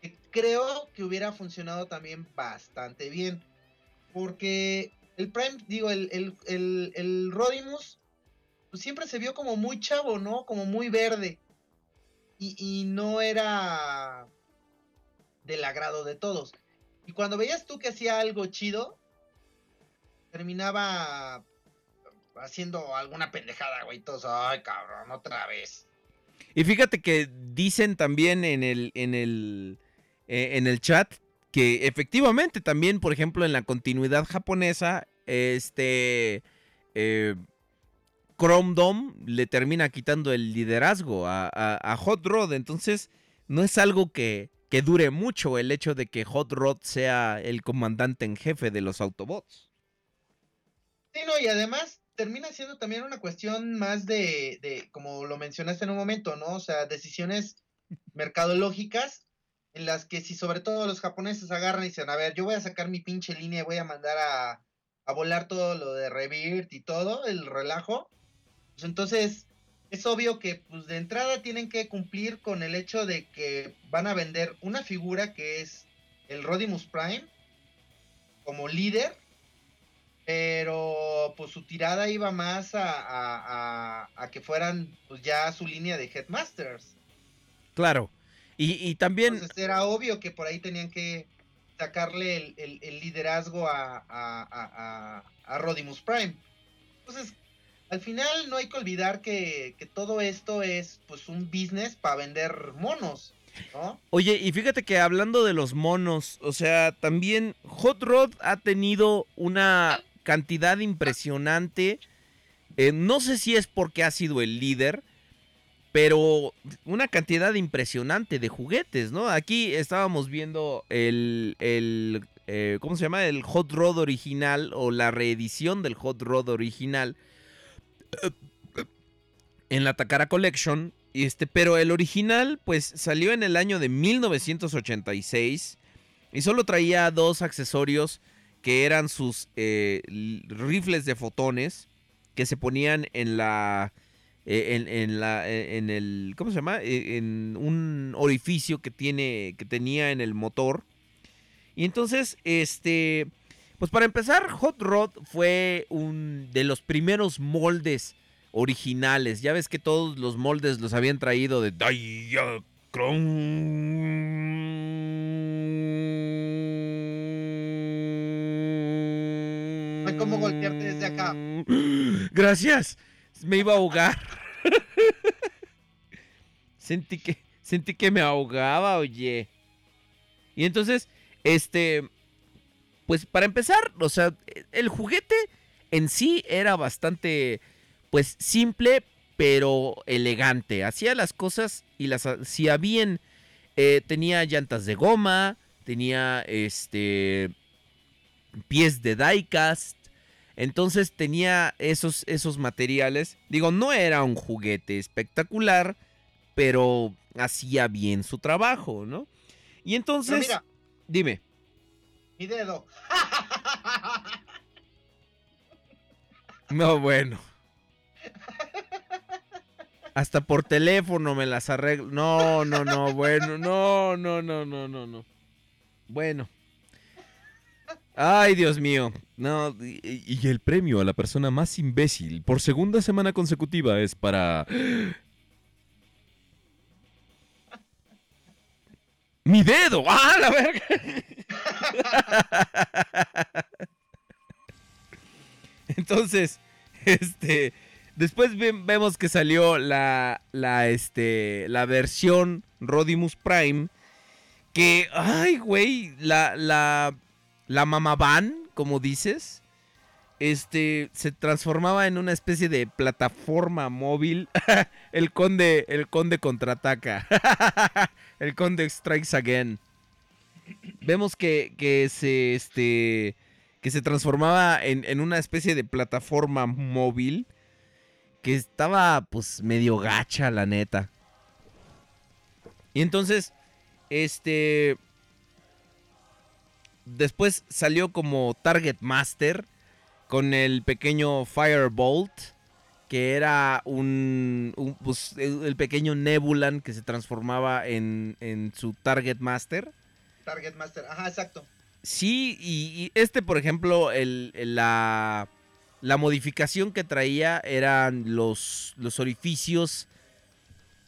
Que creo que hubiera funcionado también bastante bien. Porque el Prime, digo, el, el, el, Rodimus, pues siempre se vio como muy chavo, ¿no? Como muy verde. Y no era del agrado de todos. Y cuando veías tú que hacía algo chido, terminaba haciendo alguna pendejada, güey. Todos, ay, cabrón, otra vez. Y fíjate que dicen también en el, en el, eh, en el chat que efectivamente también, por ejemplo, en la continuidad japonesa, este eh, Chrome Dome le termina quitando el liderazgo a, a- a Hot Rod. Entonces, no es algo que, que dure mucho el hecho de que Hot Rod sea el comandante en jefe de los Autobots. Sí, no, y además termina siendo también una cuestión más de, de, como lo mencionaste en un momento, ¿no? O sea, decisiones mercadológicas en las que si sobre todo los japoneses agarran y dicen, a ver, yo voy a sacar mi pinche línea y voy a mandar a, a volar todo lo de Rebirth y todo, el relajo, pues entonces es obvio que pues de entrada tienen que cumplir con el hecho de que van a vender una figura que es el Rodimus Prime como líder pero pues su tirada iba más a, a- a- a que fueran pues ya su línea de Headmasters. Claro. Y, y también... Entonces era obvio que por ahí tenían que sacarle el, el- el liderazgo a, a, a- a- a Rodimus Prime. Entonces, al final no hay que olvidar que, que todo esto es pues un business para vender monos, ¿no? Oye, y fíjate que hablando de los monos, o sea, también Hot Rod ha tenido una cantidad impresionante. eh, no sé si es porque ha sido el líder, pero una cantidad impresionante de juguetes, ¿no? Aquí estábamos viendo el, el eh, ¿cómo se llama? El Hot Rod original o la reedición del Hot Rod original en la Takara Collection. Este, pero el original, pues salió en el año de 1986 y solo traía dos accesorios que eran sus eh, rifles de fotones que se ponían en la. eh, En, en la. eh, En el. ¿Cómo se llama? En un orificio que tiene. que tenía en el motor. Y entonces, este. Pues para empezar, Hot Rod fue un de los primeros moldes originales. Ya ves que todos los moldes los habían traído de Diacron. Cómo golpearte desde acá. Gracias. Me iba a ahogar. sentí que sentí que me ahogaba, oye. Y entonces, este pues para empezar, o sea, el juguete en sí era bastante pues simple, pero elegante. Hacía las cosas y las hacía bien. Eh, tenía llantas de goma, tenía este pies de diecast. Entonces tenía esos, esos materiales. Digo, no era un juguete espectacular, pero hacía bien su trabajo, ¿no? Y entonces, mira, dime. mi dedo. No, bueno. Hasta por teléfono me las arreglo. No, no, no, bueno, no, no, no, no, no, no. Bueno. Ay, Dios mío. No, y, el premio a la persona más imbécil por segunda semana consecutiva es para... ¡Mi dedo! ¡Ah, la verga! Entonces, este, después ve- vemos que salió la, la, este, la versión Rodimus Prime, que, ay, güey, la, la, la mamaban, como dices, este, se transformaba en una especie de plataforma móvil. el conde, el conde contraataca. el conde strikes again. Vemos que, que se, este, que se transformaba en, en una especie de plataforma móvil que estaba pues medio gacha, la neta. Y entonces, este... Después salió como Target Master con el pequeño Firebolt, que era un, un, pues, el, pequeño Nebulan que se transformaba en, en su Target Master. Target Master. Ajá, exacto. Sí, y, y este, por ejemplo, el, el- la, la modificación que traía eran los, los orificios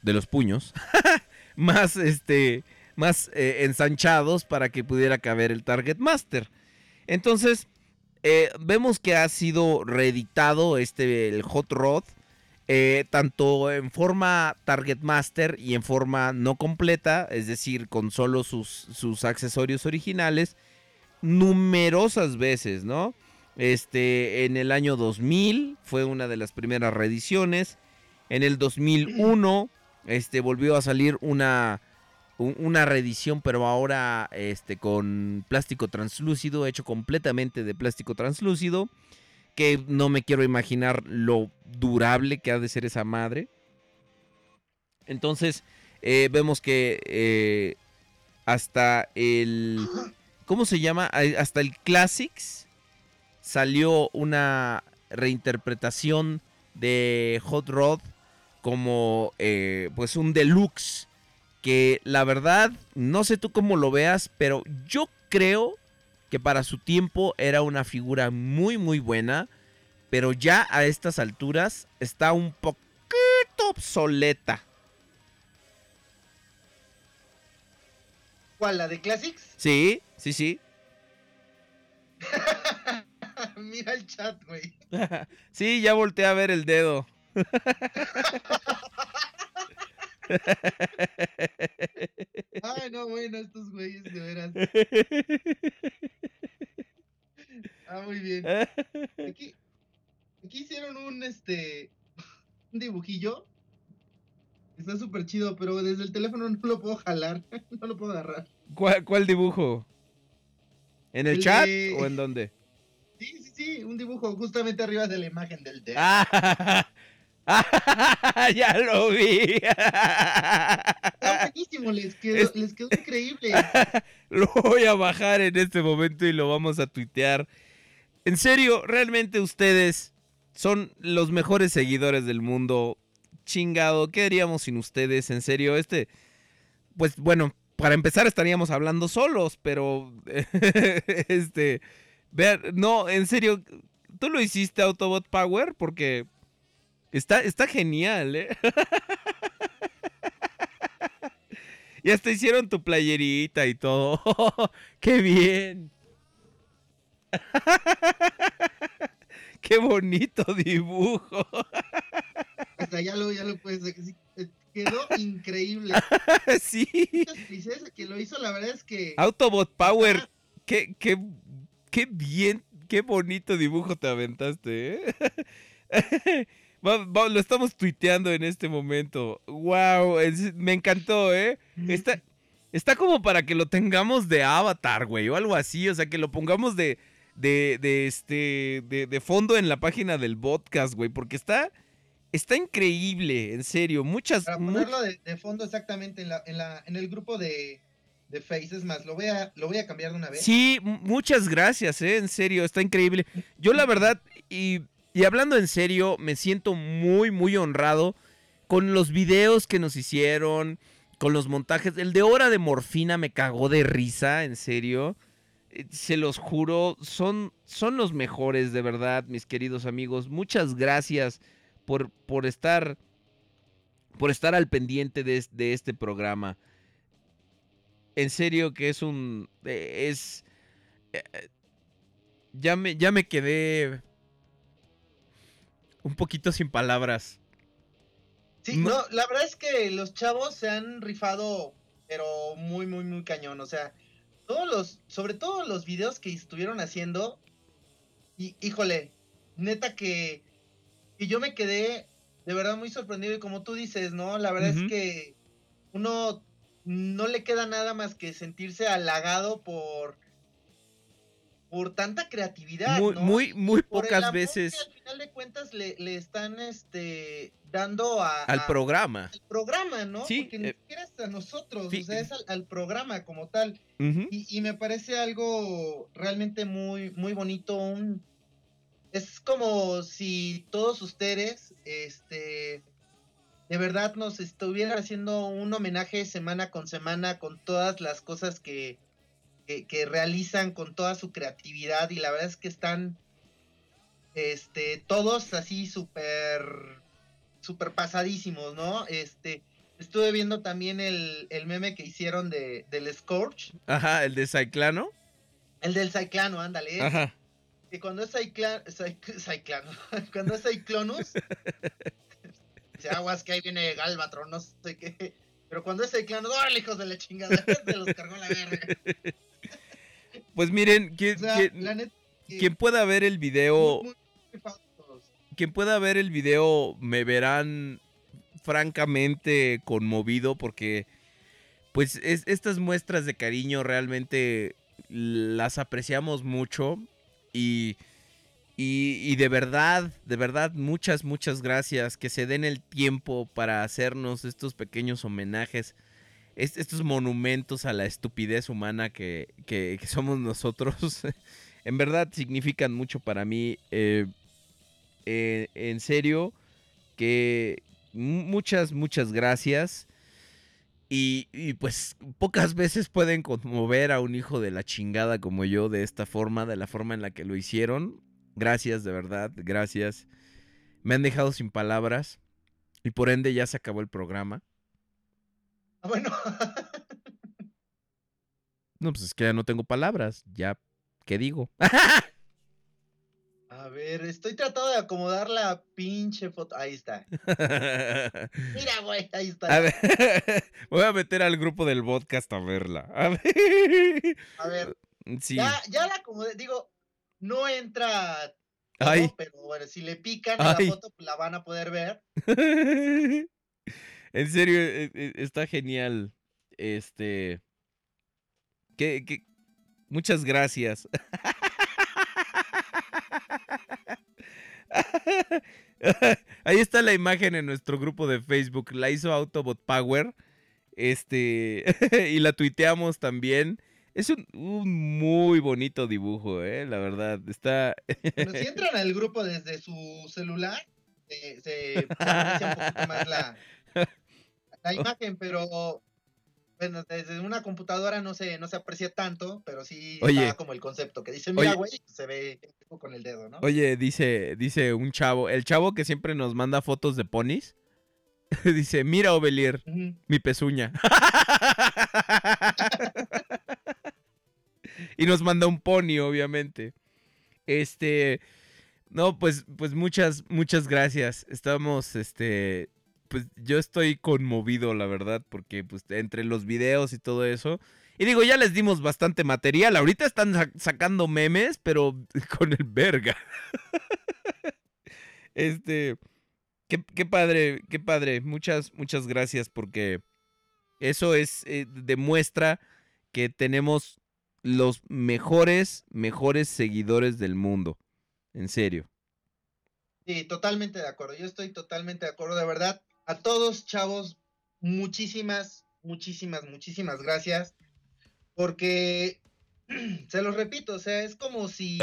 de los puños más, este, más eh, ensanchados para que pudiera caber el Target Master. Entonces, eh, vemos que ha sido reeditado este, el Hot Rod, eh, tanto en forma Target Master y en forma no completa, es decir, con solo sus, sus accesorios originales, numerosas veces, ¿no? Este, en el año 2000 fue una de las primeras reediciones. En el 2001, este, volvió a salir una, un- una reedición, pero ahora este, con plástico translúcido, hecho completamente de plástico translúcido. Que no me quiero imaginar lo durable que ha de ser esa madre. Entonces, eh, vemos que eh, hasta el. ¿Cómo se llama? Hasta el Classics salió una reinterpretación de Hot Rod como eh, pues un deluxe que la verdad no sé tú cómo lo veas pero yo creo que para su tiempo era una figura muy muy buena pero ya a estas alturas está un poquito obsoleta ¿Cuál? ¿La de Classics? sí sí sí Mira el chat, güey. sí ya volteé a ver el dedo Ay, no, bueno, estos güeyes, de veras. Ah, muy bien. Aquí, aquí hicieron un, este, un dibujillo. Está súper chido, pero desde el teléfono no lo puedo jalar, no lo puedo agarrar. ¿Cuál, cuál dibujo? ¿En el, El chat de- o en dónde? Sí, sí, sí, un dibujo justamente arriba de la imagen del dedo. Ah, ya lo vi. Está buenísimo, les quedó, Es- les quedó increíble. Lo voy a bajar en este momento y lo vamos a tuitear. En serio, realmente ustedes son los mejores seguidores del mundo. Chingado, ¿qué haríamos sin ustedes? En serio, este... Pues bueno, para empezar estaríamos hablando solos, pero... este... Vean, no, en serio, ¿tú lo hiciste Autobot Power? Porque... Está, está genial, ¿eh? y hasta hicieron tu playerita y todo. ¡Qué bien! ¡Qué bonito dibujo! Hasta ya lo, ya lo puedes sí, eh, Quedó increíble. sí. Muchas felicidades a quien lo hizo, la verdad es que. Autobot Power. Qué, qué, qué bien, qué bonito dibujo te aventaste, ¿eh? Va- va- lo estamos tuiteando en este momento. ¡Wow! es- me encantó, ¿eh? Está, está como para que lo tengamos de avatar, güey, o algo así. O sea, que lo pongamos de, de, de este, de, de fondo en la página del podcast, güey, porque está, está increíble, en serio. Muchas, Para ponerlo de, de fondo exactamente en, la, en, la, en el grupo de, de Faces más, lo voy, a, lo voy a cambiar de una vez. Sí, muchas gracias, eh, en serio, está increíble. Yo la verdad, y, y hablando en serio, me siento muy, muy honrado con los videos que nos hicieron, con los montajes. El de Hora de Morfina me cagó de risa, en serio. Eh, Se los juro, son, son los mejores, de verdad, mis queridos amigos. Muchas gracias por, por estar... Por estar al pendiente de, es- de este programa. En serio que es un... eh, Es eh, ya me, ya me quedé un poquito sin palabras. Sí, No- no, la verdad es que los chavos se han rifado, pero muy, muy, muy cañón. O sea, todos los, sobre todo los videos que estuvieron haciendo, y híjole, neta que, que yo me quedé de verdad muy sorprendido. Y como tú dices, ¿no? La verdad es que uno no le queda nada más que sentirse halagado por por tanta creatividad. Muy, ¿no? muy, muy Por el pocas amor veces que al final de cuentas le, le están este, dando a, al a- programa. al programa, ¿no? Sí, Porque ni eh, siquiera es a nosotros, o sea, es al, al programa como tal. Y, y me parece algo realmente muy, muy bonito. un- es como si todos ustedes, este, de verdad nos estuvieran haciendo un homenaje semana con semana con todas las cosas que, que, que realizan, con toda su creatividad. Y la verdad es que están, este, todos así súper, súper pasadísimos, ¿no? Este, estuve viendo también el, el meme que hicieron de, del Scorch. Ajá, el de Cyclano. El del Cyclano, ándale. Ajá. Que cuando es Cycla- Cyc- Cyclano, cuando es Cyclonus, dice aguas que ahí viene Galvatron, no sé qué. Pero cuando es Cyclano, ¡órale, hijos de la chingada! Se los cargó la verga. Pues miren, quien, O sea, quien- la neta. que quien pueda ver el video, muy, muy quien pueda ver el video, me verán francamente conmovido porque, pues, es- estas muestras de cariño realmente las apreciamos mucho y, y, y de verdad, de verdad, muchas, muchas gracias que se den el tiempo para hacernos estos pequeños homenajes. est- Estos monumentos a la estupidez humana que, que- somos nosotros, en verdad significan mucho para mí. eh, eh, en serio, que mu- muchas, muchas gracias. Y, pues pocas veces pueden conmover a un hijo de la chingada como yo de esta forma, de la forma en la que lo hicieron. Gracias, de verdad, gracias. Me han dejado sin palabras y por ende ya se acabó el programa. Ah, Bueno, No, pues es que ya no tengo palabras, ya, ¿qué digo? a ver, estoy tratando de acomodar la pinche foto. Ahí está. Mira, güey, ahí está. A ver, voy a meter al grupo del podcast a verla. A ver. A ver, Sí. ya, ya la acomodé. Digo, no entra. Ay. pero bueno, si le pican a la foto, pues la van a poder ver. en serio, e- e- está genial. Este. Que, que- Muchas gracias. Ahí está la imagen en nuestro grupo de Facebook. La hizo Autobot Power. Este. y la tuiteamos también. Es un, un muy bonito dibujo, eh. La verdad. Está. Pero si entran al grupo desde su celular, se, se aprecia un poquito más la, la imagen, pero bueno, desde una computadora no se, no se aprecia tanto, pero sí Oye. está como el concepto, que dice, mira, güey, se ve con el dedo, ¿no? Oye, dice, dice un chavo, el chavo que siempre nos manda fotos de ponis, dice, mira Ovelier, mi pezuña. Y nos manda un pony, obviamente. Este, no, pues, pues muchas, muchas gracias. Estamos, este, pues yo estoy conmovido, la verdad, porque pues entre los videos y todo eso. Y digo, ya les dimos bastante material. Ahorita están sa- sacando memes, pero con el verga. este, qué, qué padre, qué padre. Muchas, muchas gracias porque eso es, eh, demuestra que tenemos los mejores, mejores seguidores del mundo. En serio. Sí, totalmente de acuerdo. Yo estoy totalmente de acuerdo, de verdad. A todos, chavos, muchísimas, muchísimas, muchísimas gracias. Porque, se los repito, o sea, es como si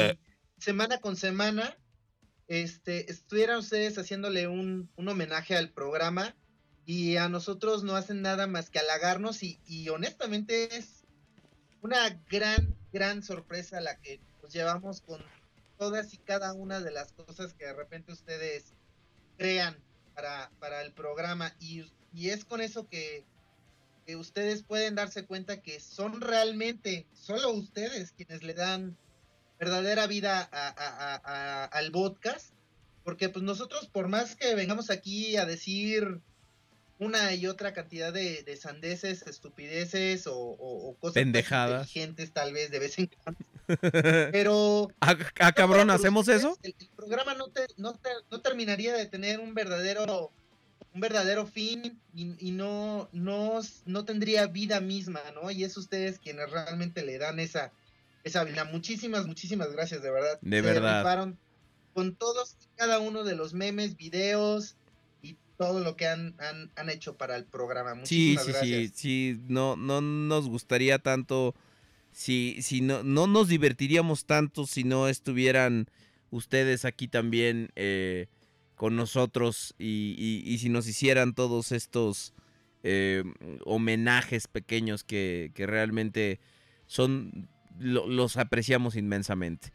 semana con semana este, estuvieran ustedes haciéndole un, un homenaje al programa y a nosotros no hacen nada más que halagarnos y, y honestamente es una gran, gran sorpresa la que nos llevamos con todas y cada una de las cosas que de repente ustedes crean para, para el programa. Y, y es con eso que, que ustedes pueden darse cuenta que son realmente solo ustedes quienes le dan verdadera vida al podcast. Porque pues nosotros por más que vengamos aquí a decir una y otra cantidad de, de sandeces, estupideces o, o- o cosas Pendejadas. inteligentes tal vez de vez en cuando, pero Ah, ah, cabrón, ¿hacemos eso? El, el programa no, te, no, te- no terminaría de tener un verdadero un verdadero fin y, y no, no, no tendría vida misma, ¿no? Y es ustedes quienes realmente le dan esa, esa habilidad. Muchísimas, muchísimas gracias, de verdad. De Se verdad. con todos y cada uno de los memes, videos todo lo que han, han, han hecho para el programa. Sí, Muchísimas sí, gracias. sí, sí, no, no nos gustaría tanto, si, si no, no nos divertiríamos tanto si no estuvieran ustedes aquí también eh, con nosotros y, y- y si nos hicieran todos estos eh, homenajes pequeños que, que realmente son, lo- los apreciamos inmensamente.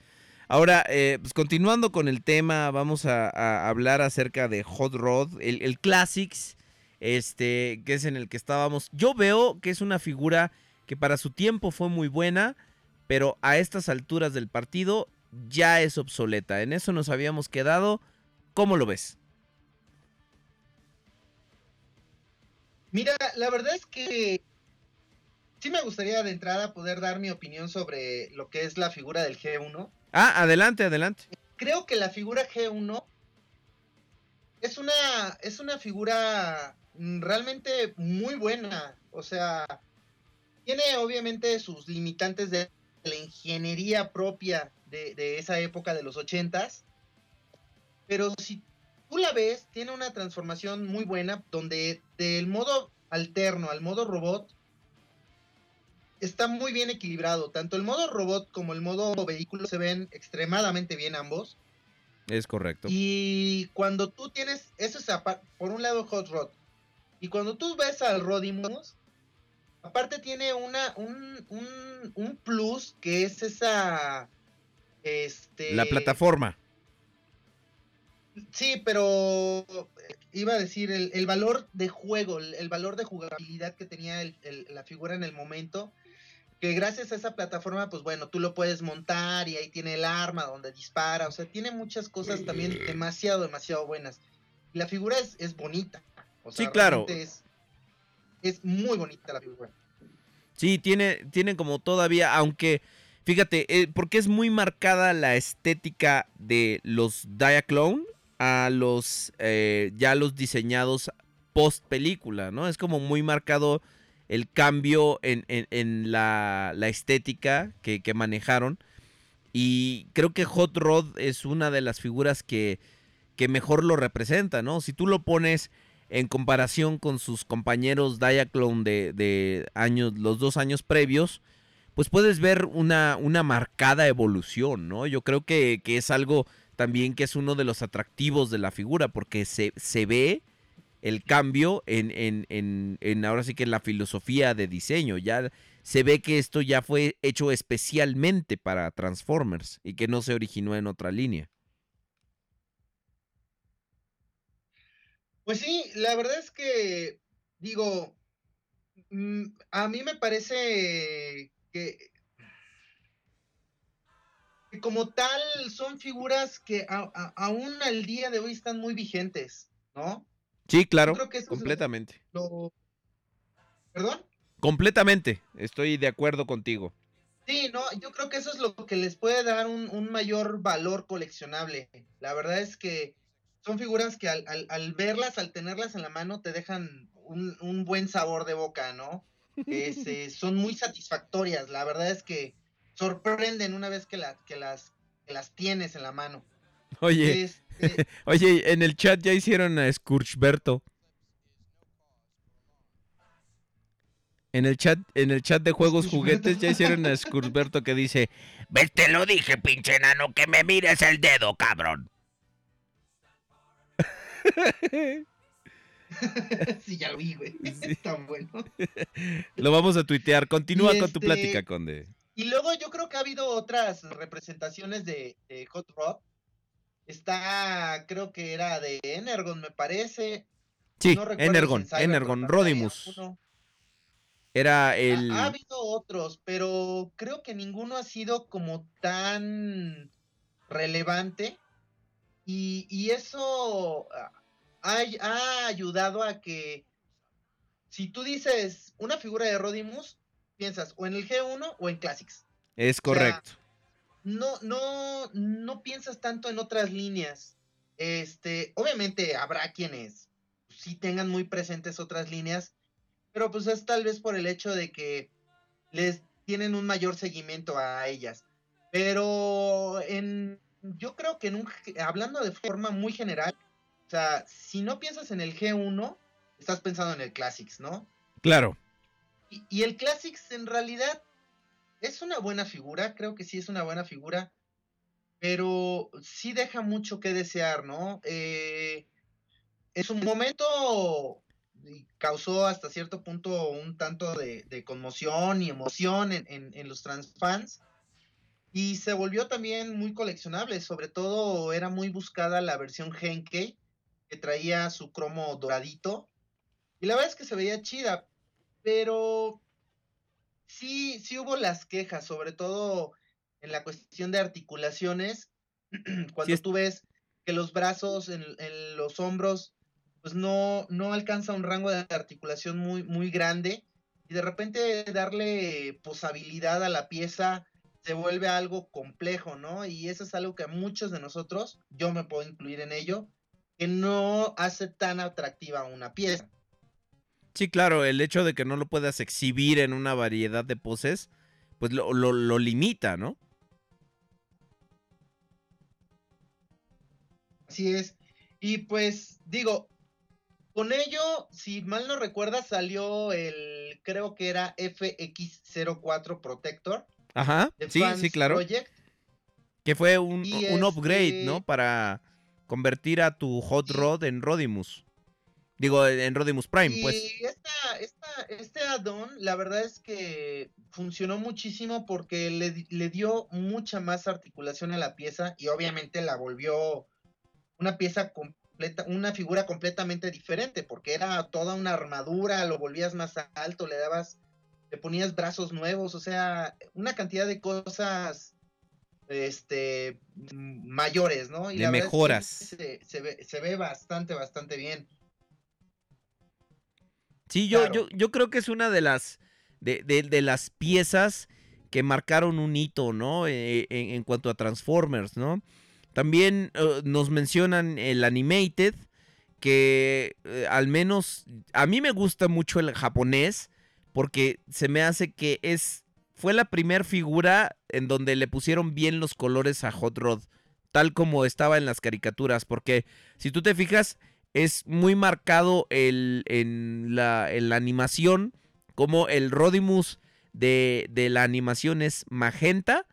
Ahora, eh, pues continuando con el tema, vamos a, hablar acerca de Hot Rod, el, el Classics, este, que es en el que estábamos. Yo veo que es una figura que para su tiempo fue muy buena, pero a estas alturas del partido ya es obsoleta. En eso nos habíamos quedado. ¿Cómo lo ves? Mira, la verdad es que sí me gustaría de entrada poder dar mi opinión sobre lo que es la figura del G1. Ah, adelante, adelante. Creo que la figura G1 es una, es una figura realmente muy buena. O sea, tiene obviamente sus limitantes de la ingeniería propia de, de esa época de los ochentas. Pero si tú la ves, tiene una transformación muy buena donde del modo alterno al modo robot está muy bien equilibrado. Tanto el modo robot como el modo vehículo se ven extremadamente bien ambos. Es correcto. Y cuando tú tienes, eso es por un lado Hot Rod. Y cuando tú ves al Rodimus, aparte tiene una, un, un, un plus que es esa... Este, La plataforma. Sí, pero eh, iba a decir el, el valor de juego, el, el valor de jugabilidad que tenía el- la figura en el momento, que gracias a esa plataforma, pues bueno, tú lo puedes montar y ahí tiene el arma donde dispara, o sea, tiene muchas cosas también demasiado, demasiado buenas. Y la figura es, es bonita. O sea, Sí, claro. Es, es muy bonita la figura. Sí, tiene, tiene como todavía, aunque, fíjate, eh, porque es muy marcada la estética de los Diaclone a los eh, ya los diseñados post película, ¿no? Es como muy marcado el cambio en, en- la estética que, que manejaron. Y creo que Hot Rod es una de las figuras que, que mejor lo representa, ¿no? Si tú lo pones en comparación con sus compañeros Diaclone de, de años, los dos años previos, pues puedes ver una, una marcada evolución, ¿no? Yo creo que, que es algo también que es uno de los atractivos de la figura, porque se, se ve el cambio en, en, en, en ahora sí que en la filosofía de diseño. Ya se ve que esto ya fue hecho especialmente para Transformers y que no se originó en otra línea. Pues sí, la verdad es que, digo, mm, a mí me parece que, como tal son figuras que aún al día de hoy están muy vigentes, ¿no? Sí, claro, creo que eso es lo- completamente. ¿Perdón? Completamente, estoy de acuerdo contigo. Sí, no, yo creo que eso es lo que les puede dar un, un mayor valor coleccionable. La verdad es que son figuras que al, al- al verlas, al tenerlas en la mano, te dejan un, un buen sabor de boca, ¿no? Es, eh, son muy satisfactorias. La verdad es que sorprenden una vez que, la- que las, que las tienes en la mano. Oye, Este, oye, en el chat ya hicieron a Scourgeberto. En el chat, en el chat de juegos juguetes ya hicieron a Scourgeberto que dice, ¿Ves? Te lo dije, pinche enano, que me mires el dedo, cabrón. sí, ya lo vi, güey. Está bueno. lo vamos a tuitear. Continúa con tu este- plática, Conde. Y luego yo creo que ha habido otras representaciones de, de Hot Rod. Está, creo que era de Energon, me parece. Sí, No Energon, Energon, Rodimus. Era el... Ha, ha habido otros, pero creo que ninguno ha sido como tan relevante. Y, y eso ah, ha, ha ayudado a que si tú dices una figura de Rodimus, piensas o en el G1 o en Classics. Es correcto. No, no, no piensas tanto en otras líneas. Este, obviamente habrá quienes sí tengan muy presentes otras líneas, pero pues es tal vez por el hecho de que les tienen un mayor seguimiento a ellas. Pero en, yo creo que en un, hablando de forma muy general, o sea, si no piensas en el G1, estás pensando en el Classics, ¿no? Claro. Y, y el Classics en realidad es una buena figura, creo que sí es una buena figura, pero sí deja mucho que desear, ¿no? Eh, en su momento causó hasta cierto punto un tanto de, conmoción y emoción en, en- los transfans. Y se volvió también muy coleccionable, sobre todo era muy buscada la versión Genkei, que traía su cromo doradito. Y la verdad es que se veía chida, pero sí, sí hubo las quejas, sobre todo en la cuestión de articulaciones, cuando es- tú ves que los brazos en, en los hombros, pues no, no alcanza un rango de articulación muy, muy grande, y de repente darle posabilidad a la pieza se vuelve algo complejo, ¿no? Y eso es algo que a muchos de nosotros, yo me puedo incluir en ello, que no hace tan atractiva una pieza. Sí, claro, el hecho de que no lo puedas exhibir en una variedad de poses, pues lo, lo- lo limita, ¿no? Así es. Y pues digo, con ello, si mal no recuerda, salió el, creo que era FX04 Protector. Ajá, sí, Fans sí, claro. Project. Que fue un, un upgrade, este- ¿no? Para convertir a tu Hot Rod en Rodimus. Digo, en Rodimus Prime, Y pues. esta, esta, este add-on, la verdad es que funcionó muchísimo porque le, le dio mucha más articulación a la pieza y obviamente la volvió una pieza completa, una figura completamente diferente, porque era toda una armadura, lo volvías más alto, le dabas, le ponías brazos nuevos, o sea, una cantidad de cosas este mayores, ¿no? De la verdad es que mejoras. se, se ve, se ve bastante, bastante bien. Sí, yo, Claro. yo, yo creo que es una de las de, de- de las piezas que marcaron un hito, ¿no? Eh, en, en cuanto a Transformers, ¿no? También eh, nos mencionan el Animated, que eh, al menos a mí me gusta mucho el japonés, porque se me hace que es fue la primera figura en donde le pusieron bien los colores a Hot Rod, tal como estaba en las caricaturas, porque si tú te fijas, es muy marcado el, en, la, en la animación, como el Rodimus de, de la animación es magenta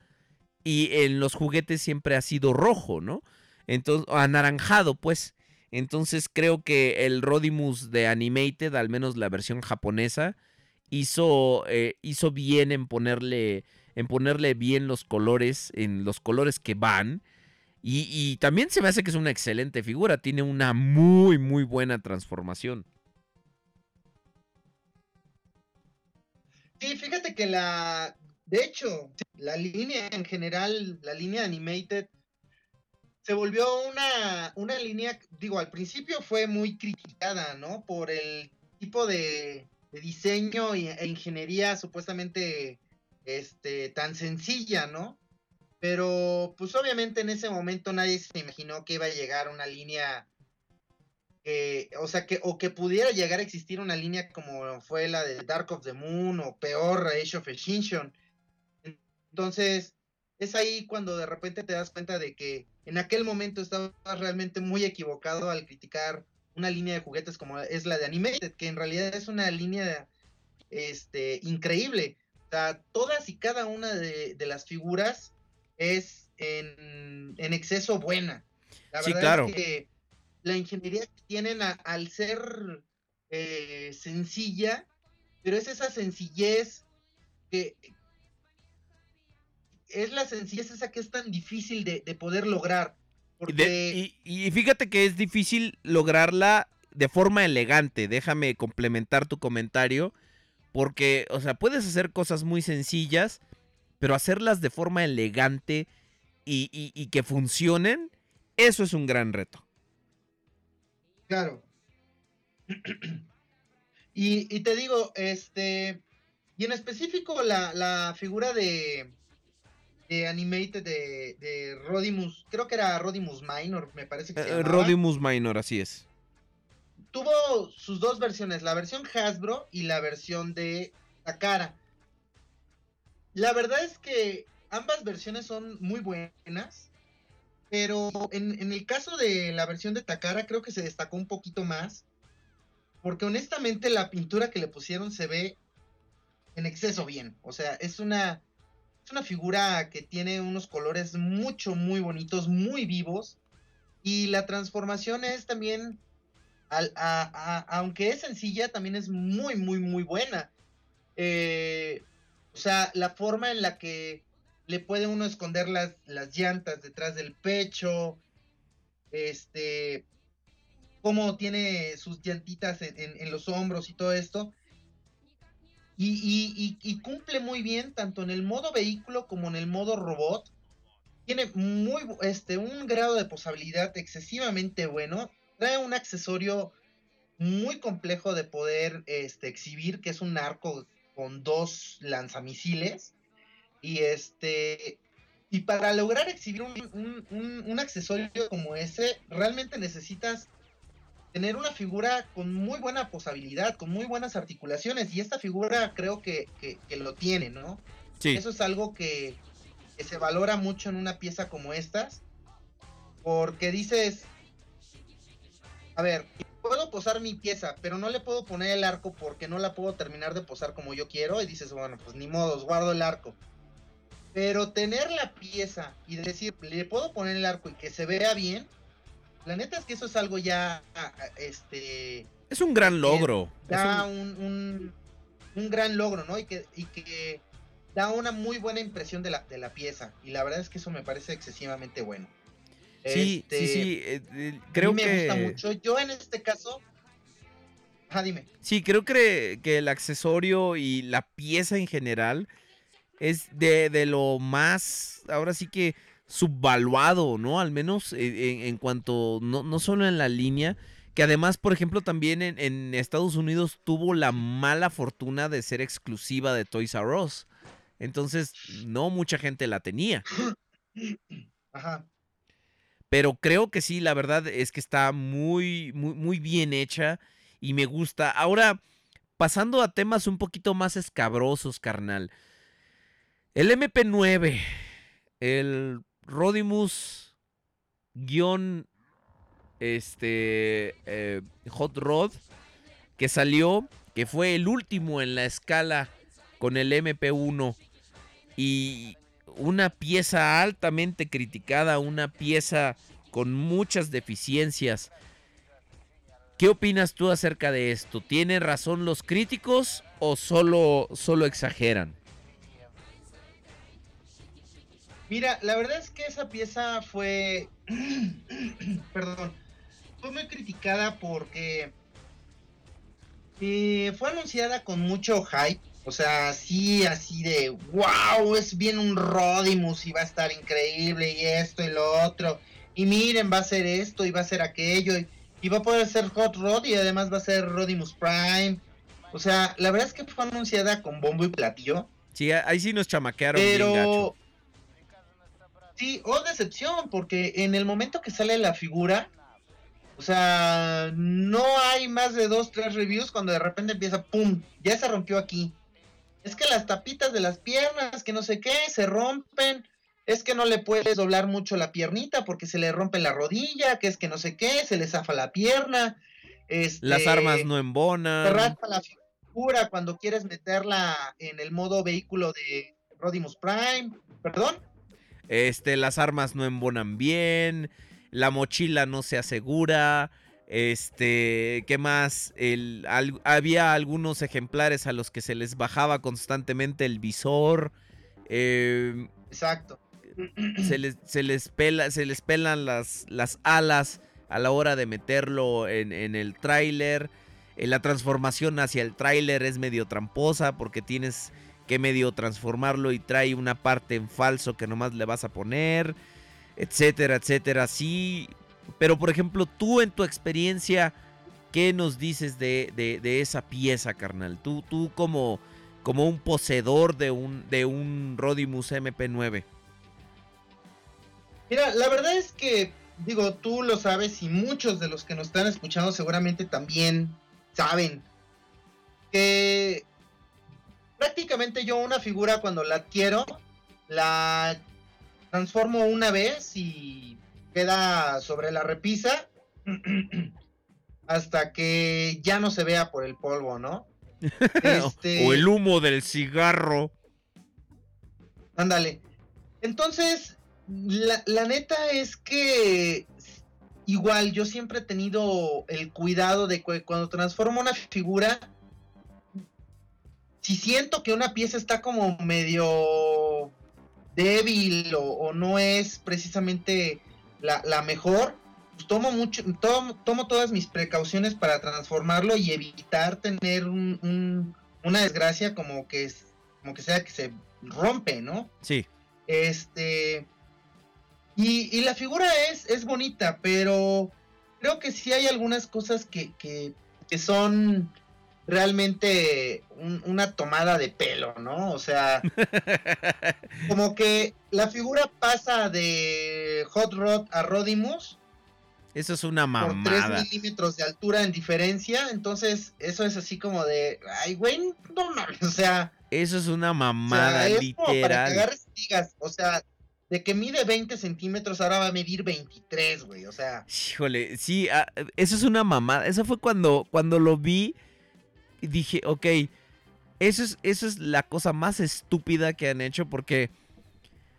y en los juguetes siempre ha sido rojo, ¿no? Entonces, anaranjado, pues. Entonces creo que el Rodimus de Animated, al menos la versión japonesa, hizo, eh, hizo bien en ponerle, en ponerle bien los colores, en los colores que van. Y, también se me hace que es una excelente figura. Tiene una muy, muy buena transformación. Sí, fíjate que la, de hecho, la línea en general, la línea animated, se volvió una, una línea, digo, al principio fue muy criticada, ¿no? Por el tipo de, de diseño e ingeniería supuestamente este, tan sencilla, ¿no? Pero, pues obviamente en ese momento nadie se imaginó que iba a llegar una línea que, o sea, que, o que pudiera llegar a existir una línea como fue la de Dark of the Moon o peor Age of Extinction. Entonces, es ahí cuando de repente te das cuenta de que en aquel momento estabas realmente muy equivocado al criticar una línea de juguetes como es la de Animated, que en realidad es una línea este, increíble. O sea, todas y cada una de las figuras es en, en exceso buena. La Sí, verdad claro. es que la ingeniería que tienen a- al ser eh, sencilla, pero es esa sencillez que es la sencillez esa que es tan difícil de, de poder lograr. Y, Porque de- y- y fíjate que es difícil lograrla de forma elegante. Déjame complementar tu comentario. Porque, o sea, puedes hacer cosas muy sencillas, pero hacerlas de forma elegante y, y- y que funcionen, eso es un gran reto. Claro. y, y te digo, este, y en específico la, la figura de, de Animated de, de Rodimus, creo que era Rodimus Minor, me parece que se Eh, llamaba. Rodimus Minor, así es. tuvo sus dos versiones, la versión Hasbro y la versión de Takara. La verdad es que ambas versiones son muy buenas. Pero en, en el caso de la versión de Takara, creo que se destacó un poquito más. Porque honestamente la pintura que le pusieron se ve en exceso bien. O sea, es una, es una figura que tiene unos colores mucho, muy bonitos, muy vivos. Y la transformación es también, al- a- a- aunque es sencilla, también es muy, muy, muy buena. Eh, o sea, la forma en la que le puede uno esconder las, las llantas detrás del pecho, este, cómo tiene sus llantitas en, en- los hombros y todo esto. Y, y- y- cumple muy bien tanto en el modo vehículo como en el modo robot. Tiene muy este, un grado de posabilidad excesivamente bueno. Trae un accesorio muy complejo de poder este, exhibir, que es un arco con dos lanzamisiles. Y este. Y para lograr exhibir un, un- un- un accesorio como ese, realmente necesitas tener una figura con muy buena posabilidad, con muy buenas articulaciones. Y esta figura creo que, que- que lo tiene, ¿no? Sí. Eso es algo que, que se valora mucho en una pieza como estas. Porque dices, a ver, puedo posar mi pieza, pero no le puedo poner el arco porque no la puedo terminar de posar como yo quiero. Y dices, bueno, pues ni modos, guardo el arco. Pero tener la pieza y decir, le puedo poner el arco y que se vea bien, la neta es que eso es algo ya, ah, ah, este, Es un gran logro. Da un- un, un, un gran logro, ¿no? Y que, y que da una muy buena impresión de la, de la pieza. Y la verdad es que eso me parece excesivamente bueno. Sí, Este, sí, sí. eh, eh, a creo mí me que. gusta mucho. Yo en este caso. Ah, dime. Sí, creo que, que el accesorio y la pieza en general es de, de lo más, ahora sí que subvaluado, ¿no? Al menos eh, en, en cuanto, no, no solo en la línea, que además, por ejemplo, también en, en Estados Unidos tuvo la mala fortuna de ser exclusiva de Toys R Us. Entonces, no mucha gente la tenía. Ajá. Pero creo que sí, la verdad es que está muy, muy, bien hecha y me gusta. Ahora, pasando a temas un poquito más escabrosos, carnal. El MP9, el Rodimus guion este eh, Hot Rod que salió, que fue el último en la escala con el MP1 y una pieza altamente criticada, una pieza con muchas deficiencias. ¿Qué opinas tú acerca de esto? ¿Tienen razón los críticos o solo, solo exageran? Mira, la verdad es que esa pieza fue. Perdón. Fue muy criticada porque. eh, fue anunciada con mucho hype. O sea, así, así de. ¡Wow! Es bien un Rodimus y va a estar increíble y esto y lo otro. Y miren, va a ser esto y va a ser aquello. Y, y va a poder ser Hot Rod y además va a ser Rodimus Prime. O sea, la verdad es que fue anunciada con bombo y platillo. Sí, ahí sí nos chamaquearon bien gacho. Pero. Sí, oh decepción, porque en el momento que sale la figura, o sea, no hay más de dos, tres reviews cuando de repente empieza, ¡pum! Ya se rompió aquí. Es que las tapitas de las piernas, que no sé qué, se rompen. Es que no le puedes doblar mucho la piernita porque se le rompe la rodilla, que es que no sé qué, se le zafa la pierna. Este, Las armas no te embonan. raspa la figura cuando quieres meterla en el modo vehículo de Rodimus Prime. ¿Perdón? Este, las armas no embonan bien. La mochila no se asegura. Este, ¿qué más? El, al- había algunos ejemplares a los que se les bajaba constantemente el visor. eh, Exacto. se les, se les pela, se les pelan las, las alas a la hora de meterlo en, en el tráiler. Eh, la transformación hacia el tráiler es medio tramposa porque tienes que medio transformarlo y trae una parte en falso que nomás le vas a poner, etcétera, etcétera. Sí, pero por ejemplo, tú en tu experiencia, ¿qué nos dices de, de- esa pieza, carnal? Tú, tú como, como un poseedor de un, de un Rodimus MP9. Mira, la verdad es que, digo, tú lo sabes y muchos de los que nos están escuchando seguramente también saben que prácticamente yo una figura cuando la adquiero, la transformo una vez y queda sobre la repisa hasta que ya no se vea por el polvo, ¿no? Este- O el humo del cigarro. Ándale. Entonces, la, la neta es que igual yo siempre he tenido el cuidado de que cuando transformo una figura, si siento que una pieza está como medio débil o, o no es precisamente la, la mejor, pues tomo mucho, tomo, tomo todas mis precauciones para transformarlo y evitar tener un- un- una desgracia como que es, como que sea que se rompe, ¿no? Sí. Este. Y, y la figura es, es bonita, pero creo que sí hay algunas cosas que, que, que son realmente un- una tomada de pelo, ¿no? O sea, como que la figura pasa de Hot Rod a Rodimus Eso es una por 3 mamada. milímetros de altura en diferencia, entonces eso es así como de, ay, güey, no mames, o sea, Eso es una o mamada, sea, es como para que literal. agarres y digas, o sea, de que mide 20 centímetros, ahora va a medir 23, güey. O sea, Híjole, sí, ah, eso es una mamada. Eso fue cuando, cuando lo vi y dije, ok, eso es, eso es la cosa más estúpida que han hecho porque,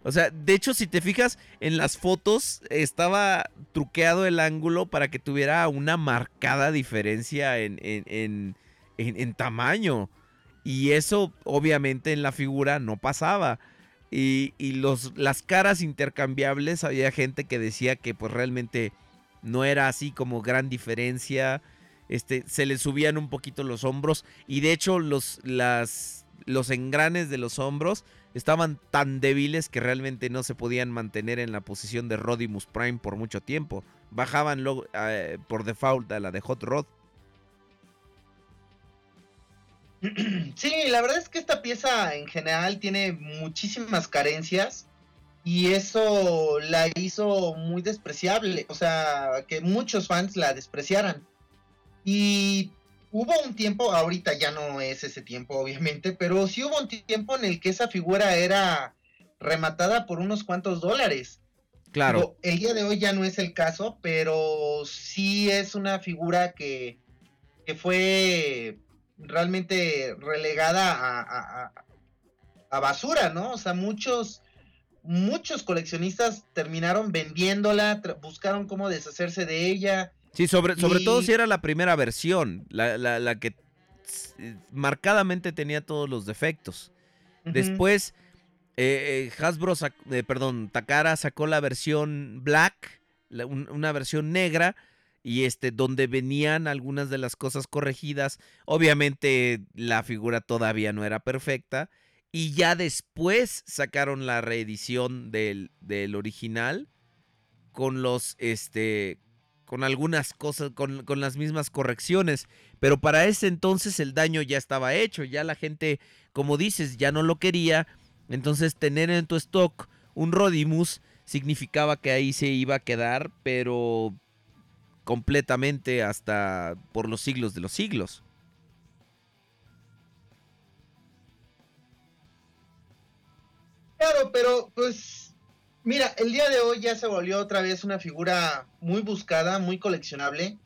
o sea, de hecho, si te fijas en las fotos, estaba truqueado el ángulo para que tuviera una marcada diferencia en, en, en- en- tamaño. Y eso, obviamente, en la figura no pasaba. Y, y los, las caras intercambiables, había gente que decía que pues realmente no era así como gran diferencia. Este, se le subían un poquito los hombros. Y de hecho, los, los engranes de los hombros estaban tan débiles que realmente no se podían mantener en la posición de Rodimus Prime por mucho tiempo. Bajaban eh, por default a la de Hot Rod. sí, la verdad es que esta pieza en general tiene muchísimas carencias y eso la hizo muy despreciable. O sea, que muchos fans la despreciaran. Y hubo un tiempo, ahorita ya no es ese tiempo, obviamente, pero sí hubo un tiempo en el que esa figura era rematada por unos cuantos dólares. Claro. Digo, el día de hoy ya no es el caso, pero sí es una figura que, que fue realmente relegada a, a- a- basura, ¿no? O sea, muchos, muchos coleccionistas terminaron vendiéndola, buscaron cómo deshacerse de ella. Sí, sobre, sobre Y- todo si era la primera versión, la, la- la que eh, marcadamente tenía todos los defectos. Después, eh, eh, Hasbro, sac- eh, perdón, Takara sacó la versión black, la- un- una versión negra, y este, donde venían algunas de las cosas corregidas. Obviamente la figura todavía no era perfecta. Y ya después sacaron la reedición del, del original con los, este, con algunas cosas, con, con las mismas correcciones. Pero para ese entonces el daño ya estaba hecho, ya la gente, como dices, ya no lo quería. Entonces tener en tu stock un Rodimus significaba que ahí se iba a quedar, pero completamente hasta por los siglos de los siglos. Claro, pero pues mira, el día de hoy ya se volvió otra vez una figura muy buscada, muy coleccionable.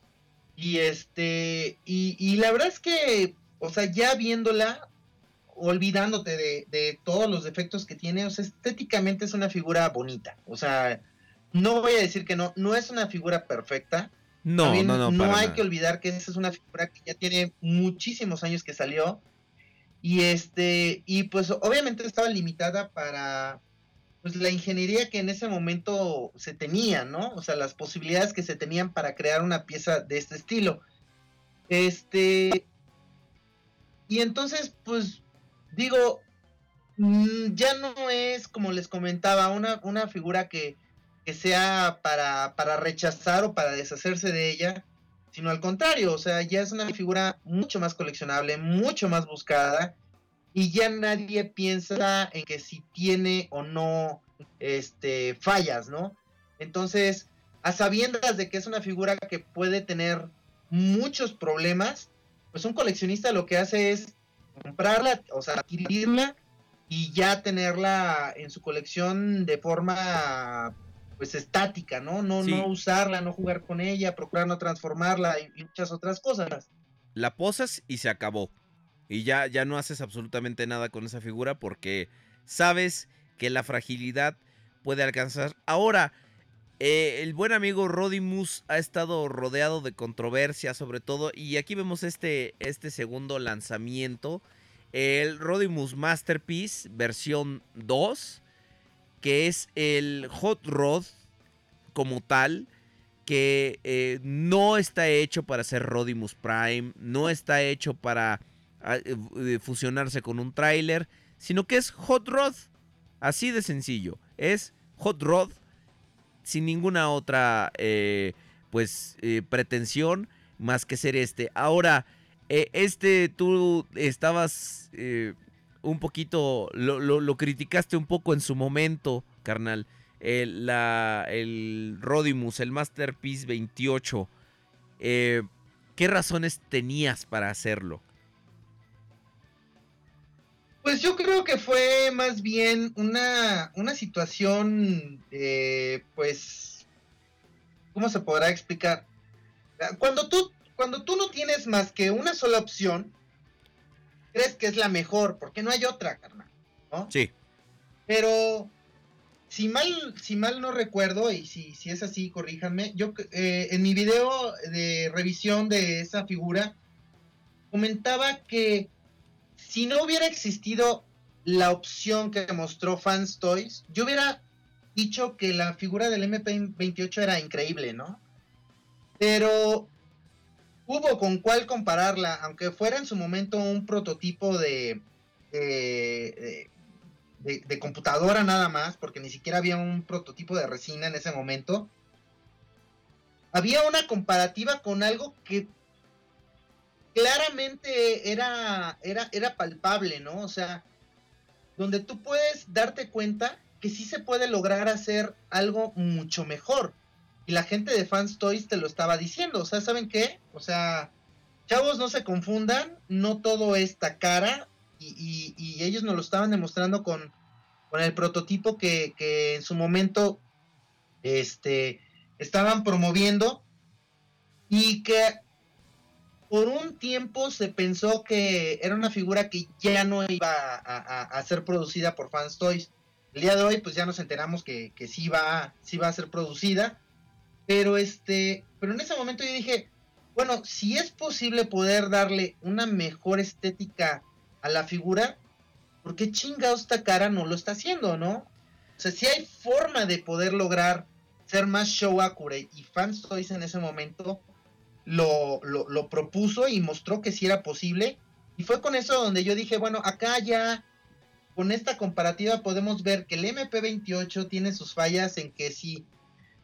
Y este, y, y la verdad es que, o sea, ya viéndola, olvidándote de, de todos los defectos que tiene, o sea, estéticamente es una figura bonita. O sea, no voy a decir que no, no es una figura perfecta. No, También no, no, para hay nada. que olvidar que esa es una figura que ya tiene muchísimos años que salió. Y este, y pues obviamente estaba limitada para pues la ingeniería que en ese momento se tenía, ¿no? O sea, las posibilidades que se tenían para crear una pieza de este estilo. Este. Y entonces, pues, digo, mm, ya no es, como les comentaba, una, una figura que, que sea para, para rechazar o para deshacerse de ella, sino al contrario, o sea, ya es una figura mucho más coleccionable, mucho más buscada, y ya nadie piensa en que si tiene o no este, fallas, ¿no? Entonces, a sabiendas de que es una figura que puede tener muchos problemas, pues un coleccionista lo que hace es comprarla, o sea, adquirirla y ya tenerla en su colección de forma pues estática, ¿no? No, Sí. no usarla, no jugar con ella, procurar no transformarla y, y muchas otras cosas. La posas y se acabó. Y ya, ya no haces absolutamente nada con esa figura porque sabes que la fragilidad puede alcanzar. Ahora, eh, el buen amigo Rodimus ha estado rodeado de controversia sobre todo. Y aquí vemos este, este segundo lanzamiento. El Rodimus Masterpiece versión 2. Que es el Hot Rod como tal. Que eh, no está hecho para ser Rodimus Prime. No está hecho para fusionarse con un tráiler. Sino que es Hot Rod. Así de sencillo. Es Hot Rod sin ninguna otra eh, pues eh, pretensión más que ser este. Ahora, eh, este tú estabas eh, un poquito, lo, lo- criticaste un poco en su momento, carnal. El, el Rodimus, el Masterpiece 28. Eh, ¿Qué razones tenías para hacerlo? Pues yo creo que fue más bien una, una situación, eh, pues, ¿cómo se podrá explicar? Cuando tú, cuando tú no tienes más que una sola opción, crees que es la mejor, porque no hay otra, carnal, ¿no? Sí. Pero si mal, si mal no recuerdo, y si, si es así, corríjanme, yo eh, en mi video de revisión de esa figura comentaba que si no hubiera existido la opción que mostró Fans Toys, yo hubiera dicho que la figura del MP28 era increíble, ¿no? Pero hubo con cuál compararla, aunque fuera en su momento un prototipo de, de, de, de computadora nada más, porque ni siquiera había un prototipo de resina en ese momento. Había una comparativa con algo que claramente era, era, era palpable, ¿no? O sea, donde tú puedes darte cuenta que sí se puede lograr hacer algo mucho mejor. Y la gente de Fans Toys te lo estaba diciendo. O sea, ¿saben qué? O sea, chavos, no se confundan. No todo está cara. Y ellos nos lo estaban demostrando con, con el prototipo que, que en su momento este, estaban promoviendo. Y que por un tiempo se pensó que era una figura que ya no iba a, ser producida por Fans Toys. El día de hoy, pues ya nos enteramos que, sí, va, sí va a ser producida. Pero este, pero en ese momento yo dije, bueno, si es posible poder darle una mejor estética a la figura, ¿por qué chingados esta cara no lo está haciendo, no? O sea, si hay forma de poder lograr ser más show accurate y Fans Toys en ese momento lo, lo, lo propuso y mostró que sí era posible. Y fue con eso donde yo dije, bueno, acá ya con esta comparativa podemos ver que el MP28 tiene sus fallas en que si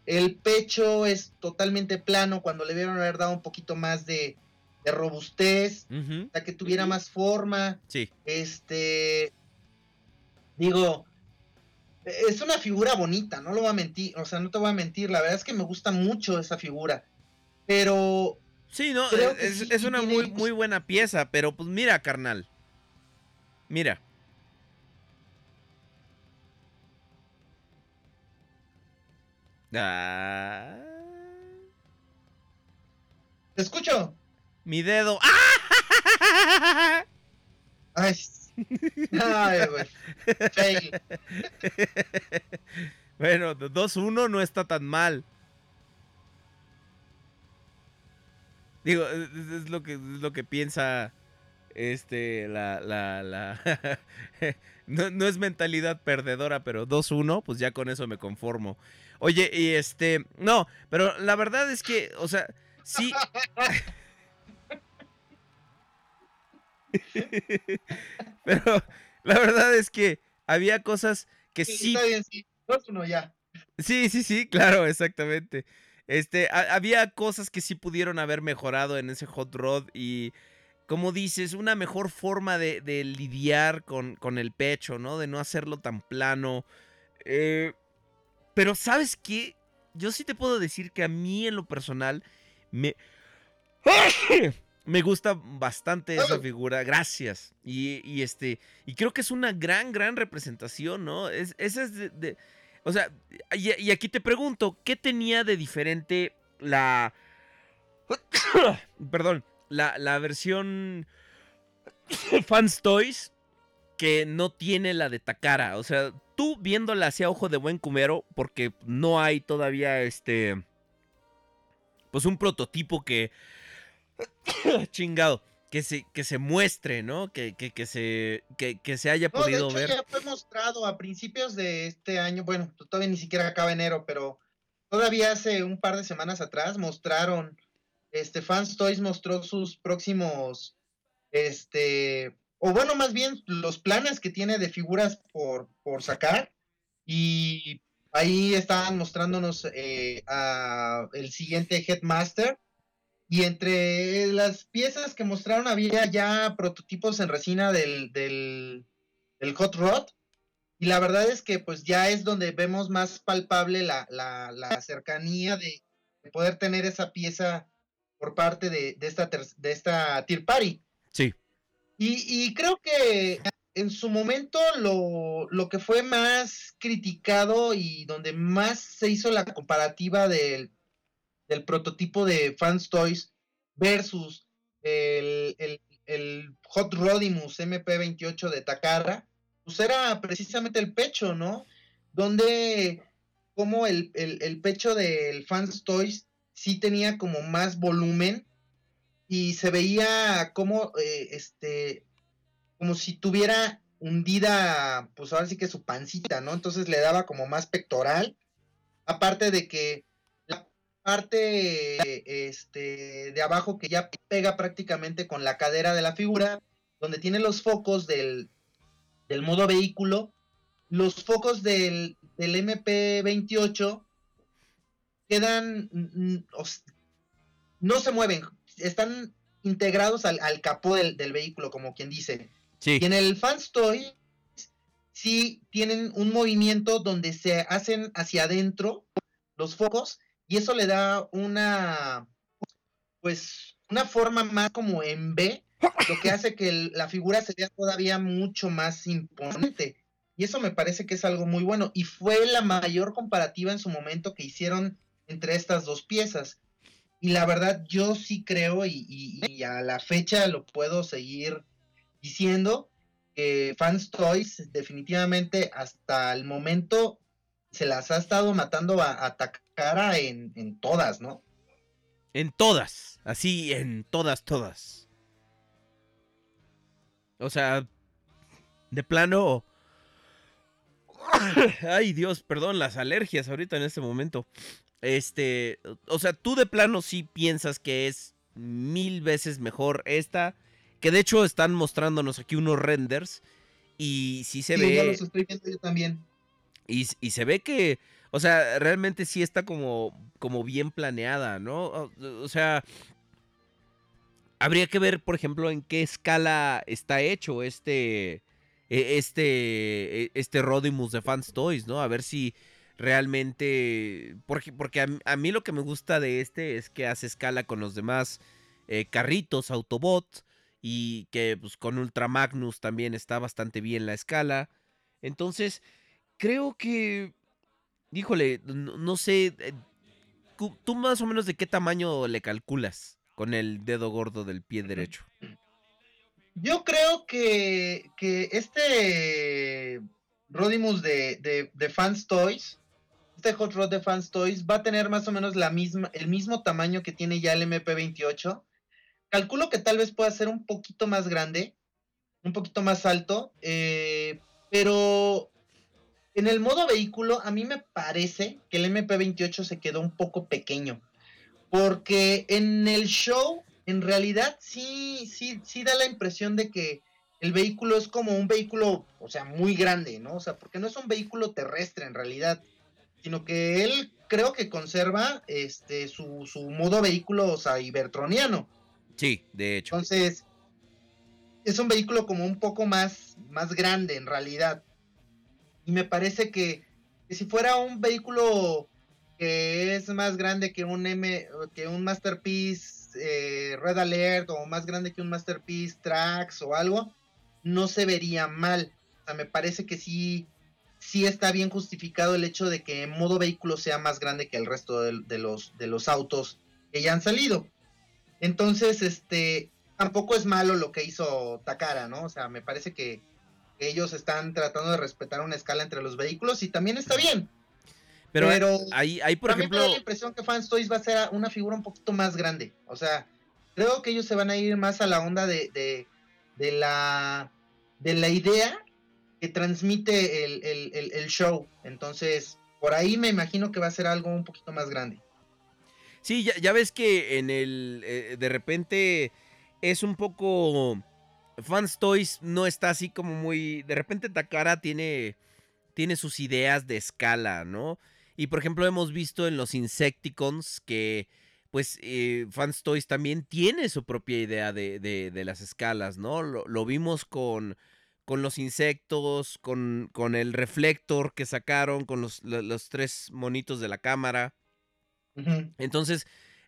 el pecho es totalmente plano cuando le debieron haber dado un poquito más de, de robustez, o sea, que tuviera más forma. Sí. Este, digo, es una figura bonita, no lo voy a mentir, o sea, no te voy a mentir, la verdad es que me gusta mucho esa figura, pero Sí, no, que es, sí es una tiene- muy, muy buena pieza, pero pues mira, carnal. Mira. Ah, te escucho. mi dedo. ¡Ah! Ay, ay. Bueno, 2-1 no está tan mal. Digo, es, lo que es lo que piensa este la la la no, no es mentalidad perdedora, pero 2-1, pues ya con eso me conformo. Oye, y este, no, pero la verdad es que, o sea, sí Pero la verdad es que había cosas que Sí, sí está bien, sí. Dos, uno ya. Sí, sí, sí, claro, exactamente. Este, ha- había cosas que sí pudieron haber mejorado en ese hot rod y, como dices, una mejor forma de, de lidiar con, con el pecho, ¿no? De no hacerlo tan plano. Eh, pero, ¿sabes qué? Yo sí te puedo decir que a mí en lo personal me... Me gusta bastante esa Claro. figura, gracias. Y, y este, y creo que es una gran, gran representación, ¿no? Es, esa es de, de- o sea, y, aquí te pregunto, ¿qué tenía de diferente la, perdón, la, la versión Fans Toys que no tiene la de Takara? O sea, tú viéndola hacia ojo de buen cumero, porque no hay todavía este, pues un prototipo que chingado. Que se, que se muestre, ¿no? Que, que, que se, que, que se haya No, de podido hecho ver. ya fue mostrado a principios de este año, bueno, todavía ni siquiera acaba enero, pero todavía hace un par de semanas atrás mostraron, este, Fans Toys mostró sus próximos, este, o bueno, más bien los planes que tiene de figuras por, por sacar, y ahí estaban mostrándonos eh, a el siguiente Headmaster, y entre las piezas que mostraron había ya prototipos en resina del, del, del Hot Rod. Y la verdad es que pues ya es donde vemos más palpable la, la, la cercanía de, de poder tener esa pieza por parte de, de esta, ter- de esta Tier Party. Sí. Y, y creo que en su momento lo, lo que fue más criticado y donde más se hizo la comparativa del, del prototipo de Fans Toys versus el, el- el Hot Rodimus MP28 de Takara, pues era precisamente el pecho, ¿no? Donde como el, el- pecho del Fans Toys sí tenía como más volumen y se veía como eh, este como si tuviera hundida pues ahora sí que su pancita, ¿no? Entonces le daba como más pectoral. Aparte de que parte eh, este de abajo que ya pega prácticamente con la cadera de la figura, donde tiene los focos del, del modo vehículo, los focos del, del MP28 quedan mm, mm, no se mueven, están integrados al, al capó del, del vehículo, como quien dice. Sí. Y en el Fans Toy sí tienen un movimiento donde se hacen hacia adentro los focos y eso le da una pues una forma más como en B, lo que hace que la figura se todavía mucho más imponente. Y eso me parece que es algo muy bueno. Y fue la mayor comparativa en su momento que hicieron entre estas dos piezas. Y la verdad, yo sí creo, y a la fecha lo puedo seguir diciendo, que Fans Toys definitivamente hasta el momento se las ha estado matando a, a Takara en, en todas, ¿no? En todas. Así, en todas, todas. O sea, de plano. Ay, Dios, perdón, las alergias ahorita en este momento. Este, o sea, tú de plano sí piensas que es mil veces mejor esta. Que de hecho están mostrándonos aquí unos renders. Y sí se Sí, ve. los estoy viendo yo también. Y, se ve que, o sea, realmente sí está como, como bien planeada, ¿no? O, sea, habría que ver, por ejemplo, en qué escala está hecho este, e- este, e- este Rodimus de Fans Toys, ¿no? A ver si realmente, porque, porque a, mí- lo que me gusta de este es que hace escala con los demás eh, carritos, Autobot, y que pues con Ultra Magnus también está bastante bien la escala. Entonces, creo que. Híjole, no, no sé. eh, ¿Tú más o menos de qué tamaño le calculas con el dedo gordo del pie derecho? Yo creo que, que este Rodimus de, de, de Fans Toys, este Hot Rod de Fans Toys, va a tener más o menos la misma, el mismo tamaño que tiene ya el MP28. Calculo que tal vez pueda ser un poquito más grande, un poquito más alto, eh, pero en el modo vehículo a mí me parece que el MP28 se quedó un poco pequeño. Porque en el show, en realidad, sí, sí, sí da la impresión de que el vehículo es como un vehículo, o sea, muy grande, ¿no? O sea, porque no es un vehículo terrestre en realidad, sino que él creo que conserva este su, su modo vehículo, o sea, ibertroniano. Sí, de hecho. Entonces, es un vehículo como un poco más, más grande en realidad. Y me parece que, si fuera un vehículo que es más grande que un M, que un Masterpiece eh, Red Alert o más grande que un Masterpiece Trax o algo, no se vería mal. O sea, me parece que sí, sí está bien justificado el hecho de que en modo vehículo sea más grande que el resto de, de los, de los autos que ya han salido. Entonces, este, tampoco es malo lo que hizo Takara, ¿no? O sea, me parece que ellos están tratando de respetar una escala entre los vehículos y también está bien. Pero, Pero ahí, ahí, por ejemplo, me da la impresión que Fans Toys va a ser una figura un poquito más grande. O sea, creo que ellos se van a ir más a la onda de, de, de la de la idea que transmite el, el- el- el show. Entonces, por ahí me imagino que va a ser algo un poquito más grande. Sí, ya, ya ves que en el. eh, de repente es un poco. Fans Toys no está así como muy. De repente Takara tiene. Tiene sus ideas de escala, ¿no? Y por ejemplo, hemos visto en los Insecticons que. Pues eh, Fans Toys también tiene su propia idea de, de- de las escalas, ¿no? Lo, lo vimos con. Con los insectos, con, con el reflector que sacaron, con los, lo- los tres monitos de la cámara. Entonces,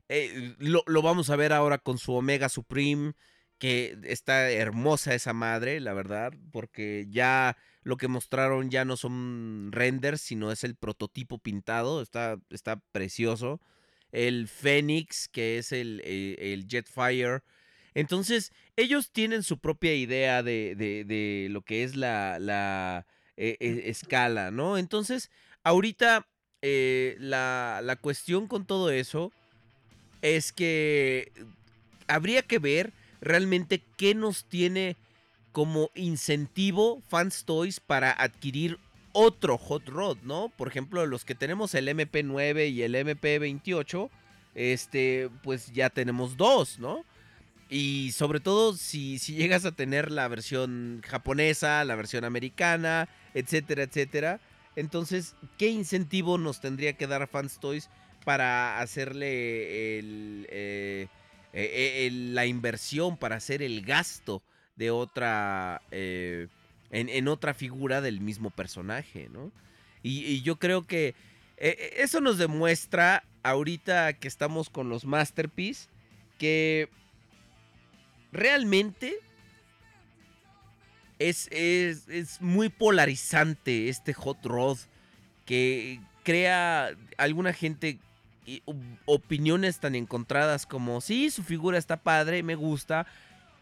eh, lo, lo vamos a ver ahora con su Omega Supreme, que está hermosa esa madre, la verdad, porque ya lo que mostraron ya no son renders, sino es el prototipo pintado, está, está precioso. El Phoenix, que es el, el- el Jetfire. Entonces, ellos tienen su propia idea de, de- lo que es la, la eh, eh, escala, ¿no? Entonces, ahorita eh, la, la cuestión con todo eso es que habría que ver realmente qué nos tiene como incentivo Fans Toys para adquirir otro Hot Rod, ¿no? Por ejemplo, los que tenemos el MP9 y el MP28, este, pues ya tenemos dos, ¿no? Y sobre todo si, si llegas a tener la versión japonesa, la versión americana, etcétera, etcétera. Entonces, ¿qué incentivo nos tendría que dar Fans Toys para hacerle el, eh, eh, la inversión, para hacer el gasto de otra, eh, en, otra figura del mismo personaje, ¿no? Y, y yo creo que eh, eso nos demuestra ahorita que estamos con los Masterpiece que realmente es, es, es muy polarizante este hot rod que crea alguna gente y- opiniones tan encontradas como sí, su figura está padre, me gusta,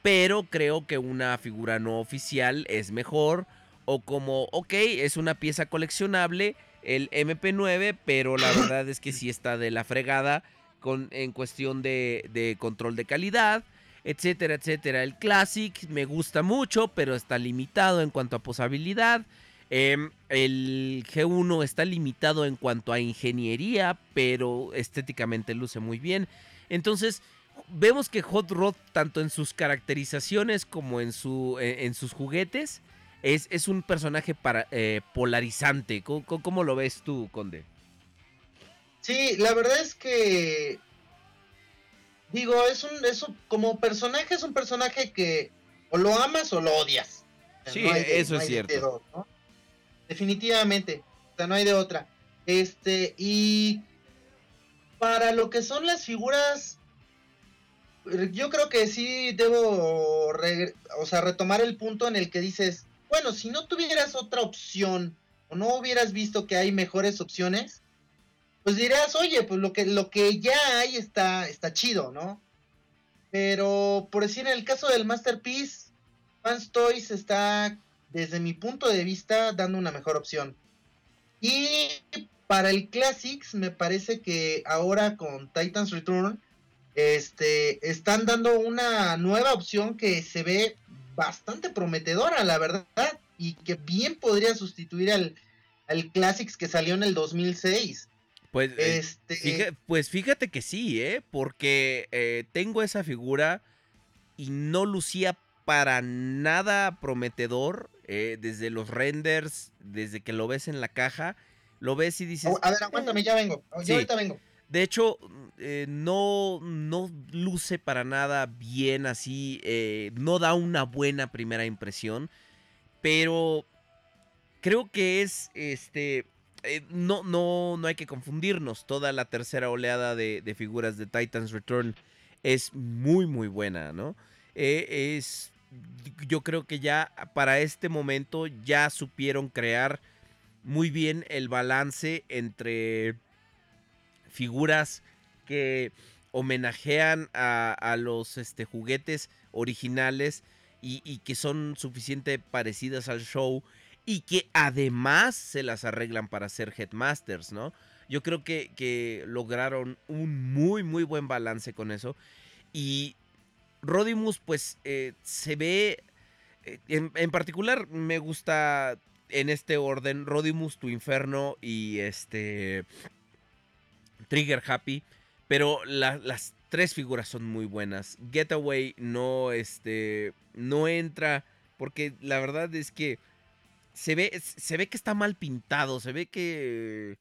pero creo que una figura no oficial es mejor. O como, ok, es una pieza coleccionable, el MP9, pero la verdad es que sí está de la fregada con, en cuestión de, de control de calidad, etcétera, etcétera. El Classic me gusta mucho, pero está limitado en cuanto a posabilidad. Em, el G1 está limitado en cuanto a ingeniería, pero estéticamente luce muy bien. Entonces, vemos que Hot Rod, tanto en sus caracterizaciones como en, su, en, en sus juguetes, es, es un personaje para, eh, polarizante. ¿Cómo, cómo- lo ves tú, Conde? Sí, la verdad es que digo, es un, es un- como personaje es un personaje que o lo amas o lo odias. Sí, no hay de- eso no es cierto. Definitivamente, o sea, no hay de otra. Este, y para lo que son las figuras, yo creo que sí debo o sea, retomar el punto en el que dices, bueno, si no tuvieras otra opción o no hubieras visto que hay mejores opciones, pues dirás, oye, pues lo que, lo que ya hay está, está chido, ¿no? Pero, por decir, en el caso del Masterpiece, Fans Toys está, desde mi punto de vista, dando una mejor opción. Y para el Classics, me parece que ahora con Titans Return, este, están dando una nueva opción que se ve bastante prometedora, la verdad, y que bien podría sustituir al, al Classics que salió en el 2006. Pues, eh, Este, fija- pues fíjate que sí, ¿eh? Porque eh, tengo esa figura y no lucía para nada prometedor. Eh, desde los renders, desde que lo ves en la caja, lo ves y dices... a ver, aguántame, ya vengo. Yo Sí. ahorita vengo. De hecho, eh, no, no luce para nada bien así, eh, no da una buena primera impresión, pero creo que es este eh, no, no, no hay que confundirnos. Toda la tercera oleada de, de figuras de Titans Return es muy, muy buena, ¿no? Eh, es. Yo creo que ya para este momento ya supieron crear muy bien el balance entre figuras que homenajean a, los este, juguetes originales y, y que son suficiente parecidas al show y que además se las arreglan para ser Headmasters, ¿no? Yo creo que, que lograron un muy, muy buen balance con eso. Y Rodimus, pues, eh, se ve... eh, En, en particular, me gusta en este orden Rodimus, Tu Inferno y este... Trigger Happy. Pero la- las tres figuras son muy buenas. Getaway no, este, no entra porque la verdad es que se ve, se ve que está mal pintado, se ve que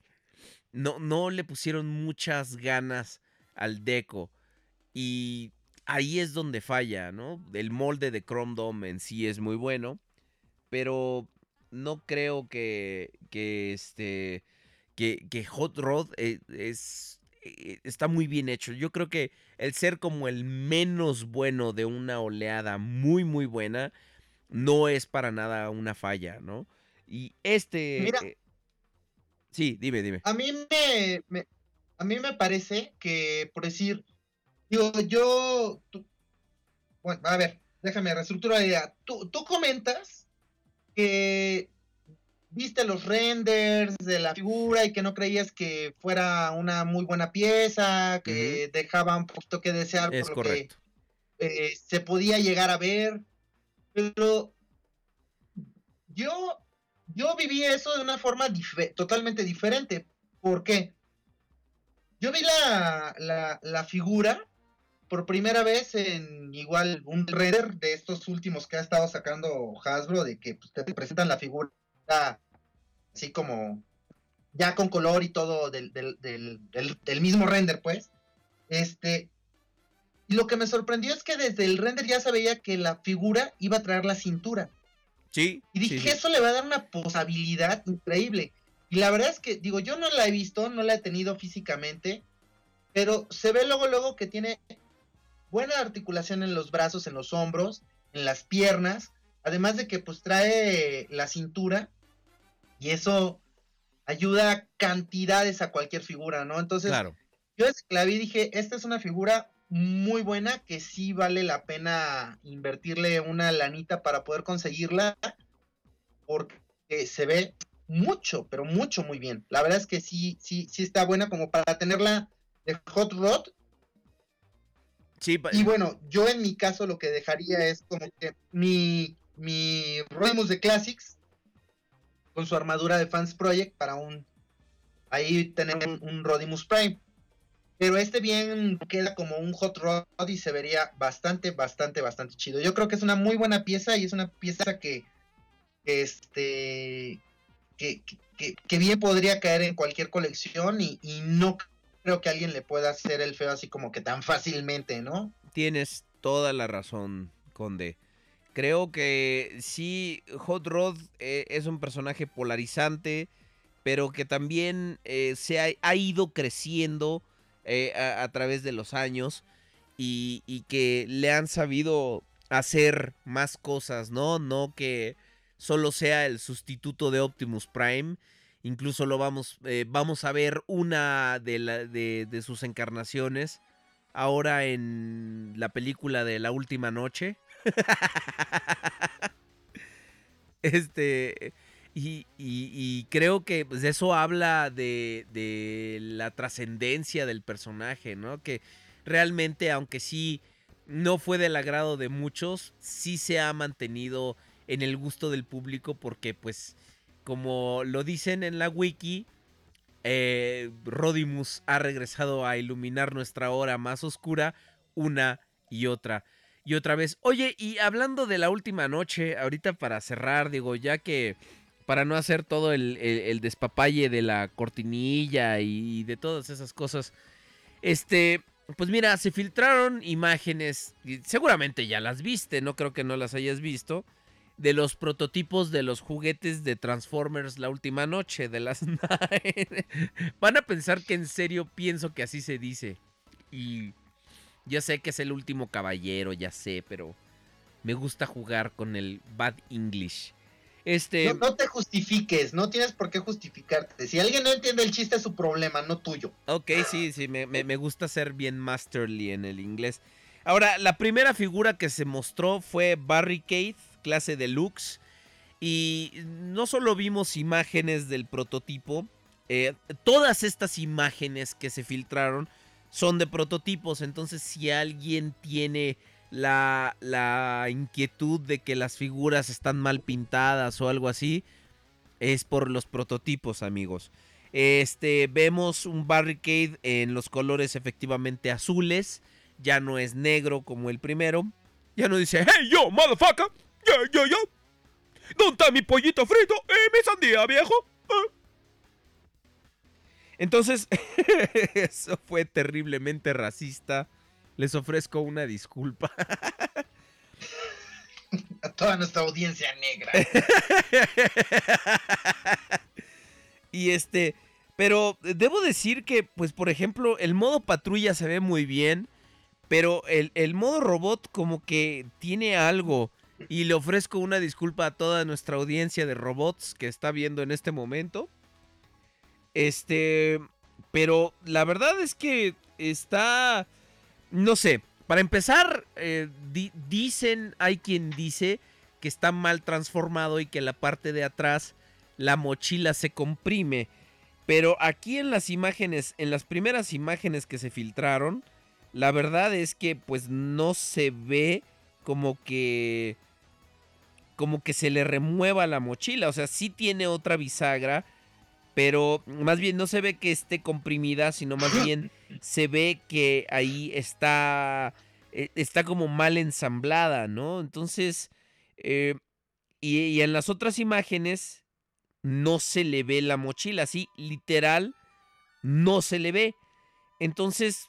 no, no le pusieron muchas ganas al deco. Y ahí es donde falla, ¿no? El molde de Chrome Dome en sí es muy bueno, pero no creo que, que este, que, que Hot Rod eh, es, eh, está muy bien hecho. Yo creo que el ser como el menos bueno de una oleada muy, muy buena, no es para nada una falla, ¿no? Y este... Mira. eh, sí, dime, dime. A mí me, me- a mí me parece que, por decir, digo, yo, tú- bueno, a ver, déjame reestructurar la idea. Tú, tú comentas que viste los renders de la figura y que no creías que fuera una muy buena pieza, que dejaba un poquito que desear Es por lo que correcto. eh, se podía llegar a ver, pero yo, yo viví eso de una forma totalmente diferente. ¿Por qué? Yo vi la, la, la figura por primera vez en igual un render de estos últimos que ha estado sacando Hasbro, de que pues, te presentan la figura así como ya con color y todo del, del, del, del- del mismo render, pues. Este, y lo que me sorprendió es que desde el render ya se veía que la figura iba a traer la cintura. Sí. Y dije, sí, sí. eso le va a dar una posabilidad increíble. Y la verdad es que, digo, yo no la he visto, no la he tenido físicamente, pero se ve luego, luego que tiene buena articulación en los brazos, en los hombros, en las piernas, además de que pues trae la cintura y eso ayuda cantidades a cualquier figura, ¿no? Entonces, Claro. yo desde que la vi dije, esta es una figura muy buena que sí vale la pena invertirle una lanita para poder conseguirla porque se ve mucho, pero mucho muy bien. La verdad es que sí, sí, sí está buena como para tenerla de Hot Rod. Y bueno, yo en mi caso lo que dejaría es como que mi, mi Rodimus de Classics con su armadura de Fans Project para un ahí tener un, Rodimus Prime. Pero este bien queda como un Hot Rod y se vería bastante, bastante, bastante chido. Yo creo que es una muy buena pieza y es una pieza que, que, este, que, que- que bien podría caer en cualquier colección y, y no creo que alguien le pueda hacer el feo así como que tan fácilmente, ¿no? Tienes toda la razón, Conde. Creo que sí, Hot Rod eh, es un personaje polarizante, pero que también eh, se ha, ido creciendo eh, a, través de los años y que le han sabido hacer más cosas, ¿no? No que solo sea el sustituto de Optimus Prime. Incluso lo vamos, eh, vamos a ver una de, la- de- sus encarnaciones ahora en la película de La Última Noche. este. Y, y- y creo que pues, eso habla de, de la trascendencia del personaje, ¿no? Que realmente, aunque sí no fue del agrado de muchos, sí se ha mantenido en el gusto del público porque, pues, como lo dicen en la wiki, eh, Rodimus ha regresado a iluminar nuestra hora más oscura una y otra y otra vez. Oye, y hablando de la última noche, ahorita para cerrar, digo, ya que para no hacer todo el, despapalle de la cortinilla y de todas esas cosas, este, pues mira, se filtraron imágenes, seguramente ya las viste, no creo que no las hayas visto, de los prototipos de los juguetes de Transformers la última noche de las Nine. Van a pensar que en serio pienso que así se dice. Y ya sé que es el último caballero, ya sé, pero me gusta jugar con el Bad English. Este. No, no te justifiques, no tienes por qué justificarte. Si alguien no entiende el chiste es su problema, no tuyo. Ok, sí, sí, me, me- me gusta ser bien masterly en el inglés. Ahora, la primera figura que se mostró fue Barricade, clase deluxe. Y no solo vimos imágenes del prototipo, eh, todas estas imágenes que se filtraron son de prototipos. Entonces, si alguien tiene la, la inquietud de que las figuras están mal pintadas o algo así, es por los prototipos, amigos. Este, vemos un barricade en los colores efectivamente azules. Ya no es negro como el primero. Ya no dice, hey yo, motherfucker. Yeah, yeah, yeah. ¿Dónde está mi pollito frito y mi sandía, viejo? Ah. Entonces, eso fue terriblemente racista. Les ofrezco una disculpa. A toda nuestra audiencia negra. Y este, pero debo decir que, pues por ejemplo, el modo patrulla se ve muy bien, pero el, el modo robot como que tiene algo. Y le ofrezco una disculpa a toda nuestra audiencia de robots que está viendo en este momento. Este, pero la verdad es que está, no sé, para empezar, eh, di- dicen, hay quien dice que está mal transformado y que la parte de atrás la mochila se comprime. Pero aquí en las imágenes, en las primeras imágenes que se filtraron, la verdad es que pues no se ve como que como que se le remueva la mochila, o sea, sí tiene otra bisagra, pero más bien no se ve que esté comprimida, sino más bien se ve que ahí está eh, está como mal ensamblada, ¿no? Entonces, eh, y, y en las otras imágenes no se le ve la mochila, así literal, no se le ve. Entonces,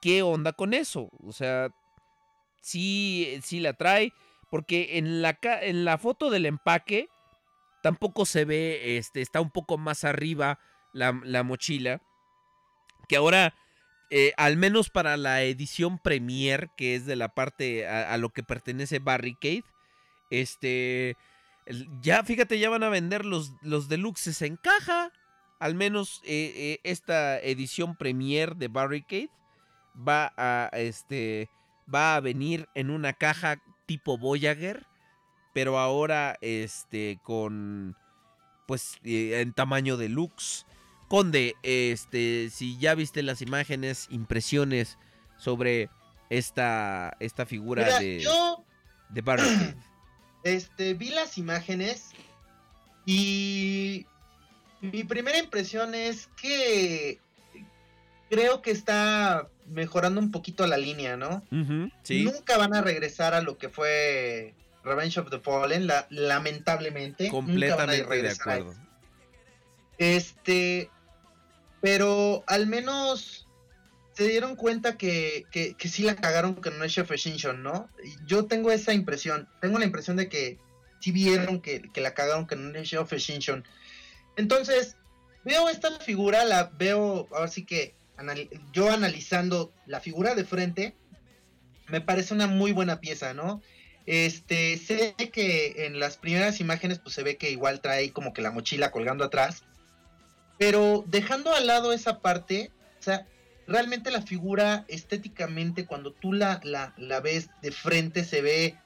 ¿qué onda con eso? O sea, sí, sí la trae, porque en la, en la foto del empaque tampoco se ve, este, está un poco más arriba la, la mochila, que ahora, eh, al menos para la edición Premier, que es de la parte a, lo que pertenece Barricade, este, ya fíjate, ya van a vender los, los deluxes en caja. Al menos eh, eh, esta edición Premier de Barricade va a, este, va a venir en una caja tipo Voyager, pero ahora, este, con, pues, eh, en tamaño deluxe. Conde, este, si ya viste las imágenes, impresiones sobre esta, esta figura Mira, de, yo de Barricade. este, vi las imágenes y mi primera impresión es que creo que está mejorando un poquito la línea, ¿no? Sí. Nunca van a regresar a lo que fue Revenge of the Fallen, la- lamentablemente. nunca van a Completamente de acuerdo. Este, pero al menos se dieron cuenta que, que, que sí la cagaron con No Chef Extinction, ¿no? Yo tengo esa impresión, tengo la impresión de que sí vieron que, que la cagaron con No Chef Extinction. Entonces, veo esta figura, la veo, ahora sí que yo analizando la figura de frente, me parece una muy buena pieza, ¿no? Este, sé que en las primeras imágenes pues se ve que igual trae como que la mochila colgando atrás. Pero dejando al lado esa parte, o sea, realmente la figura estéticamente cuando tú la, la, la ves de frente se ve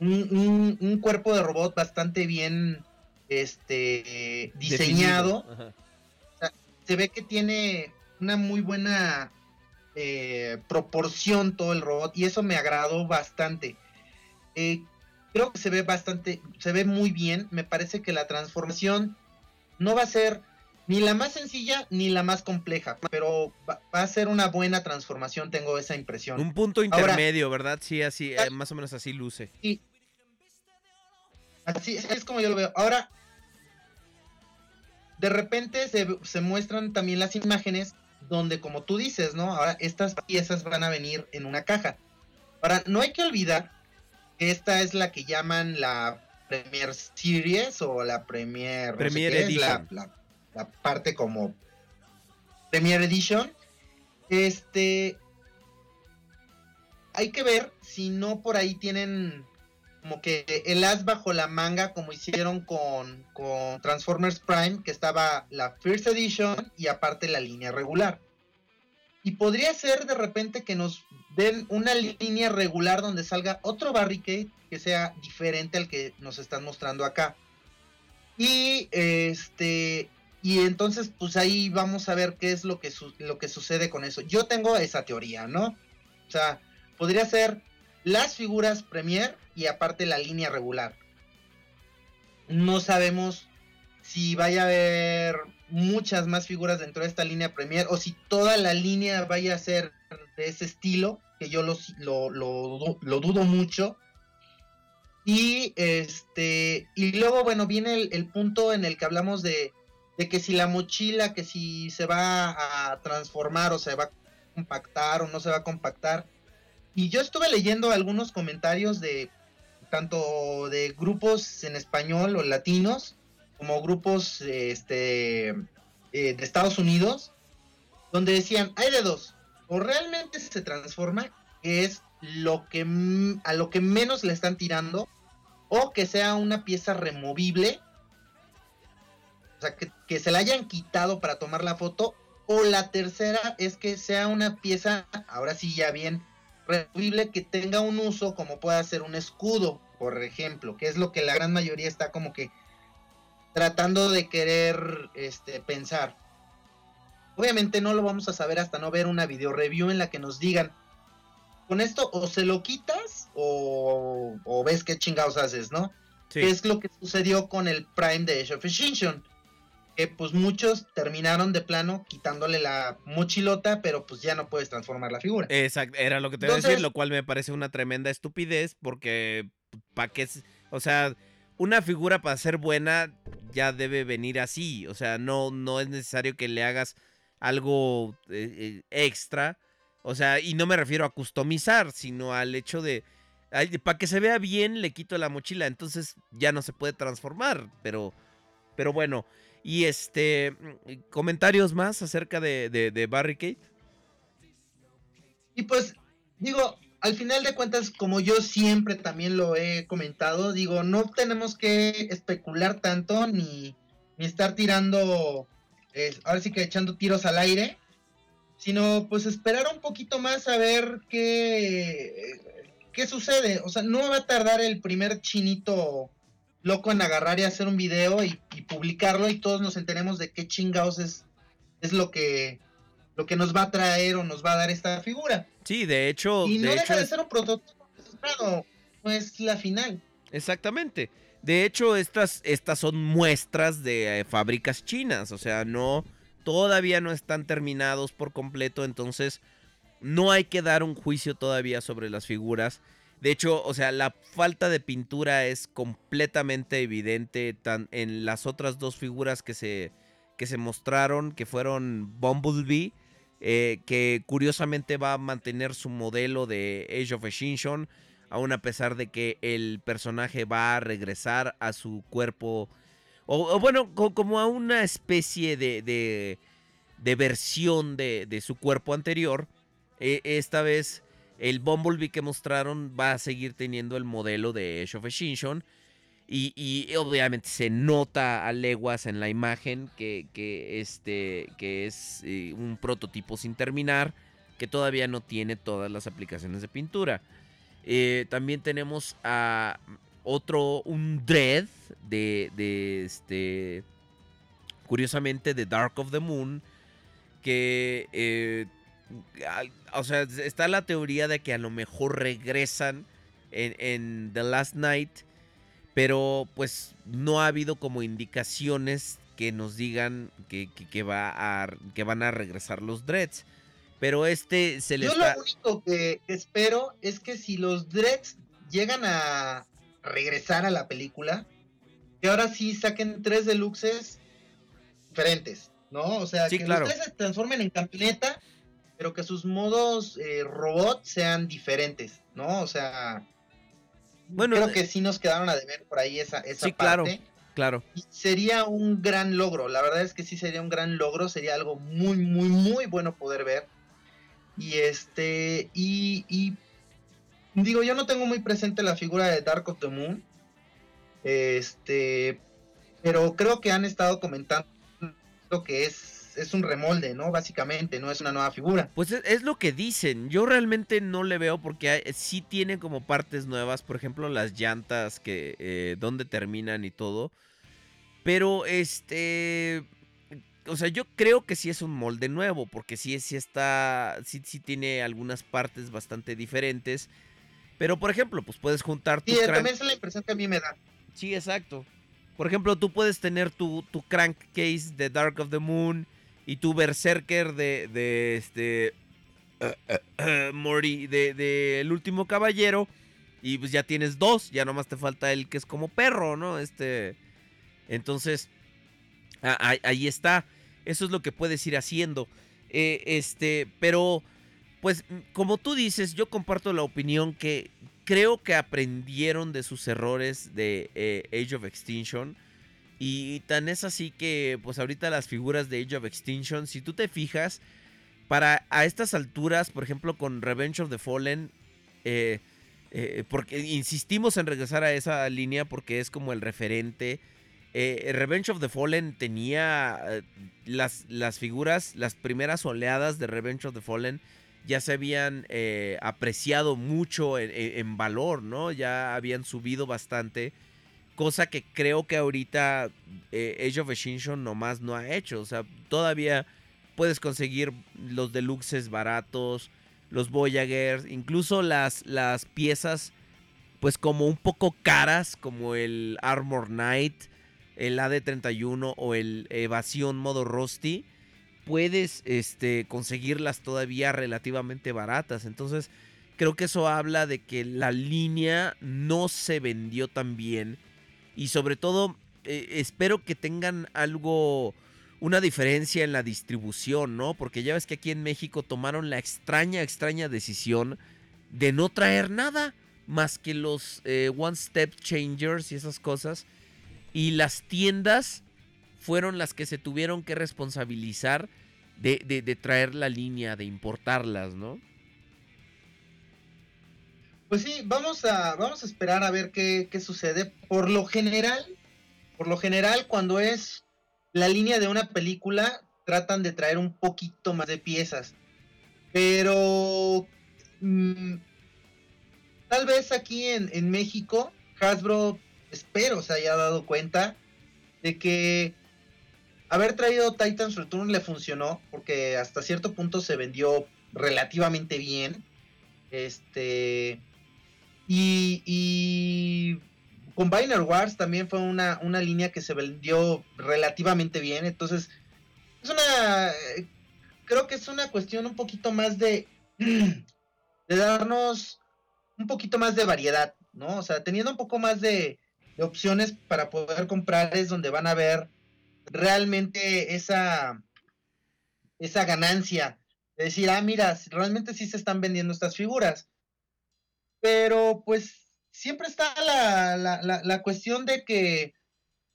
un, un- un cuerpo de robot bastante bien este diseñado se ve que tiene una muy buena eh, proporción todo el robot y eso me agradó bastante. Eh, creo que se ve bastante, se ve muy bien. Me parece que la transformación no va a ser ni la más sencilla ni la más compleja, pero va, va a ser una buena transformación, tengo esa impresión. Un punto Ahora- intermedio, ¿verdad? Sí, así, eh, más o menos así luce. Así es como yo lo veo. Ahora, de repente se, se muestran también las imágenes donde, como tú dices, ¿no? Ahora estas piezas van a venir en una caja. Ahora, no hay que olvidar Esta es la que llaman la Premier Series o la Premier, no sé Premier qué es, la, Edition. la- la parte como Premier Edition. Este, hay que ver si no por ahí tienen como que el as bajo la manga como hicieron con, con Transformers Prime, que estaba la First Edition y aparte la línea regular. Y podría ser de repente que nos den una línea regular donde salga otro barricade que sea diferente al que nos están mostrando acá. Y este y entonces pues ahí vamos a ver qué es lo que su- lo que sucede con eso. Yo tengo esa teoría, ¿no? O sea, podría ser las figuras Premier y aparte la línea regular. No sabemos si vaya a haber muchas más figuras dentro de esta línea Premier o si toda la línea vaya a ser de ese estilo, que yo lo, lo, lo du- lo dudo mucho. Y este, y luego, bueno, viene el, el punto en el que hablamos de, de que si la mochila, que si se va a transformar o se va a compactar o no se va a compactar. Y yo estuve leyendo algunos comentarios de tanto de grupos en español o latinos como grupos este eh, de Estados Unidos donde decían hay de dos o realmente se transforma que es lo que a lo que menos le están tirando o que sea una pieza removible o sea que, que se la hayan quitado para tomar la foto o la tercera es que sea una pieza ahora sí ya bien removible que tenga un uso como pueda ser un escudo, por ejemplo, que es lo que la gran mayoría está como que tratando de querer este, pensar. Obviamente no lo vamos a saber hasta no ver una video review en la que nos digan, con esto o se lo quitas o, o ves qué chingados haces, ¿no? Sí. ¿Qué es lo que sucedió con el Prime de Age of Extinction? Que pues muchos terminaron de plano quitándole la mochilota, pero pues ya no puedes transformar la figura. Exacto, era lo que te iba a decir, lo cual me parece una tremenda estupidez porque para qué, o sea, una figura para ser buena ya debe venir así, o sea, no no es necesario que le hagas algo eh, eh, extra, o sea, y no me refiero a customizar, sino al hecho de para que se vea bien le quito la mochila, entonces ya no se puede transformar, pero pero bueno, y este mm, comentarios más acerca de, de, de Barricade. Y pues, digo, al final de cuentas, como yo siempre también lo he comentado, digo, no tenemos que especular tanto ni, ni estar tirando, eh, ahora sí que echando tiros al aire, sino pues esperar un poquito más a ver qué, qué sucede. O sea, no va a tardar el primer chinito loco en agarrar y hacer un video y, y publicarlo y todos nos enteremos de qué chingados es, es lo que lo que nos va a traer o nos va a dar esta figura. Sí, de hecho, Y no de deja hecho de ser un prototipo no es la final. Exactamente. De hecho, estas, estas son muestras de eh, fábricas chinas. O sea, no. Todavía no están terminados por completo. Entonces. No hay que dar un juicio todavía sobre las figuras. De hecho, o sea, la falta de pintura es completamente evidente tan en las otras dos figuras que se, que se mostraron, que fueron Bumblebee, eh, que curiosamente va a mantener su modelo de Age of Extinction, aún a pesar de que el personaje va a regresar a su cuerpo, o, bueno, co- como a una especie de, de, de versión de, de su cuerpo anterior. Eh, esta vez el Bumblebee que mostraron va a seguir teniendo el modelo de Age of Extinction. Y, obviamente se nota a leguas en la imagen que, este, que es eh, un prototipo sin terminar, que todavía no tiene todas las aplicaciones de pintura. Eh, también tenemos a otro, un Dread de, este, curiosamente, de Dark of the Moon, que, eh, o sea, está la teoría de que a lo mejor regresan en, en The Last Night, pero pues no ha habido como indicaciones que nos digan que, que- que va a, que van a regresar los Dreads. Pero este se le Yo está... lo único que espero es que si los Dreads llegan a regresar a la película, que ahora sí saquen tres deluxes diferentes, ¿no? O sea, Sí, que claro. los tres se transformen en camioneta, pero que sus modos eh, robot sean diferentes, ¿no? O sea, Bueno, creo eh, que sí nos quedaron a deber por ahí esa, esa Sí, claro. parte. Claro. Y sería un gran logro, la verdad es que sí sería un gran logro, sería algo muy, muy, muy bueno poder ver. Y este, y, y digo, yo no tengo muy presente la figura de Dark of the Moon, este, pero creo que han estado comentando que es, es un remolde, ¿no? Básicamente, no es una nueva figura. Pues es, es lo que dicen. Yo realmente no le veo porque hay- sí tiene como partes nuevas. Por ejemplo, las llantas que eh, dónde terminan y todo. Pero este. O sea, yo creo que sí es un molde nuevo. Porque sí, sí está. Sí, sí tiene algunas partes bastante diferentes. Pero, por ejemplo, pues puedes juntar tu Sí, crank- también es la impresión que a mí me da. Sí, exacto. Por ejemplo, tú puedes tener tu, tu crankcase de Dark of the Moon y tu Berserker de, de este. Mori, de, El último caballero. Y pues ya tienes dos. Ya nomás te falta el que es como perro, ¿no? Este. Entonces. ahí está. Eso es lo que puedes ir haciendo. Eh, este. Pero. Pues como tú dices, yo comparto la opinión que creo que aprendieron de sus errores de eh, Age of Extinction. Y tan es así que, pues ahorita las figuras de Age of Extinction, si tú te fijas, para a estas alturas, por ejemplo, con Revenge of the Fallen, eh, eh, porque insistimos en regresar a esa línea porque es como el referente. eh, Revenge of the Fallen tenía las, las figuras, las primeras oleadas de Revenge of the Fallen ya se habían apreciado mucho en- en valor, ¿no? Ya habían subido bastante. Cosa que creo que ahorita eh, Age of Extinction nomás no ha hecho. O sea, todavía puedes conseguir los deluxes baratos, los Voyagers, incluso las, las piezas, pues como un poco caras, como el Armor Knight, el AD31 o el Evasión modo Rusty puedes este, conseguirlas todavía relativamente baratas. Entonces, creo que eso habla de que la línea no se vendió tan bien. Y sobre todo, eh, espero que tengan algo, una diferencia en la distribución, ¿no? Porque ya ves que aquí en México tomaron la extraña, extraña decisión de no traer nada más que los eh, One Step Changers y esas cosas. Y las tiendas fueron las que se tuvieron que responsabilizar de, traer la línea, de importarlas, ¿no? Pues sí, vamos a, vamos a esperar a ver qué, qué sucede. Por lo general, por lo general, cuando es la línea de una película, tratan de traer un poquito más de piezas. Pero mm, tal vez aquí en, en México, Hasbro, espero se haya dado cuenta de que haber traído Titans Return le funcionó, porque hasta cierto punto se vendió relativamente bien. Este. Y, y Combiner Wars también fue una, una línea que se vendió relativamente bien. Entonces, es una. eh, Creo que es una cuestión un poquito más de. de darnos un poquito más de variedad, ¿no? O sea, teniendo un poco más de, de opciones para poder comprar es donde van a ver realmente esa. esa ganancia. De decir, ah, mira, realmente sí se están vendiendo estas figuras. Pero pues siempre está la, la, la, la cuestión de que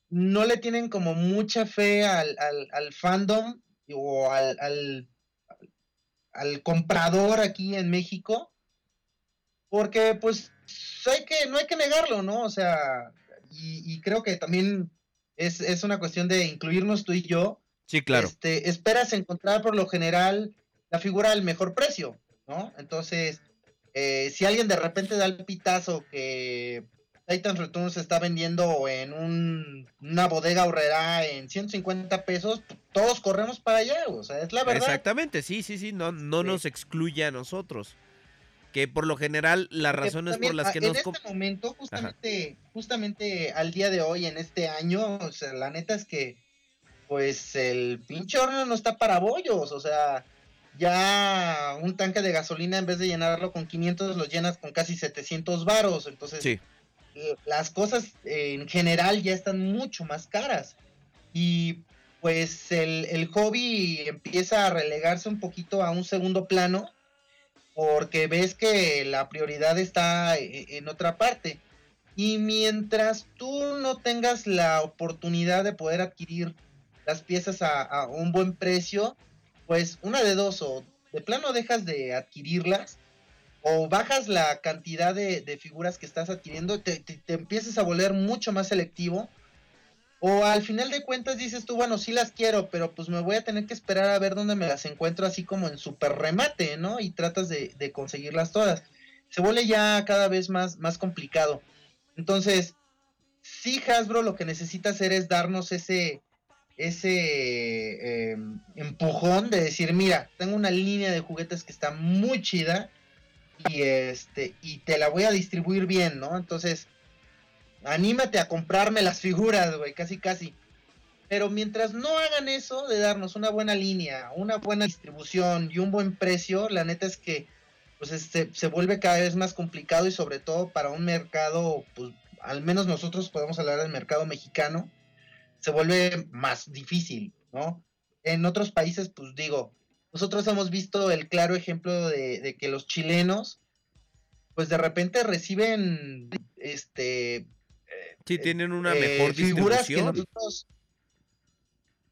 no le tienen como mucha fe al, al, al fandom o al, al, al comprador aquí en México. Porque pues hay que, no hay que negarlo, ¿no? O sea, y, y creo que también es, es una cuestión de incluirnos tú y yo. Sí, claro. Este, esperas encontrar por lo general la figura al mejor precio, ¿no? Entonces, eh, si alguien de repente da el pitazo que Titan Returns se está vendiendo en un- una bodega horrera en 150 pesos, todos corremos para allá, o sea, es la verdad. Exactamente, sí, sí, sí, no, no Sí. nos excluye a nosotros. Que por lo general las Porque razones también, por las que en nos... este com- momento, justamente, justamente al día de hoy, en este año, o sea, la neta es que, pues, el pinche horno no está para bollos, o sea, ya un tanque de gasolina, en vez de llenarlo con 500, lo llenas con casi 700 varos, entonces, Sí, eh, las cosas eh, en general ya están mucho más caras. Y pues el, el hobby empieza a relegarse un poquito a un segundo plano porque ves que la prioridad está e- en otra parte. Y mientras tú no tengas la oportunidad de poder adquirir las piezas a, a un buen precio, pues una de dos, o de plano dejas de adquirirlas, o bajas la cantidad de, de figuras que estás adquiriendo, te, te, empiezas a volver mucho más selectivo, o al final de cuentas dices tú, bueno, sí las quiero, pero pues me voy a tener que esperar a ver dónde me las encuentro así como en super remate, ¿no? Y tratas de, de conseguirlas todas. Se vuelve ya cada vez más, más complicado. Entonces, sí, Hasbro lo que necesita hacer es darnos ese, ese eh, empujón de decir, mira, tengo una línea de juguetes que está muy chida y este y te la voy a distribuir bien, ¿no? Entonces, anímate a comprarme las figuras, güey, casi casi. Pero mientras no hagan eso de darnos una buena línea, una buena distribución y un buen precio, la neta es que pues este, se vuelve cada vez más complicado y sobre todo para un mercado, pues al menos nosotros podemos hablar del mercado mexicano, se vuelve más difícil, ¿no? En otros países, pues digo, nosotros hemos visto el claro ejemplo de, de que los chilenos, pues de repente reciben, este, Sí, tienen una eh, mejor figuras que distribución. nosotros,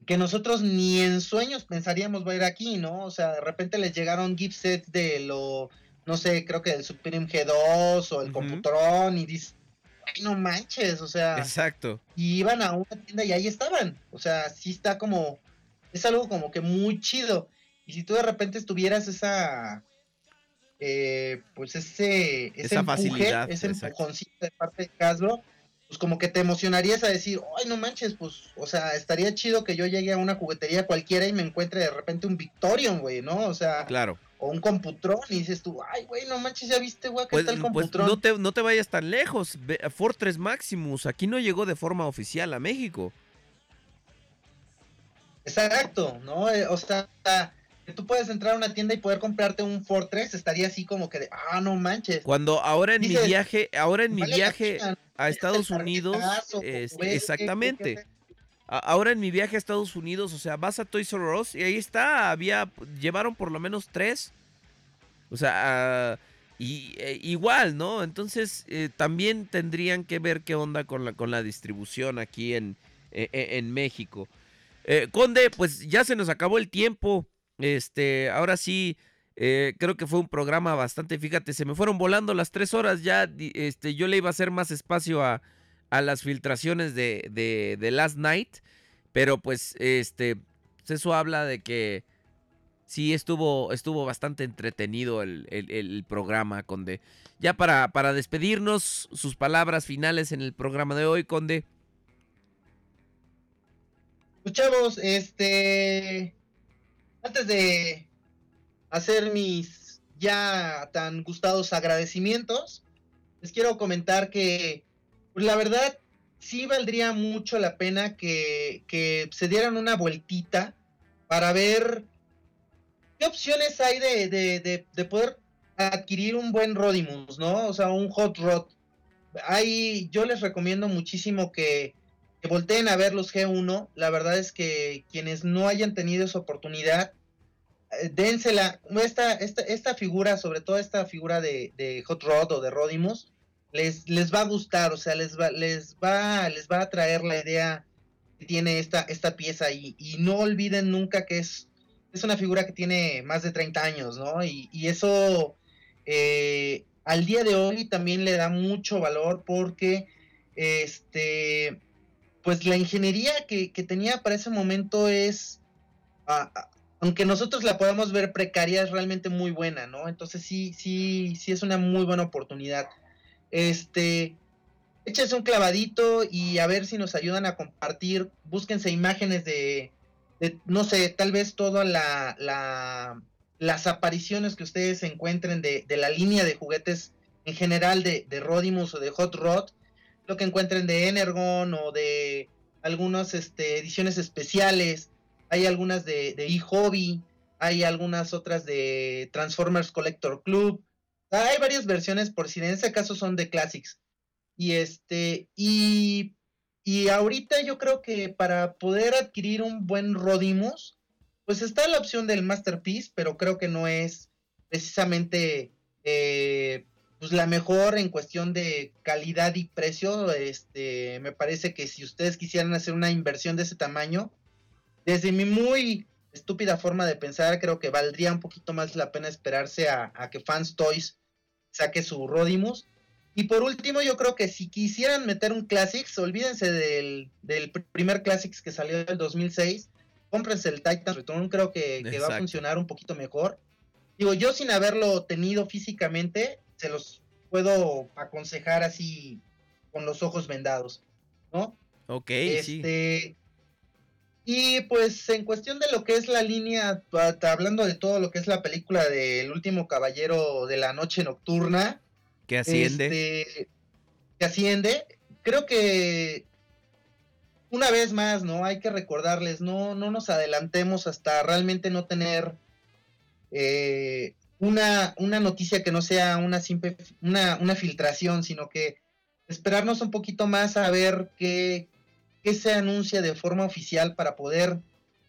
que nosotros ni en sueños pensaríamos ver aquí, ¿no? O sea, de repente les llegaron gift sets de lo, no sé, creo que del Supreme G2 o el Ujú. Computron y dices, "Ay, no manches, o sea, Exacto. y iban a una tienda y ahí estaban. O sea, sí está como, es algo como que muy chido. Y si tú de repente estuvieras esa, eh, pues ese, ese Esa empuje, facilidad, ese exacto. empujoncito de parte de Hasbro, pues como que te emocionarías a decir, ay, no manches, pues, o sea, estaría chido que yo llegue a una juguetería cualquiera y me encuentre de repente un Victorion, güey, ¿no? O sea, Claro. O un Computron y dices tú, ay, güey, no manches, ya viste, güey, que Pues, está el pues Computron. no, te, no te vayas tan lejos. Fortress Maximus aquí no llegó de forma oficial a México. Exacto, ¿no? Eh, o sea, que tú puedes entrar a una tienda y poder comprarte un Fortress, estaría así como que de, ah, no manches. Cuando ahora en mi viaje, ahora en mi Vale viaje a Estados Unidos, tarjetazo, es- exactamente. ¿Qué- qué- A- Ahora en mi viaje a Estados Unidos, o sea, vas a Toys R Us y ahí está, había, llevaron por lo menos tres. O sea, eh, igual, ¿no? Entonces eh, también tendrían que ver qué onda con la, con la distribución aquí en, eh, eh, en México. Eh, Conde, pues ya se nos acabó el tiempo. Este, ahora sí, eh, creo que fue un programa bastante, fíjate, se me fueron volando las tres horas ya. Este, yo le iba a hacer más espacio a, a las filtraciones de, de, de Last Night. Pero pues, este, pues, eso habla de que sí estuvo, estuvo bastante entretenido el, el- programa, Conde. Ya para, para despedirnos, sus palabras finales en el programa de hoy, Conde. Pues chavos, este. Antes de hacer mis ya tan gustados agradecimientos, les quiero comentar que, pues la verdad, sí valdría mucho la pena que, que se dieran una vueltita para ver qué opciones hay de, de, de, de poder adquirir un buen Rodimus, ¿no? O sea, un Hot Rod. Hay, yo les recomiendo muchísimo que, volteen a ver los G1. La verdad es que quienes no hayan tenido esa oportunidad, eh, dénsela. Esta, esta, esta figura, sobre todo esta figura de Hot Rod o de Rodimus, les, les va a gustar, o sea, les va, les va, les va a traer la idea que tiene esta, esta pieza. Y, y no olviden nunca que es, es una figura que tiene más de 30 años, ¿no? Y, y eso eh, al día de hoy también le da mucho valor porque este pues la ingeniería que, que tenía para ese momento es aunque nosotros la podamos ver precaria es realmente muy buena no entonces sí sí sí es una muy buena oportunidad este échense un clavadito y a ver si nos ayudan a compartir. Búsquense imágenes de, no sé tal vez toda la, la las apariciones que ustedes encuentren de, de la línea de juguetes en general de, de Rodimus o de Hot Rod, lo que encuentren de Energon o de algunas este, ediciones especiales, hay algunas de, de eHobby, hay algunas otras de Transformers Collector Club, hay varias versiones por si en ese caso son de Classics. Y este, y, y ahorita yo creo que para poder adquirir un buen Rodimus, pues está la opción del Masterpiece, pero creo que no es precisamente eh, pues la mejor en cuestión de calidad y precio. Este, me parece que si ustedes quisieran hacer una inversión de ese tamaño, desde mi muy estúpida forma de pensar, creo que valdría un poquito más la pena esperarse a, a que Fans Toys saque su Rodimus. Y por último, yo creo que si quisieran meter un Classics, olvídense del, del pr- primer Classics que salió en el 2006. Cómprense el Titan Return, creo que, que va a funcionar un poquito mejor. Digo, yo sin haberlo tenido físicamente, se los puedo aconsejar así con los ojos vendados, ¿no? Ok, sí. Y pues en cuestión de lo que es la línea, hablando de todo lo que es la película del último caballero de la noche nocturna, Que asciende. este, que asciende, creo que una vez más, ¿no? Hay que recordarles, no, no nos adelantemos hasta realmente no tener eh, una, una noticia que no sea una simple, una, una filtración, sino que esperarnos un poquito más a ver qué, qué se anuncia de forma oficial para poder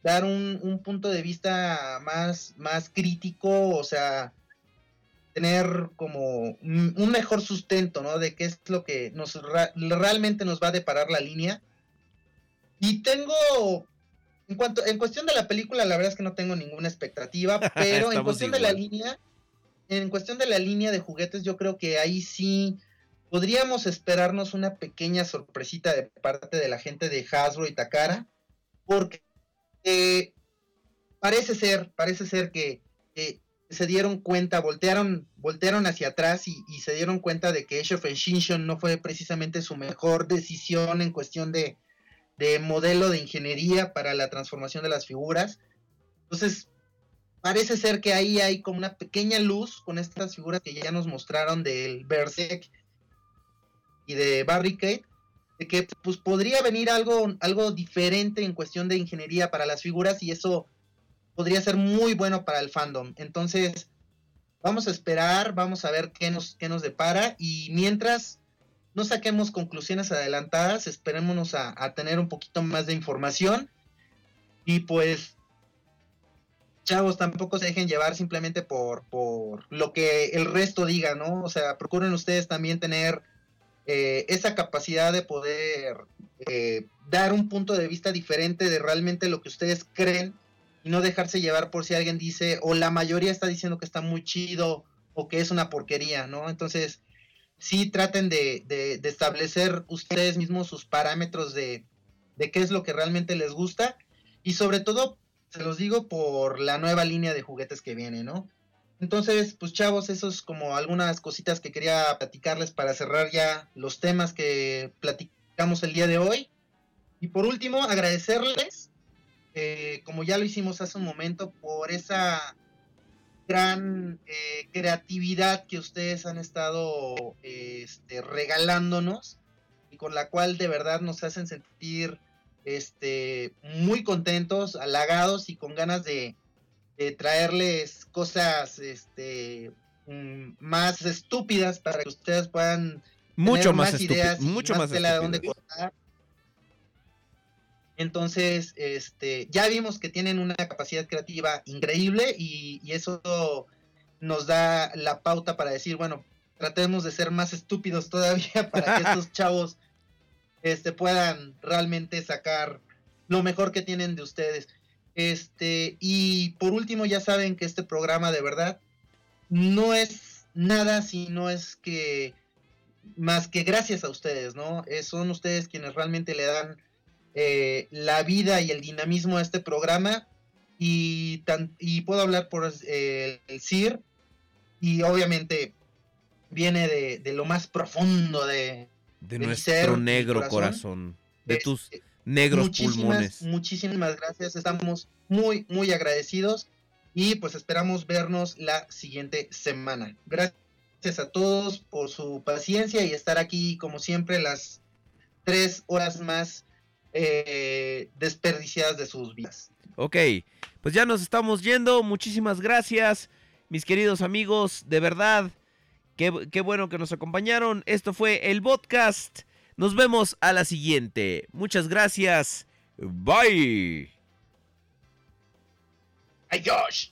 dar un, un punto de vista más, más crítico, o sea, tener como un mejor sustento, ¿no? De qué es lo que nos realmente nos va a deparar la línea. Y tengo, en cuanto, en cuestión de la película, la verdad es que no tengo ninguna expectativa, pero en cuestión de la línea, en cuestión de la línea de juguetes, yo creo que ahí sí podríamos esperarnos una pequeña sorpresita de parte de la gente de Hasbro y Takara, porque eh, parece ser, parece ser que, se dieron cuenta, voltearon, voltearon hacia atrás y, y se dieron cuenta de que Age of Extinction no fue precisamente su mejor decisión en cuestión de, de modelo de ingeniería para la transformación de las figuras. Entonces, parece ser que ahí hay como una pequeña luz con estas figuras que ya nos mostraron del Berserk y de Barricade, de que pues podría venir algo, algo diferente en cuestión de ingeniería para las figuras y eso podría ser muy bueno para el fandom. Entonces, vamos a esperar, vamos a ver qué nos, qué nos depara y mientras no saquemos conclusiones adelantadas, esperémonos a, a tener un poquito más de información y pues chavos, tampoco se dejen llevar simplemente por, por lo que el resto diga, ¿no? O sea, procuren ustedes también tener eh, esa capacidad de poder eh, dar un punto de vista diferente de realmente lo que ustedes creen y no dejarse llevar por si alguien dice, o la mayoría está diciendo que está muy chido o que es una porquería, ¿no? Entonces, sí traten de, de- de establecer ustedes mismos sus parámetros de, de qué es lo que realmente les gusta y sobre todo, se los digo por la nueva línea de juguetes que viene, ¿no? Entonces, pues chavos, eso es como algunas cositas que quería platicarles para cerrar ya los temas que platicamos el día de hoy. Y por último, agradecerles, eh, como ya lo hicimos hace un momento, por esa gran eh, creatividad que ustedes han estado este, regalándonos y con la cual de verdad nos hacen sentir este, muy contentos, halagados y con ganas de, de traerles cosas este, mm, más estúpidas para que ustedes puedan Mucho tener más, más ideas Mucho más más tela de dónde cortar. Entonces, este, ya vimos que tienen una capacidad creativa increíble y, y eso nos da la pauta para decir, bueno, tratemos de ser más estúpidos todavía para que estos chavos este, puedan realmente sacar lo mejor que tienen de ustedes. Este, y por último, ya saben que este programa de verdad no es nada si no es que más que gracias a ustedes, ¿no? Eh, son ustedes quienes realmente le dan eh, la vida y el dinamismo a este programa y, tan, y puedo hablar por eh, el CIR y obviamente viene de, de lo más profundo de, De nuestro ser, negro corazón. corazón. De Este, tus negros muchísimas, pulmones. Muchísimas gracias, estamos muy, muy agradecidos y pues esperamos vernos la siguiente semana. Gracias a todos por su paciencia y estar aquí como siempre las tres horas más eh, desperdiciadas de sus vidas. Ok, pues ya nos estamos yendo. Muchísimas gracias, mis queridos amigos. De verdad, qué, qué bueno que nos acompañaron. Esto fue el podcast. Nos vemos a la siguiente. Muchas gracias. Bye. ¡Ay, Josh!